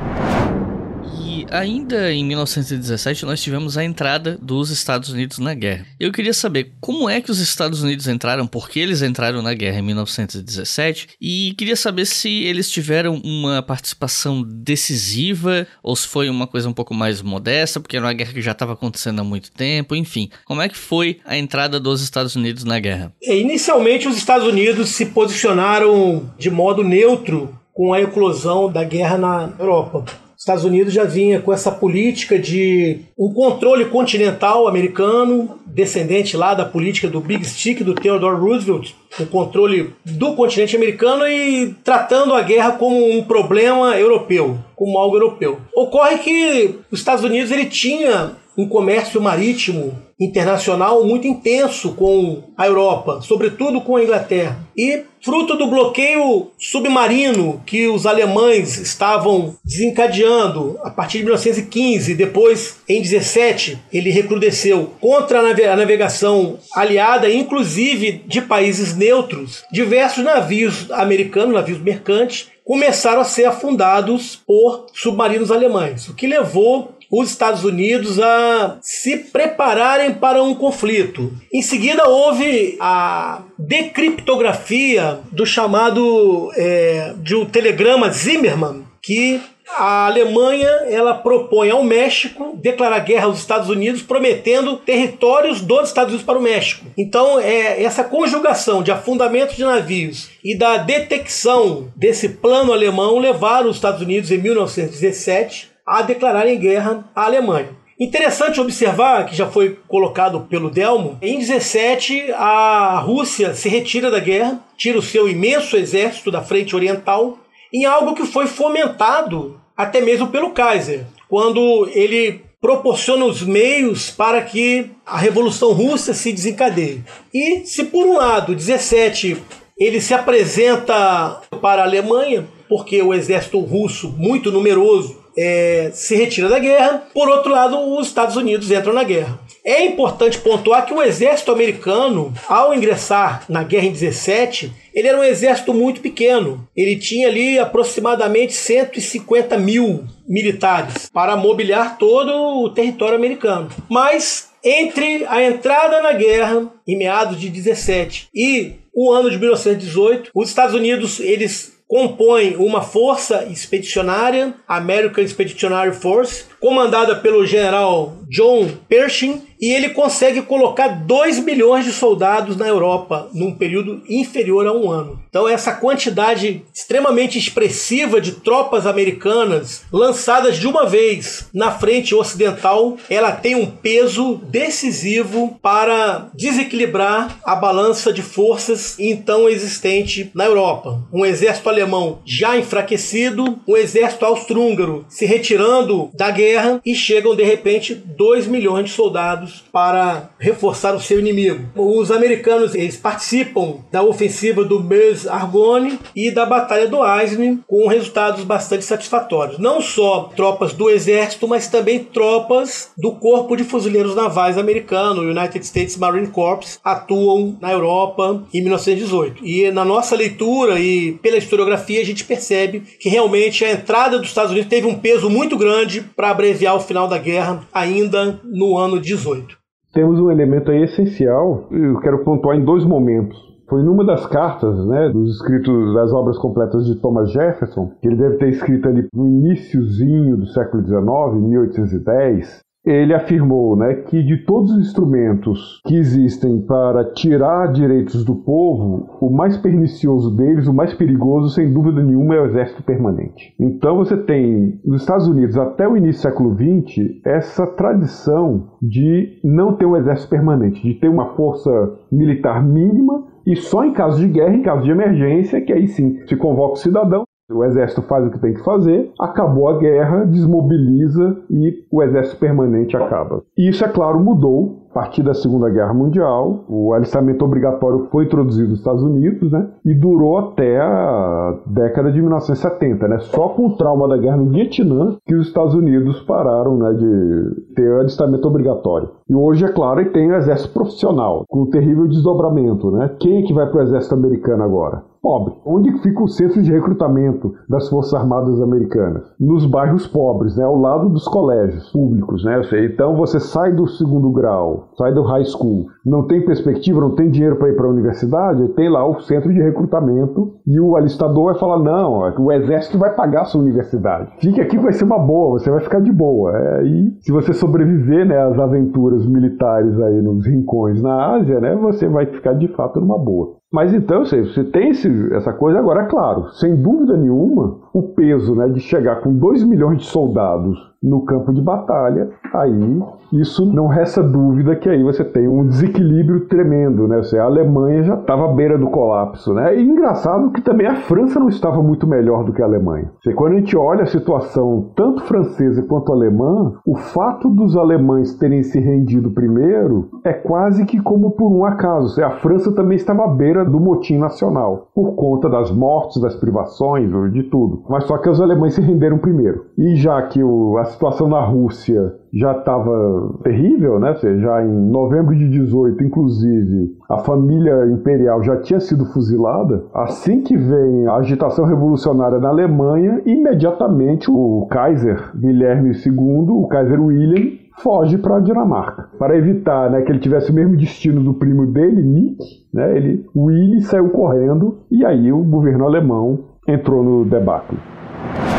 E ainda em 1917 nós tivemos a entrada dos Estados Unidos na guerra. Eu queria saber como é que os Estados Unidos entraram, por que eles entraram na guerra em 1917 e queria saber se eles tiveram uma participação decisiva ou se foi uma coisa um pouco mais modesta, porque era uma guerra que já estava acontecendo há muito tempo, enfim. Como é que foi a entrada dos Estados Unidos na guerra? É, inicialmente os Estados Unidos se posicionaram de modo neutro com a eclosão da guerra na Europa. Estados Unidos já vinha com essa política de um controle continental americano, descendente lá da política do Big Stick do Theodore Roosevelt, o controle do continente americano e tratando a guerra como um problema europeu, como algo europeu. Ocorre que os Estados Unidos ele tinha um comércio marítimo internacional muito intenso com a Europa, sobretudo com a Inglaterra. E fruto do bloqueio submarino que os alemães estavam desencadeando a partir de 1915, depois em 17 ele recrudesceu contra a navegação aliada, inclusive de países neutros, diversos navios americanos, navios mercantes, começaram a ser afundados por submarinos alemães, o que levou os Estados Unidos a se prepararem para um conflito. Em seguida, houve a decriptografia do chamado é, de um telegrama Zimmermann, que a Alemanha ela propõe ao México declarar guerra aos Estados Unidos, prometendo territórios dos Estados Unidos para o México. Então, é essa conjugação de afundamento de navios e da detecção desse plano alemão levaram os Estados Unidos em 1917 a declararem guerra à Alemanha. Interessante observar, que já foi colocado pelo Delmo, em 17 a Rússia se retira da guerra, tira o seu imenso exército da frente oriental, em algo que foi fomentado até mesmo pelo Kaiser, quando ele proporciona os meios para que a Revolução Russa se desencadeie. E se por um lado 17 ele se apresenta para a Alemanha, porque o exército russo muito numeroso é, se retira da guerra. Por outro lado, os Estados Unidos entram na guerra. É importante pontuar que o exército americano, ao ingressar na guerra em 17, ele era um exército muito pequeno. Ele tinha ali aproximadamente 150 mil militares para mobiliar todo o território americano. Mas entre a entrada na guerra em meados de 17 e o ano de 1918, os Estados Unidos eles compõem uma força expedicionária, American Expeditionary Force, comandada pelo general John Pershing, e ele consegue colocar 2 milhões de soldados na Europa num período inferior a um ano. Então, essa quantidade extremamente expressiva de tropas americanas lançadas de uma vez na frente ocidental, ela tem um peso decisivo para desequilibrar a balança de forças então existente na Europa. Um exército alemão já enfraquecido, um exército austro-húngaro se retirando da guerra e chegam de repente 2 milhões de soldados para reforçar o seu inimigo. Os americanos eles participam da ofensiva do Meuse-Argonne e da Batalha do Aisne com resultados bastante satisfatórios. Não só tropas do exército, mas também tropas do Corpo de Fuzileiros Navais americano, United States Marine Corps, atuam na Europa em 1918. E na nossa leitura e pela historiografia a gente percebe que realmente a entrada dos Estados Unidos teve um peso muito grande para abreviar o final da guerra ainda no ano 18. Temos um elemento aí essencial, eu quero pontuar em dois momentos. Foi numa das cartas, né, dos escritos das obras completas de Thomas Jefferson, que ele deve ter escrito ali no iníciozinho do século XIX, 1810, ele afirmou né, que de todos os instrumentos que existem para tirar direitos do povo, o mais pernicioso deles, o mais perigoso, sem dúvida nenhuma, é o exército permanente. Então você tem, nos Estados Unidos, até o início do século XX, essa tradição de não ter um exército permanente, de ter uma força militar mínima e só em caso de guerra, em caso de emergência, que aí sim se convoca o cidadão o exército faz o que tem que fazer, acabou a guerra, desmobiliza e o exército permanente acaba. Isso, é claro, mudou a partir da Segunda Guerra Mundial. O alistamento obrigatório foi introduzido nos Estados Unidos né, e durou até a década de 1970. Né, só com o trauma da guerra no Vietnã que os Estados Unidos pararam né, de ter alistamento obrigatório. E hoje, é claro, tem o exército profissional, com um terrível desdobramento. Né? Quem é que vai para o exército americano agora? Pobre. Onde fica o centro de recrutamento das Forças Armadas Americanas? Nos bairros pobres, né, ao lado dos colégios públicos. Né? Então você sai do segundo grau, sai do high school, não tem perspectiva, não tem dinheiro para ir para a universidade, tem lá o centro de recrutamento e o alistador vai falar: não, o exército vai pagar a sua universidade. Fique aqui, vai ser uma boa, você vai ficar de boa. É, e se você sobreviver né, às aventuras militares aí nos rincões na Ásia, né, você vai ficar de fato numa boa. Mas então, você, tem esse, essa coisa agora, é claro, sem dúvida nenhuma, o peso né, de chegar com 2 milhões de soldados no campo de batalha, aí isso não resta dúvida que aí você tem um desequilíbrio tremendo, né? a Alemanha já estava à beira do colapso, né? E engraçado que também a França não estava muito melhor do que a Alemanha. Você, quando a gente olha a situação tanto francesa quanto alemã, o fato dos alemães terem se rendido primeiro é quase que como por um acaso. A França também estava à beira do motim nacional, por conta das mortes, das privações, de tudo. Mas só que os alemães se renderam primeiro. E já que o, a situação na Rússia já estava terrível, né? Já em novembro de 18, inclusive, a família imperial já tinha sido fuzilada. Assim que vem a agitação revolucionária na Alemanha, imediatamente o Kaiser Guilherme II, o Kaiser William, foge para a Dinamarca. Para evitar né, que ele tivesse o mesmo destino do primo dele, Nick, né, ele, Willy saiu correndo e aí o governo alemão entrou no debacle.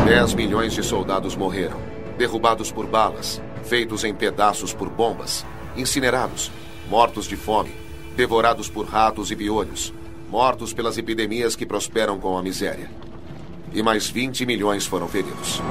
10 milhões de soldados morreram, derrubados por balas, feitos em pedaços por bombas, incinerados, mortos de fome, devorados por ratos e piolhos, mortos pelas epidemias que prosperam com a miséria. E mais 20 milhões foram feridos.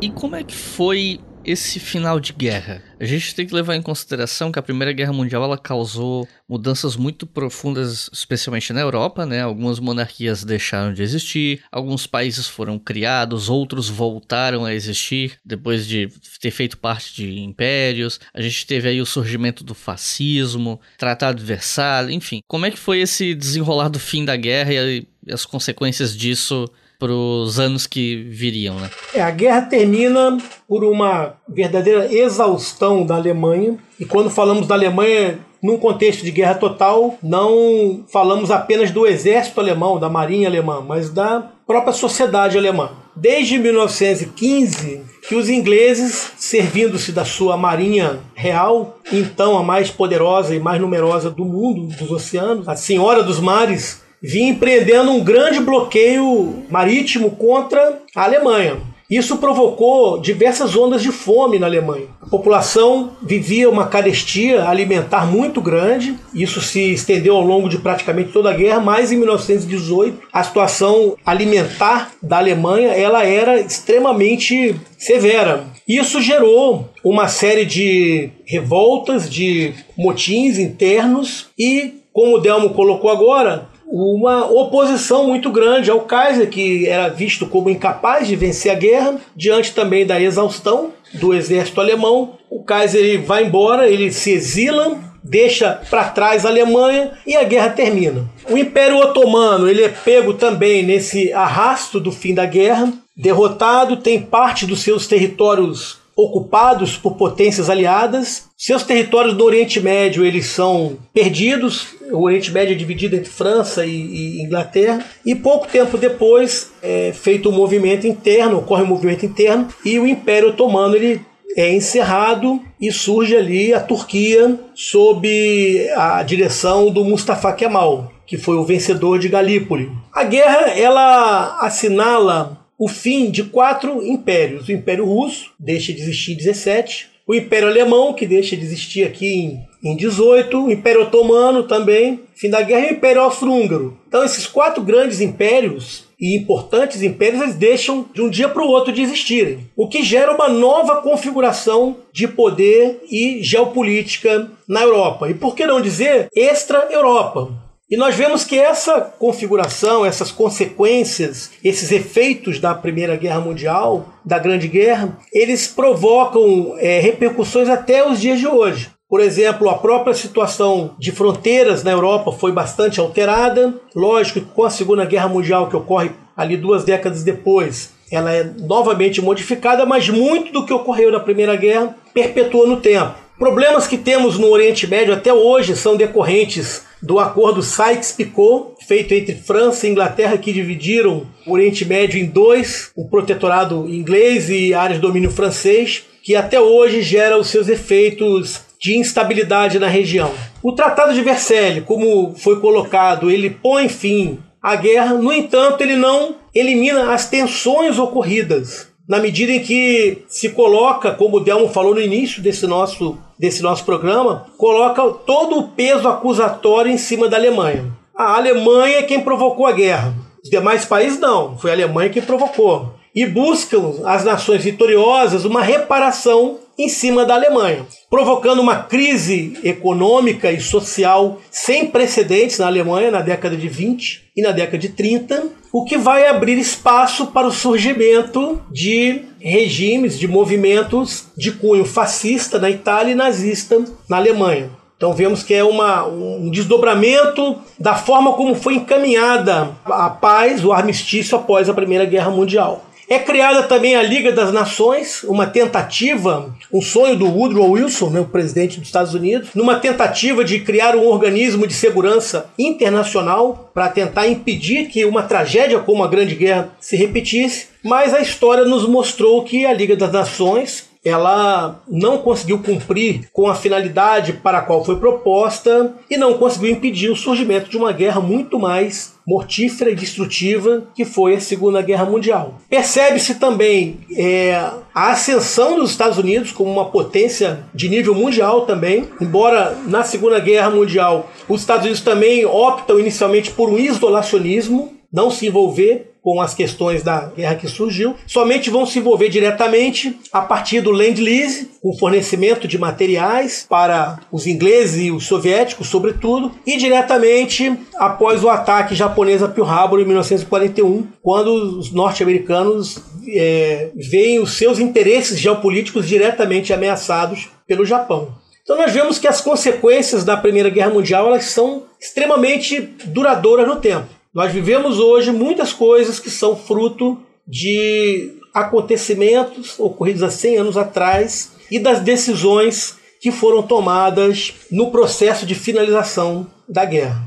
E como é que foi esse final de guerra. A gente tem que levar em consideração que a Primeira Guerra Mundial ela causou mudanças muito profundas, especialmente na Europa, né? Algumas monarquias deixaram de existir, alguns países foram criados, outros voltaram a existir depois de ter feito parte de impérios. A gente teve aí o surgimento do fascismo, Tratado de Versalhes, enfim. Como é que foi esse desenrolar do fim da guerra e as consequências disso os anos que viriam, né? É, a guerra termina por uma verdadeira exaustão da Alemanha. E quando falamos da Alemanha num contexto de guerra total, não falamos apenas do exército alemão, da marinha alemã, mas da própria sociedade alemã. Desde 1915, que os ingleses, servindo-se da sua marinha real, então a mais poderosa e mais numerosa do mundo, dos oceanos, a senhora dos mares, vinha empreendendo um grande bloqueio marítimo contra a Alemanha. Isso provocou diversas ondas de fome na Alemanha. A população vivia uma carestia alimentar muito grande, isso se estendeu ao longo de praticamente toda a guerra, mas em 1918 a situação alimentar da Alemanha ela era extremamente severa. Isso gerou uma série de revoltas, de motins internos e, como o Delmo colocou agora, uma oposição muito grande ao Kaiser, que era visto como incapaz de vencer a guerra, diante também da exaustão do exército alemão. O Kaiser vai embora, ele se exila, deixa para trás a Alemanha e a guerra termina. O Império Otomano ele é pego também nesse arrasto do fim da guerra, derrotado, tem parte dos seus territórios ocupados por potências aliadas. Seus territórios no Oriente Médio eles são perdidos. O Oriente Médio é dividido entre França e, e Inglaterra. E pouco tempo depois é feito um movimento interno, ocorre um movimento interno e o Império Otomano ele é encerrado e surge ali a Turquia sob a direção do Mustafa Kemal, que foi o vencedor de Galípoli. A guerra ela assinala o fim de quatro impérios. O Império Russo deixa de existir em 17, o Império Alemão, que deixa de existir aqui em, em 18, o Império Otomano também, fim da guerra, e o Império Austro-Húngaro. Então, esses quatro grandes impérios e importantes impérios eles deixam de um dia para o outro de existirem, o que gera uma nova configuração de poder e geopolítica na Europa. E por que não dizer extra-Europa? E nós vemos que essa configuração, essas consequências, esses efeitos da Primeira Guerra Mundial, da Grande Guerra, eles provocam é, repercussões até os dias de hoje. Por exemplo, a própria situação de fronteiras na Europa foi bastante alterada. Lógico que com a Segunda Guerra Mundial, que ocorre ali duas décadas depois, ela é novamente modificada, mas muito do que ocorreu na Primeira Guerra perpetuou no tempo. Problemas que temos no Oriente Médio até hoje são decorrentes do acordo Sykes-Picot, feito entre França e Inglaterra, que dividiram o Oriente Médio em dois, o protetorado inglês e áreas de domínio francês, que até hoje gera os seus efeitos de instabilidade na região. O Tratado de Versailles, como foi colocado, ele põe fim à guerra, no entanto, ele não elimina as tensões ocorridas na medida em que se coloca, como o Delmo falou no início desse nosso, desse nosso programa, coloca todo o peso acusatório em cima da Alemanha. A Alemanha é quem provocou a guerra. Os demais países não, foi a Alemanha que provocou. E buscam as nações vitoriosas uma reparação em cima da Alemanha, provocando uma crise econômica e social sem precedentes na Alemanha na década de 20 e na década de 30, o que vai abrir espaço para o surgimento de regimes, de movimentos de cunho fascista na Itália e nazista na Alemanha. Então vemos que é uma, um desdobramento da forma como foi encaminhada a paz, o armistício após a Primeira Guerra Mundial. É criada também a Liga das Nações, uma tentativa, um sonho do Woodrow Wilson, né, o presidente dos Estados Unidos, numa tentativa de criar um organismo de segurança internacional para tentar impedir que uma tragédia como a Grande Guerra se repetisse. Mas a história nos mostrou que a Liga das Nações ela não conseguiu cumprir com a finalidade para a qual foi proposta e não conseguiu impedir o surgimento de uma guerra muito mais mortífera e destrutiva que foi a Segunda Guerra Mundial. Percebe-se também é, a ascensão dos Estados Unidos como uma potência de nível mundial também, embora na Segunda Guerra Mundial os Estados Unidos também optam inicialmente por um isolacionismo, não se envolver com as questões da guerra que surgiu, somente vão se envolver diretamente a partir do Land-Lease, com fornecimento de materiais para os ingleses e os soviéticos, sobretudo, e diretamente após o ataque japonês a Pearl Harbor em 1941, quando os norte-americanos é, veem os seus interesses geopolíticos diretamente ameaçados pelo Japão. Então nós vemos que as consequências da Primeira Guerra Mundial elas são extremamente duradouras no tempo. Nós vivemos hoje muitas coisas que são fruto de acontecimentos ocorridos há 100 anos atrás e das decisões que foram tomadas no processo de finalização da guerra.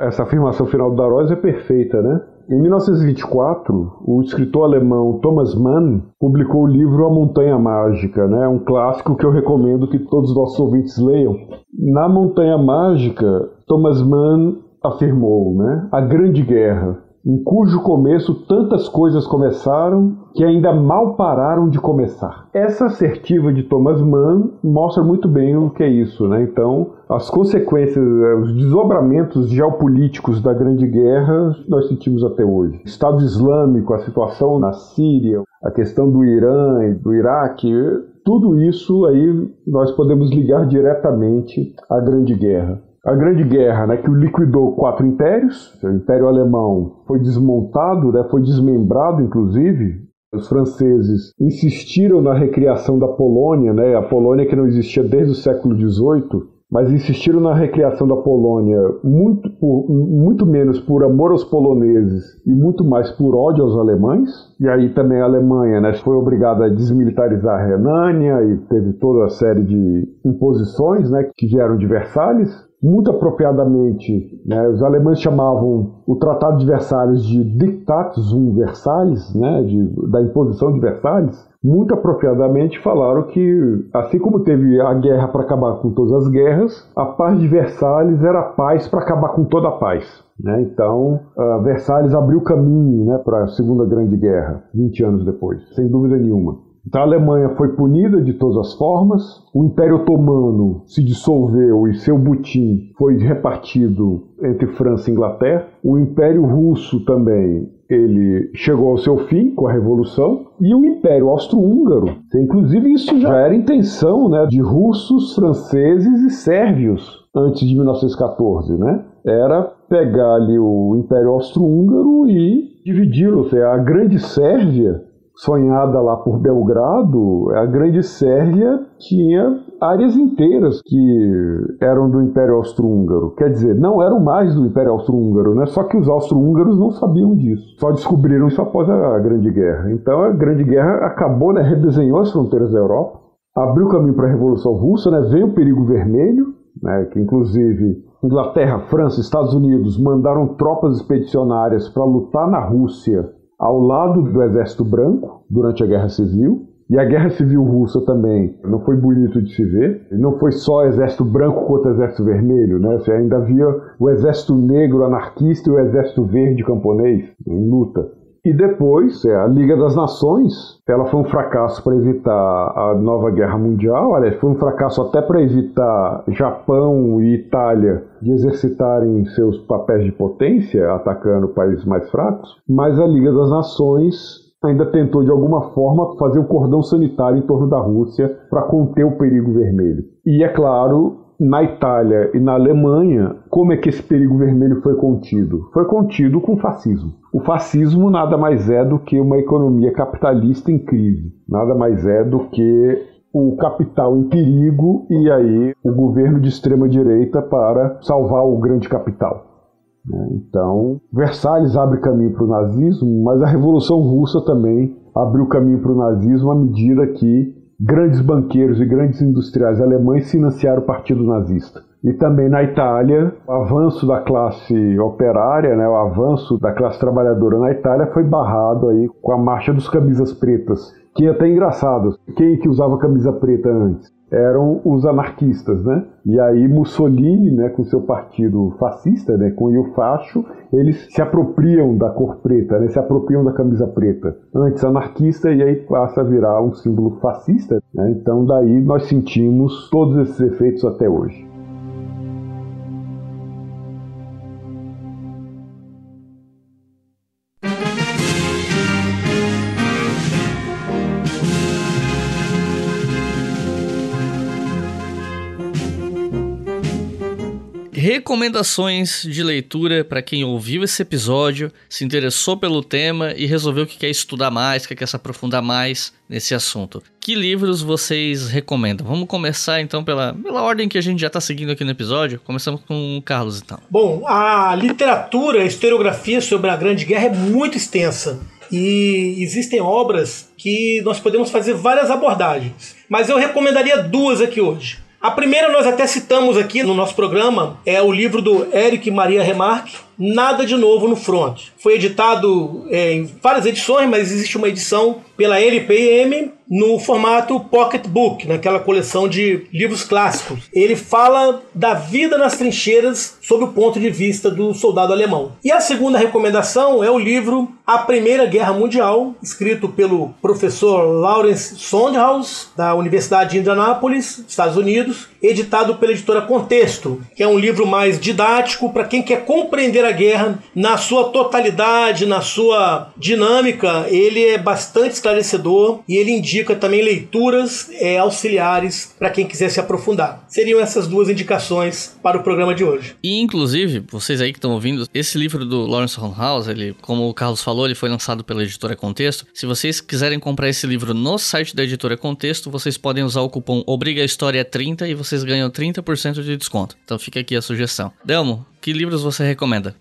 Essa afirmação final do Darós é perfeita, né? Em 1924, o escritor alemão Thomas Mann publicou o livro A Montanha Mágica, né? um clássico que eu recomendo que todos os nossos ouvintes leiam. Na Montanha Mágica, Thomas Mann afirmou, né? A Grande Guerra, em cujo começo tantas coisas começaram que ainda mal pararam de começar. Essa assertiva de Thomas Mann mostra muito bem o que é isso, né? Então, as consequências, os desdobramentos geopolíticos da Grande Guerra nós sentimos até hoje. Estado Islâmico, a situação na Síria, a questão do Irã e do Iraque, tudo isso aí nós podemos ligar diretamente à Grande Guerra a Grande Guerra, né, que liquidou quatro impérios. O Império Alemão foi desmontado, né, foi desmembrado, inclusive. Os franceses insistiram na recriação da Polônia, né, a Polônia que não existia desde o século XVIII, mas insistiram na recriação da Polônia muito, por, muito menos por amor aos poloneses e muito mais por ódio aos alemães. E aí também a Alemanha né, foi obrigada a desmilitarizar a Renânia e teve toda a série de imposições né, que vieram de Versalhes muito apropriadamente, né, os alemães chamavam o Tratado de Versalhes de Diktat zum Versalhes, né, de, da imposição de Versalhes, muito apropriadamente falaram que, assim como teve a guerra para acabar com todas as guerras, a paz de Versalhes era a paz para acabar com toda a paz. Né? Então, Versalhes abriu caminho né, para a Segunda Grande Guerra, 20 anos depois, sem dúvida nenhuma. Então a Alemanha foi punida de todas as formas, o Império Otomano se dissolveu e seu butim foi repartido entre França e Inglaterra, o Império Russo também ele chegou ao seu fim com a Revolução e o Império Austro-Húngaro. Inclusive isso já era intenção né, de russos, franceses e sérvios antes de 1914, né? Era pegar ali o Império Austro-Húngaro e dividi-lo, ou seja, a Grande Sérvia sonhada lá por Belgrado, a Grande Sérvia tinha áreas inteiras que eram do Império Austro-Húngaro. Quer dizer, não eram mais do Império Austro-Húngaro, né? só que os austro-húngaros não sabiam disso. Só descobriram isso após a Grande Guerra. Então a Grande Guerra acabou, né, redesenhou as fronteiras da Europa, abriu caminho para a Revolução Russa, né, veio o perigo vermelho, né, que inclusive Inglaterra, França, Estados Unidos mandaram tropas expedicionárias para lutar na Rússia ao lado do Exército Branco durante a Guerra Civil. E a Guerra Civil Russa também não foi bonito de se ver. Não foi só Exército Branco contra Exército Vermelho, né? Você ainda havia o Exército Negro anarquista e o Exército Verde camponês em luta. E depois, é, a Liga das Nações, ela foi um fracasso para evitar a nova guerra mundial, aliás, foi um fracasso até para evitar Japão e Itália de exercitarem seus papéis de potência, atacando países mais fracos, mas a Liga das Nações ainda tentou de alguma forma fazer um cordão sanitário em torno da Rússia para conter o perigo vermelho. E é claro, na Itália e na Alemanha, como é que esse perigo vermelho foi contido? Foi contido com o fascismo. O fascismo nada mais é do que uma economia capitalista em crise, nada mais é do que o capital em perigo e aí o governo de extrema direita para salvar o grande capital. Né? Então, Versalhes abre caminho para o nazismo, mas a Revolução Russa também abriu caminho para o nazismo à medida que grandes banqueiros e grandes industriais alemães financiaram o Partido Nazista. E também na Itália, o avanço da classe operária, né, o avanço da classe trabalhadora na Itália foi barrado aí com a marcha dos camisas pretas, que é até engraçado. Quem que usava camisa preta antes? eram os anarquistas, né? E aí Mussolini, né, com seu partido fascista, né, com o facho, eles se apropriam da cor preta, né, se apropriam da camisa preta. Antes anarquista e aí passa a virar um símbolo fascista. Né? Então daí nós sentimos todos esses efeitos até hoje. Recomendações de leitura para quem ouviu esse episódio, se interessou pelo tema e resolveu que quer estudar mais, que quer se aprofundar mais nesse assunto. Que livros vocês recomendam? Vamos começar então pela, pela ordem que a gente já está seguindo aqui no episódio. Começamos com o Carlos então. Bom, a literatura, a historiografia sobre a Grande Guerra é muito extensa. E existem obras que nós podemos fazer várias abordagens. Mas eu recomendaria duas aqui hoje. A primeira nós até citamos aqui no nosso programa, é o livro do Eric Maria Remarque, Nada de Novo no Front. Foi editado é, em várias edições, mas existe uma edição pela LPM no formato pocketbook, naquela coleção de livros clássicos. Ele fala da vida nas trincheiras sob o ponto de vista do soldado alemão. E a segunda recomendação é o livro A Primeira Guerra Mundial, escrito pelo professor Lawrence Sondhaus, da Universidade de Indianápolis, Estados Unidos, editado pela editora Contexto, que é um livro mais didático para quem quer compreender a guerra na sua totalidade, na sua dinâmica. Ele é bastante esclarecedor e ele indica também leituras é, auxiliares para quem quiser se aprofundar. Seriam essas duas indicações para o programa de hoje. E inclusive, vocês aí que estão ouvindo, esse livro do Lawrence House, ele, como o Carlos falou, ele foi lançado pela editora Contexto. Se vocês quiserem comprar esse livro no site da editora Contexto, vocês podem usar o cupom Obriga História 30 e vocês ganham 30% de desconto. Então fica aqui a sugestão. Delmo, que livros você recomenda?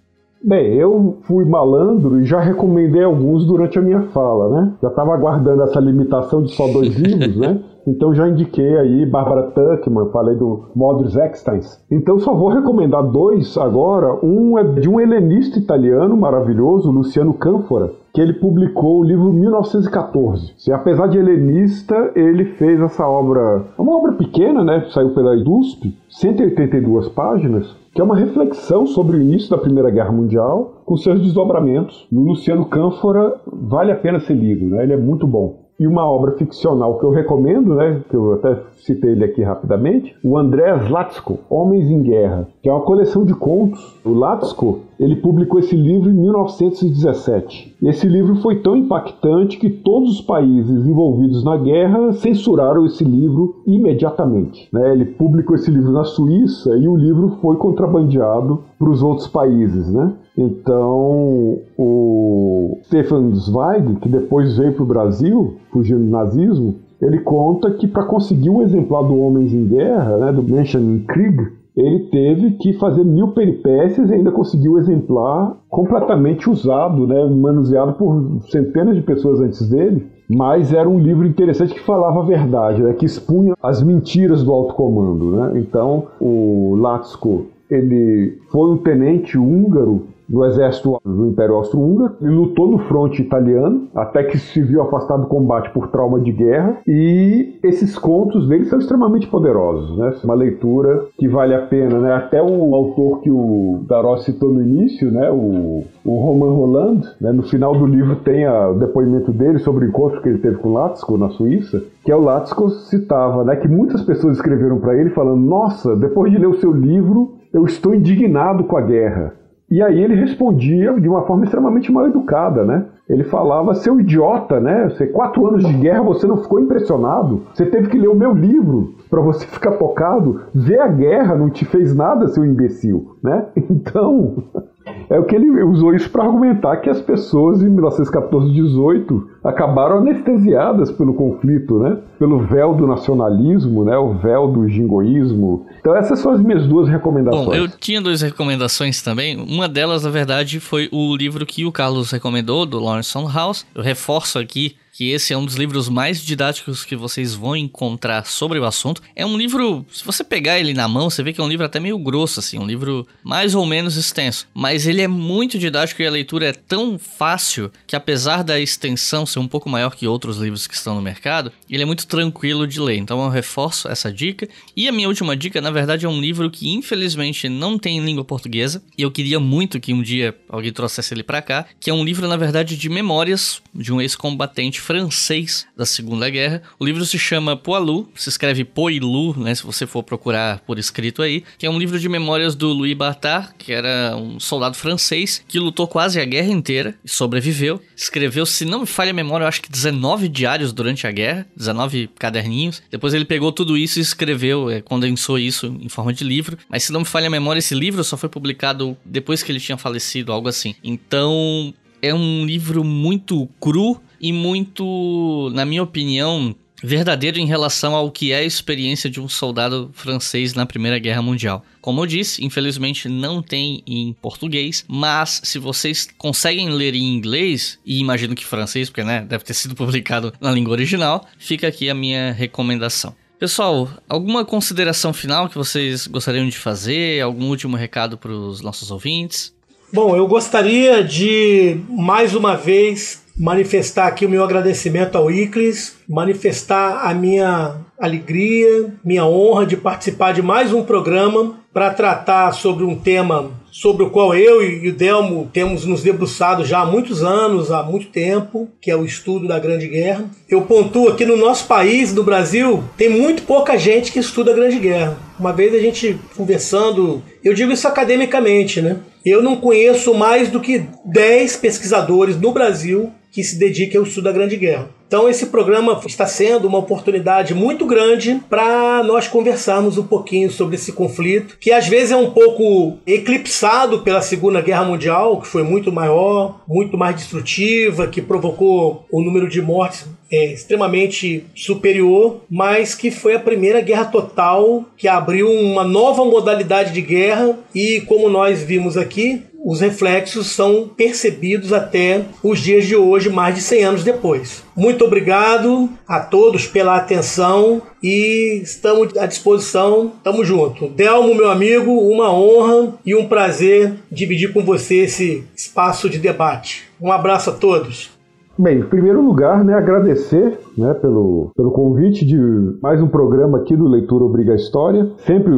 Bem, eu fui malandro e já recomendei alguns durante a minha fala, né? Já estava aguardando essa limitação de só dois livros, né? Então já indiquei aí Barbara Tuckman, falei do Modris Extens. Então só vou recomendar dois agora. Um é de um helenista italiano maravilhoso, Luciano Canfora, que ele publicou o livro 1914. E, apesar de helenista, ele fez essa obra, é uma obra pequena, né? Saiu pela USP, 182 páginas, que é uma reflexão sobre o início da Primeira Guerra Mundial, com seus desdobramentos. E o Luciano Cânfora vale a pena ser lido, né? ele é muito bom. E uma obra ficcional que eu recomendo, né, que eu até citei ele aqui rapidamente, o Andrés Latsko, Homens em Guerra, que é uma coleção de contos. O Latsko ele publicou esse livro em 1917. Esse livro foi tão impactante que todos os países envolvidos na guerra censuraram esse livro imediatamente. Né? Ele publicou esse livro na Suíça e o livro foi contrabandeado para os outros países. Né? Então, o Stefan Zweig, que depois veio para o Brasil, fugindo do nazismo, ele conta que para conseguir um exemplar do Homens em Guerra, né, do Menschenkrieg, ele teve que fazer mil peripécias e ainda conseguiu o exemplar completamente usado, né, manuseado por centenas de pessoas antes dele. Mas era um livro interessante que falava a verdade, né, que expunha as mentiras do alto comando. Né? Então, o Latsko ele foi um tenente húngaro no exército do Império Austro-Húngaro e lutou no fronte italiano, até que se viu afastado do combate por trauma de guerra. E esses contos dele são extremamente poderosos, né? Uma leitura que vale a pena, né? Até o autor que o Daró citou no início, né? O, o Roman Roland, né? no final do livro tem a, o depoimento dele sobre o encontro que ele teve com Latsko na Suíça, que é o Latsko citava, né? Que muitas pessoas escreveram para ele falando: Nossa, depois de ler o seu livro, eu estou indignado com a guerra. E aí ele respondia de uma forma extremamente mal educada, né? Ele falava, seu idiota, né? Você, quatro anos de guerra, você não ficou impressionado? Você teve que ler o meu livro para você ficar focado? Ver a guerra não te fez nada, seu imbecil, né? Então, é o que ele usou isso para argumentar que as pessoas em 1914 18 acabaram anestesiadas pelo conflito, né? Pelo véu do nacionalismo, né? O véu do jingoísmo. Então essas são as minhas duas recomendações. Bom, eu tinha duas recomendações também. Uma delas, na verdade, foi o livro que o Carlos recomendou, do Lawrence House. Eu reforço aqui que esse é um dos livros mais didáticos que vocês vão encontrar sobre o assunto. É um livro, se você pegar ele na mão, você vê que é um livro até meio grosso, assim, um livro mais ou menos extenso. Mas ele é muito didático e a leitura é tão fácil que, apesar da extensão ser um pouco maior que outros livros que estão no mercado, ele é muito tranquilo de ler. Então eu reforço essa dica. E a minha última dica, na verdade, é um livro que infelizmente não tem em língua portuguesa. E eu queria muito que um dia alguém trouxesse ele para cá, que é um livro, na verdade, de memórias de um ex-combatente francês da Segunda Guerra. O livro se chama Poilu, se escreve Poilu, né, se você for procurar por escrito aí, que é um livro de memórias do Louis Bartard, que era um soldado francês que lutou quase a guerra inteira e sobreviveu. Escreveu, se não me falha a memória, eu acho que 19 diários durante a guerra, 19 caderninhos. Depois ele pegou tudo isso e escreveu, é, condensou isso em forma de livro. Mas se não me falha a memória, esse livro só foi publicado depois que ele tinha falecido, algo assim. Então, é um livro muito cru e muito, na minha opinião, verdadeiro em relação ao que é a experiência de um soldado francês na Primeira Guerra Mundial. Como eu disse, infelizmente não tem em português, mas se vocês conseguem ler em inglês, e imagino que francês, porque né, deve ter sido publicado na língua original, fica aqui a minha recomendação. Pessoal, alguma consideração final que vocês gostariam de fazer? Algum último recado para os nossos ouvintes? Bom, eu gostaria de mais uma vez manifestar aqui o meu agradecimento ao Iclis, manifestar a minha alegria, minha honra de participar de mais um programa para tratar sobre um tema sobre o qual eu e o Delmo temos nos debruçado já há muitos anos, há muito tempo, que é o estudo da Grande Guerra. Eu pontuo aqui no nosso país, no Brasil, tem muito pouca gente que estuda a Grande Guerra. Uma vez a gente conversando, eu digo isso academicamente, né? Eu não conheço mais do que 10 pesquisadores no Brasil que se dediquem ao estudo da Grande Guerra. Então esse programa está sendo uma oportunidade muito grande para nós conversarmos um pouquinho sobre esse conflito, que às vezes é um pouco eclipsado pela Segunda Guerra Mundial, que foi muito maior, muito mais destrutiva, que provocou um número de mortes é, extremamente superior, mas que foi a primeira guerra total que abriu uma nova modalidade de guerra e como nós vimos aqui, os reflexos são percebidos até os dias de hoje, mais de 100 anos depois. Muito obrigado a todos pela atenção e estamos à disposição. Tamo junto. Delmo, meu amigo, uma honra e um prazer dividir com você esse espaço de debate. Um abraço a todos. Bem, em primeiro lugar, né, agradecer né, pelo, pelo convite de mais um programa aqui do Leitura Obriga a História. Sempre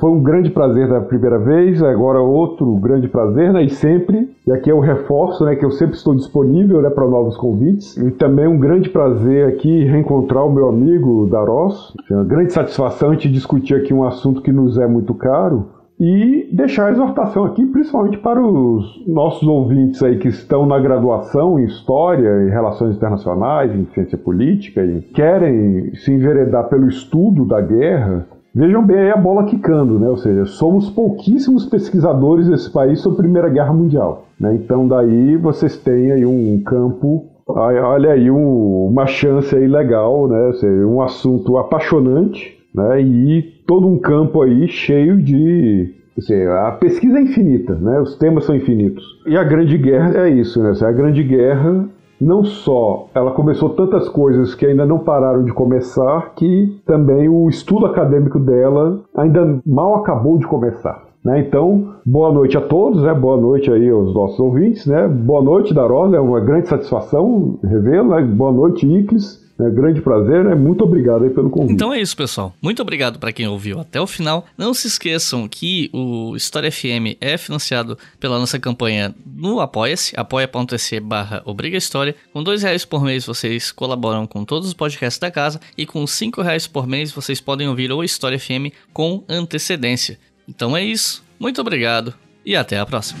foi um grande prazer da primeira vez, agora outro grande prazer, né, e sempre, e aqui é o reforço, né, que eu sempre estou disponível né, para novos convites. E também um grande prazer aqui reencontrar o meu amigo Daros. É uma grande satisfação gente discutir aqui um assunto que nos é muito caro, e deixar a exortação aqui, principalmente para os nossos ouvintes aí que estão na graduação em História e Relações Internacionais, em Ciência Política e querem se enveredar pelo estudo da guerra, vejam bem aí a bola quicando, né? Ou seja, somos pouquíssimos pesquisadores desse país sobre a Primeira Guerra Mundial. Né? Então daí vocês têm aí um campo olha aí um, uma chance aí legal, né? Um assunto apaixonante, né? E todo um campo aí cheio de. Assim, a pesquisa é infinita, né? os temas são infinitos. E a Grande Guerra é isso, né? A Grande Guerra não só ela começou tantas coisas que ainda não pararam de começar, que também o estudo acadêmico dela ainda mal acabou de começar. Né? Então, boa noite a todos, né? boa noite aí aos nossos ouvintes. Né? Boa noite, Darosa, é uma grande satisfação revê-lo. Né? Boa noite, Iclis. É grande prazer, né? Muito obrigado aí pelo convite. Então é isso, pessoal. Muito obrigado para quem ouviu até o final. Não se esqueçam que o História FM é financiado pela nossa campanha no Apoia-se, apoia.se barra Obriga História. Com dois reais por mês vocês colaboram com todos os podcasts da casa e com cinco reais por mês vocês podem ouvir o História FM com antecedência. Então é isso. Muito obrigado e até a próxima.